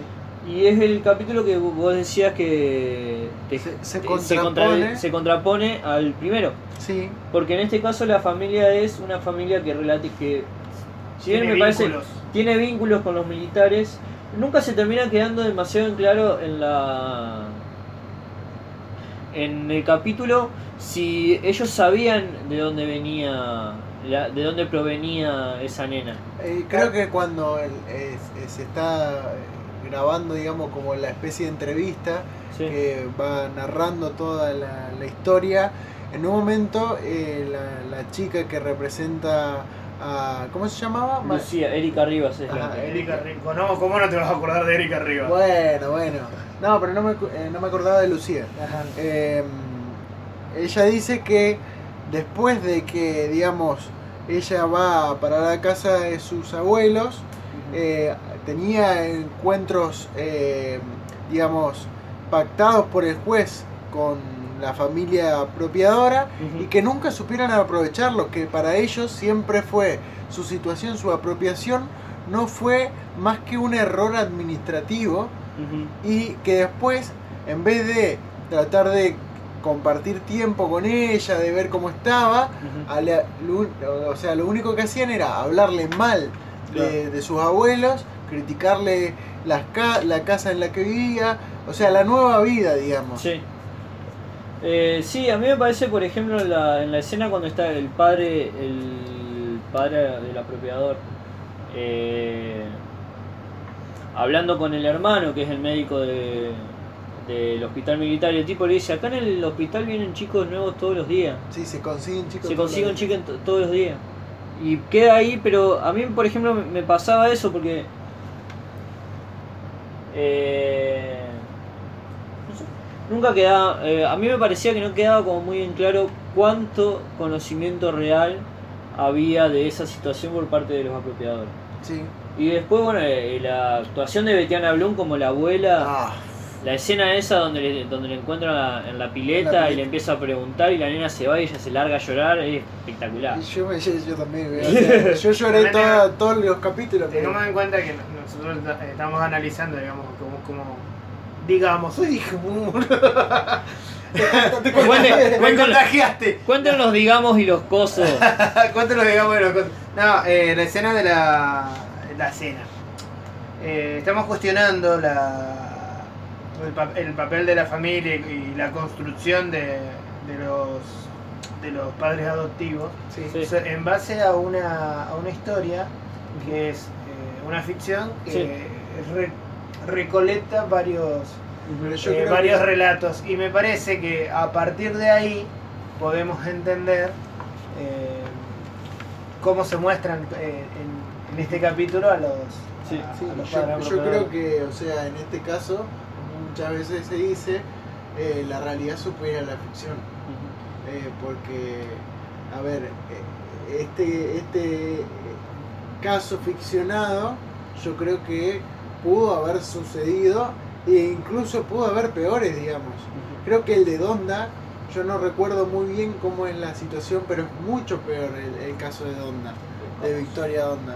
Y es el capítulo que vos decías que te- Se- contrapone. contra- se contrapone al primero. Sí. Porque en este caso la familia es una familia que relati que si bien Tiene me parece vínculos. tiene vínculos con los militares, nunca se termina quedando demasiado en claro en la en el capítulo si ellos sabían de dónde venía la- de dónde provenía esa nena. Eh, creo que cuando el- eh, se está eh, grabando, digamos, como la especie de entrevista Sí. que va narrando toda la, la historia, en un momento eh, la, la chica que representa a... ¿Cómo se llamaba? Ma- Lucía, Erika Rivas es la Ajá, que- Erika Rico. No, ¿cómo no te vas a acordar de Erika Rivas? Bueno, bueno. No, pero no me, acu- eh, no me acordaba de Lucía. Ajá. Eh, ella dice que después de que, digamos, ella va para la casa de sus abuelos, eh, tenía encuentros, eh, digamos, pactados por el juez con la familia apropiadora y que nunca supieron aprovecharlo, que para ellos siempre fue su situación, su apropiación, no fue más que un error administrativo y que después, en vez de tratar de compartir tiempo con ella, de ver cómo estaba, Ujú. a la- lo, o sea, lo único que hacían era hablarle mal de, Claro. de sus abuelos, criticarle las la casa en la que vivía, o sea, la nueva vida, digamos. Sí. Eh, sí, a mí me parece, por ejemplo, en la, en la escena cuando está el padre, el padre del apropiador, eh, hablando con el hermano, que es el médico de- del hospital militar, y el tipo le dice, acá en el hospital vienen chicos nuevos todos los días, Sí, se consiguen chicos. se todos consigue un los- chico en to- todos los días. Y queda ahí, pero a mí, por ejemplo, me, pasaba eso porque... eh, nunca quedaba... eh, a mí me parecía que no quedaba como muy en claro cuánto conocimiento real había de esa situación por parte de los apropiadores. Sí. Y después, bueno, eh, la actuación de Betiana Blum como la abuela... Ah, La escena esa donde le, donde le encuentran la- en la pileta la y le empieza a preguntar y la nena se va y ella se larga a llorar, es espectacular. y yo, me- yo, yo también, o sea, yo lloré toda- todos los capítulos. Tengamos en cuenta que nosotros estamos analizando, digamos, como, como digamos, uy, dije, me cuente- contagiaste. Cuéntenos, digamos, y los cosos. ¿Cuánto lo digamos de los cosas? No, eh, la escena de la la escena. Eh, estamos cuestionando la, el, pa- el papel de la familia y la construcción de, de los, de los padres adoptivos Sí. Sí. o sea, en base a una, a una historia que es eh, una ficción que Sí. re- recolecta varios, eh, varios que- relatos. Y me parece que a partir de ahí podemos entender eh, cómo se muestran eh, en, en este capítulo a los, Sí, a- Sí, a los yo, creo que, o sea, en este caso, muchas veces se dice, la realidad supera la ficción. Porque, a ver, este, este caso ficcionado, yo creo que pudo haber sucedido e incluso pudo haber peores, digamos. Creo que el de Donda, yo no recuerdo muy bien cómo es la situación, pero es mucho peor el, el caso de Donda, de Victoria Donda.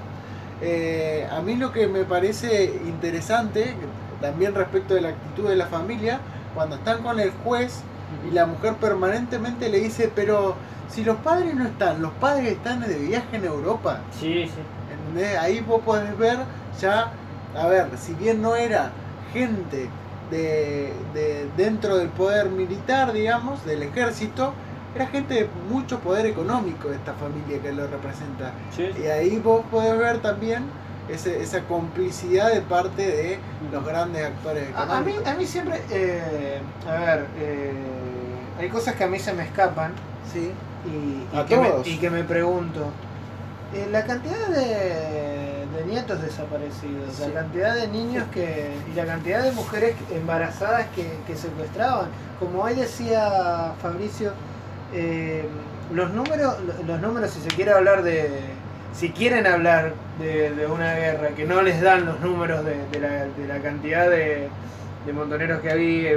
Eh, a mí lo que me parece interesante, también respecto de la actitud de la familia, cuando están con el juez y la mujer permanentemente le dice, pero si los padres no están, los padres están de viaje en Europa. Sí, sí. ¿entendés? Ahí vos podés ver ya, a ver, si bien no era gente de, de- dentro del poder militar, digamos, del ejército, era gente de mucho poder económico esta familia que lo representa. sí. Y ahí vos podés ver también ese- esa complicidad de parte de los grandes actores A, a mí, económicos. a mí siempre, eh, a ver, eh, hay cosas que a mí se me escapan Sí. y, y A que, me, y que me pregunto. eh, la cantidad de, de nietos desaparecidos, Sí. la cantidad de niños que y la cantidad de mujeres embarazadas que, que secuestraban. Como hoy decía Fabricio, eh, los números, los números, si se quiere hablar de, si quieren hablar de, de una guerra, que no les dan los números de, de la, de la cantidad de, montoneros que había,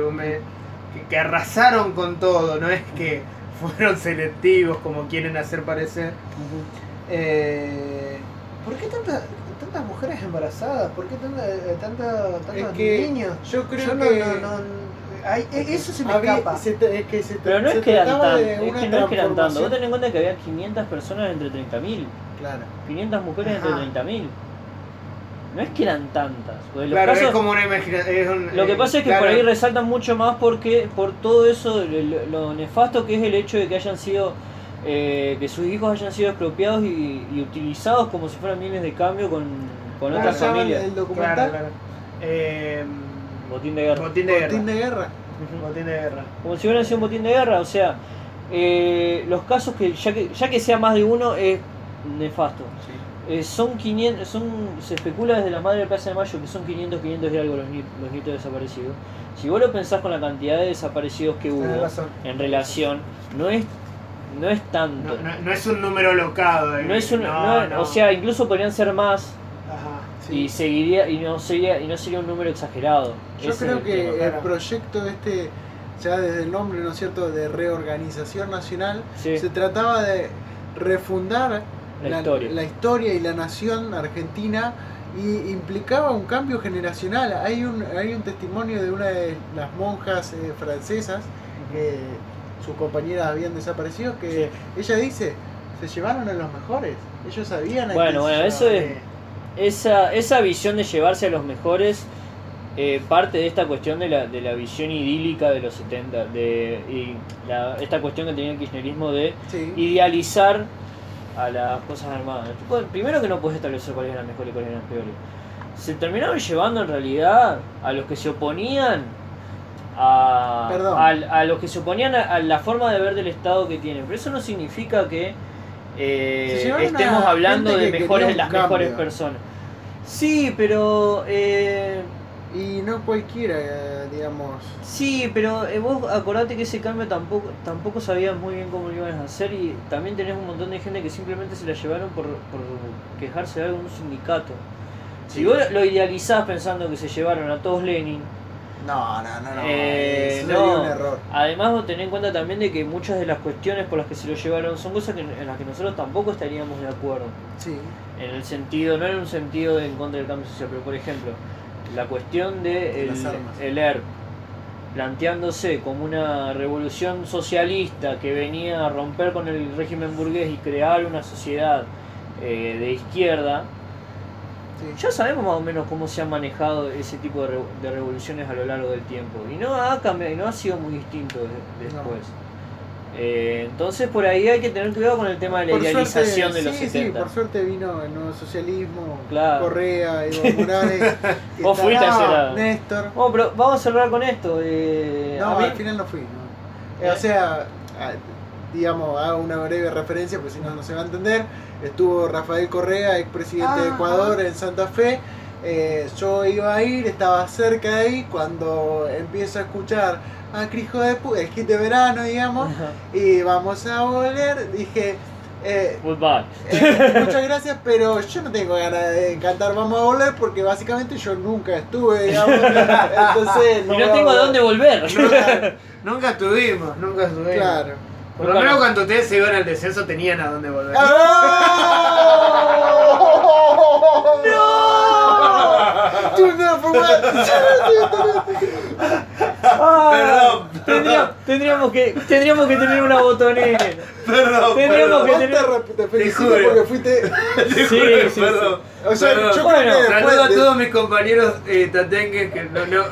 que arrasaron con todo, no es que fueron selectivos como quieren hacer parecer. Eh, ¿Por qué tanta- tantas mujeres embarazadas? ¿Por qué tanta, eh, tanta- tantos Es que niños? yo creo Yo no- que no- no- ay, e- eso se me había- escapa. se te- es que se te- Pero no es que eran tan, es que no es que eran tanto. Vos tenés en cuenta que había 500 personas entre 30.000. Claro. 500 mujeres Ajá. entre 30.000. No es que eran tantas. los Claro, casos- es como una imaginación. Lo que pasa es que por ahí resaltan mucho más porque por todo eso, lo, lo nefasto que es el hecho de que hayan sido, eh, que sus hijos hayan sido expropiados y, y utilizados como si fueran bienes de cambio con, con ¿Cómo otras el, familias. el documental? Eh, Botín de guerra. botín de guerra. Botín de guerra. Ujú. Botín de guerra. Como si hubieran sido un botín de guerra, o sea, eh, los casos que ya, que ya que sea más de uno es nefasto. Eh, son 500, son, se especula desde la madre del Plaza de Mayo que son 500, 500 y algo los, los nietos desaparecidos. Si vos lo pensás con la cantidad de desaparecidos que hubo en relación, no es, no es tanto. No, no- no es un número locado. eh. No es un, No, no- no. o sea, incluso podrían ser más Ajá. y seguiría y no sería y no sería un número exagerado. Yo Ese creo el que tema. el claro. proyecto este, ya desde el nombre, ¿no es cierto?, de reorganización nacional, Sí. se trataba de refundar La historia. la historia y la nación argentina y implicaba un cambio generacional. Hay un, hay un testimonio de una de las monjas eh, francesas que sus compañeras habían desaparecido que ella dice, se llevaron a los mejores, ellos sabían a Bueno, bueno, eso llevaban". es- Esa, esa visión de llevarse a los mejores eh, parte de esta cuestión de la, de la visión idílica de los 70, de y la- esta cuestión que tenía el kirchnerismo de Sí. idealizar a las cosas armadas. Tipo, Primero que no puedes establecer cuáles eran mejores y cuáles eran peores. Se terminaron llevando en realidad a los que se oponían a, al- a los que se oponían a, a la forma de ver del Estado que tienen. Pero eso no significa que eh, estemos a hablando de que mejores, las mejores personas. Sí, pero eh, Y no cualquiera, digamos. Sí, pero eh, vos acordate que ese cambio tampoco tampoco sabías muy bien cómo lo iban a hacer y también tenés un montón de gente que simplemente se la llevaron por, por quejarse de un sindicato. Si vos lo idealizás pensando que se llevaron a todos Lenin, No, no, no, no. Eh, sería no. un error. además vos tenés en cuenta también de que muchas de las cuestiones por las que se lo llevaron son cosas que- en las que nosotros tampoco estaríamos de acuerdo. Sí. En el sentido, no en un sentido de en contra del cambio social, pero por ejemplo, la cuestión de el, el ERP planteándose como una revolución socialista que venía a romper con el régimen burgués y crear una sociedad eh, de izquierda, Sí. Ya sabemos más o menos cómo se han manejado ese tipo de, re- de revoluciones a lo largo del tiempo. Y no ha cambiado, no ha sido muy distinto de- después. Eh, entonces por ahí hay que tener cuidado con el tema de la Por idealización suerte- de los sí, 70. Sí, por suerte vino el nuevo socialismo, Claro. Correa, Evo Morales. Vos está- fuiste no. Néstor. Bueno, pero vamos a cerrar con esto. eh, No, a mí- al final no fui. ¿no? Eh. O sea, digamos, hago una breve referencia, porque si no, no se va a entender. Estuvo Rafael Correa, expresidente de Ah, Ecuador, en Santa Fe. Eh, yo iba a ir, estaba cerca de ahí, cuando empiezo a escuchar a Crijo de Pu- el hit de verano, digamos, y vamos a volver, dije, eh, Goodbye. eh, muchas gracias, pero yo no tengo ganas de cantar Vamos a volver porque básicamente yo nunca estuve, digamos, entonces Y voy no tengo a dónde volver. Claro, Nunca estuvimos, nunca estuvimos. claro. Por lo menos cuando ustedes se iban al descenso tenían a dónde volver. ¡No! Tú no Ah, tendría- tendríamos, que, tendríamos que tener una botonera. Perdón, Tendríamos que tener- te, felicito porque fuiste. Sí, sí, sí. perdón. O sea, Perdón. yo Bueno, creo que después Saludo a de- todos mis compañeros eh, tatengues que no, no,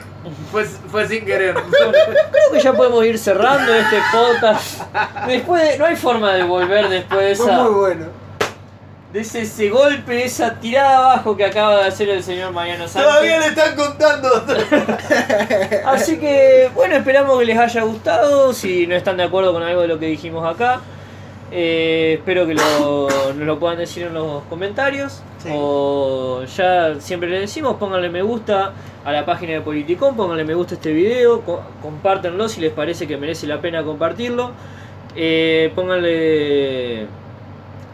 fue, fue sin querer. Creo que ya podemos ir cerrando este podcast. Después de- no hay forma de volver después de Fue esa. muy bueno. De ese, ese golpe, esa tirada abajo que acaba de hacer el señor Mariano Todavía Sánchez. le están contando. Así que, bueno, esperamos que les haya gustado. Si no están de acuerdo con algo de lo que dijimos acá, eh, espero que lo, nos lo puedan decir en los comentarios. Sí. O ya siempre les decimos, pónganle me gusta a la página de Politicón, pónganle me gusta a este video, co- compártanlo si les parece que merece la pena compartirlo. Eh, pónganle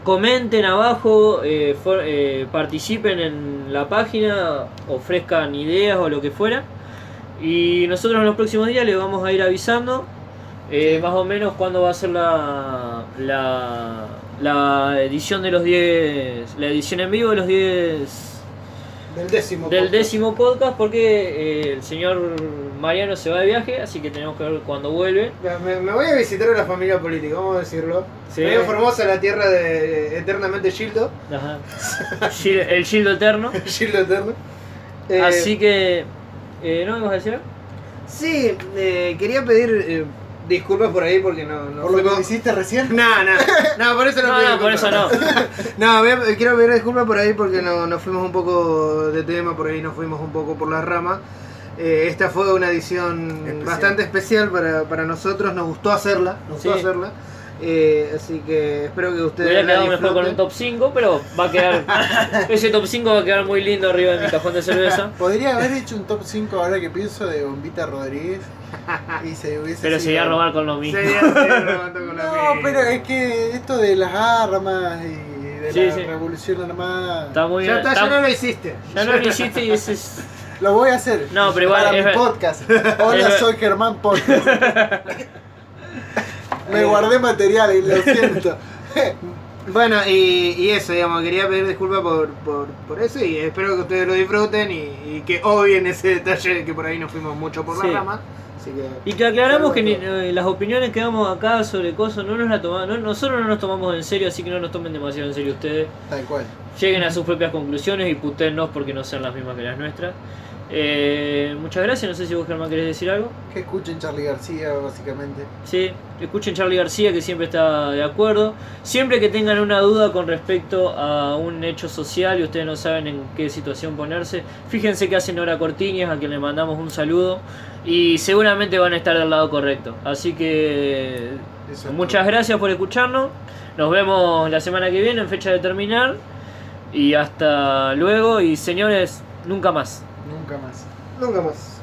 comenten abajo, eh, for- eh, participen en la página, ofrezcan ideas o lo que fuera. Y nosotros en los próximos días les vamos a ir avisando eh, más o menos cuándo va a ser la, la, la edición de los 10, la edición en vivo de los 10 Del décimo. del podcast. décimo podcast porque eh, el señor Mariano se va de viaje, así que tenemos que ver cuándo vuelve. Me, me voy a visitar a la familia política, vamos a decirlo. Sí. Medio Formosa, la tierra de eternamente Gildo. Ajá. El Gildo Eterno. Gildo eterno. Eh, Así que... Eh, ¿No me vas a decir? Sí, eh, quería pedir eh, disculpas por ahí porque no, no Por lo que fuimos- hiciste recién. No, no, no, por eso no No, no, por eso no. No, quiero pedir disculpas por ahí porque no, nos fuimos un poco de tema, por ahí nos fuimos un poco por la rama. Eh, esta fue una edición Especial. bastante especial para, para nosotros, nos gustó hacerla, nos gustó hacerla. Eh, así que espero que ustedes Hubiera quedado mejor con un top 5, pero va a quedar. ese top 5 va a quedar muy lindo arriba de mi cajón de cerveza. Podría haber hecho un top 5 ahora que pienso de Bombita Rodríguez. Y se hubiese Pero se iba a sido- robar con lo mismo. Robando con la No, misma. pero es que esto de las armas y de Sí, la sí. revolución armada. Está muy Ya está, está- ya no lo hiciste. ya no lo hiciste y ese es. Lo voy a hacer. No, pero igual Para es mi ver- podcast. Hola, es- soy Germán Podcast. Me guardé material y lo siento. Bueno, y, y eso, digamos, quería pedir disculpas por, por, por eso y espero que ustedes lo disfruten y, y que obvien ese detalle de que por ahí nos fuimos mucho por Sí. la rama. Así que, Y que aclaramos que ni- eh, las opiniones que damos acá sobre cosas no nos la tomamos, no- nosotros no nos tomamos en serio, así que no nos tomen demasiado en serio ustedes. Tal cual. Lleguen a sus propias conclusiones y putennos porque no sean las mismas que las nuestras. Eh, muchas gracias, no sé si vos Germán querés decir algo. Que escuchen Charlie García, básicamente. Sí, escuchen Charlie García que siempre está de acuerdo. Siempre que tengan una duda con respecto a un hecho social y ustedes no saben en qué situación ponerse, fíjense que hacen Nora Cortiñas, a quien le mandamos un saludo y seguramente van a estar del lado correcto. Así que Eso muchas todo. gracias por escucharnos. Nos vemos la semana que viene en fecha de terminar. Y hasta luego y señores, nunca más. Nunca más. nunca más.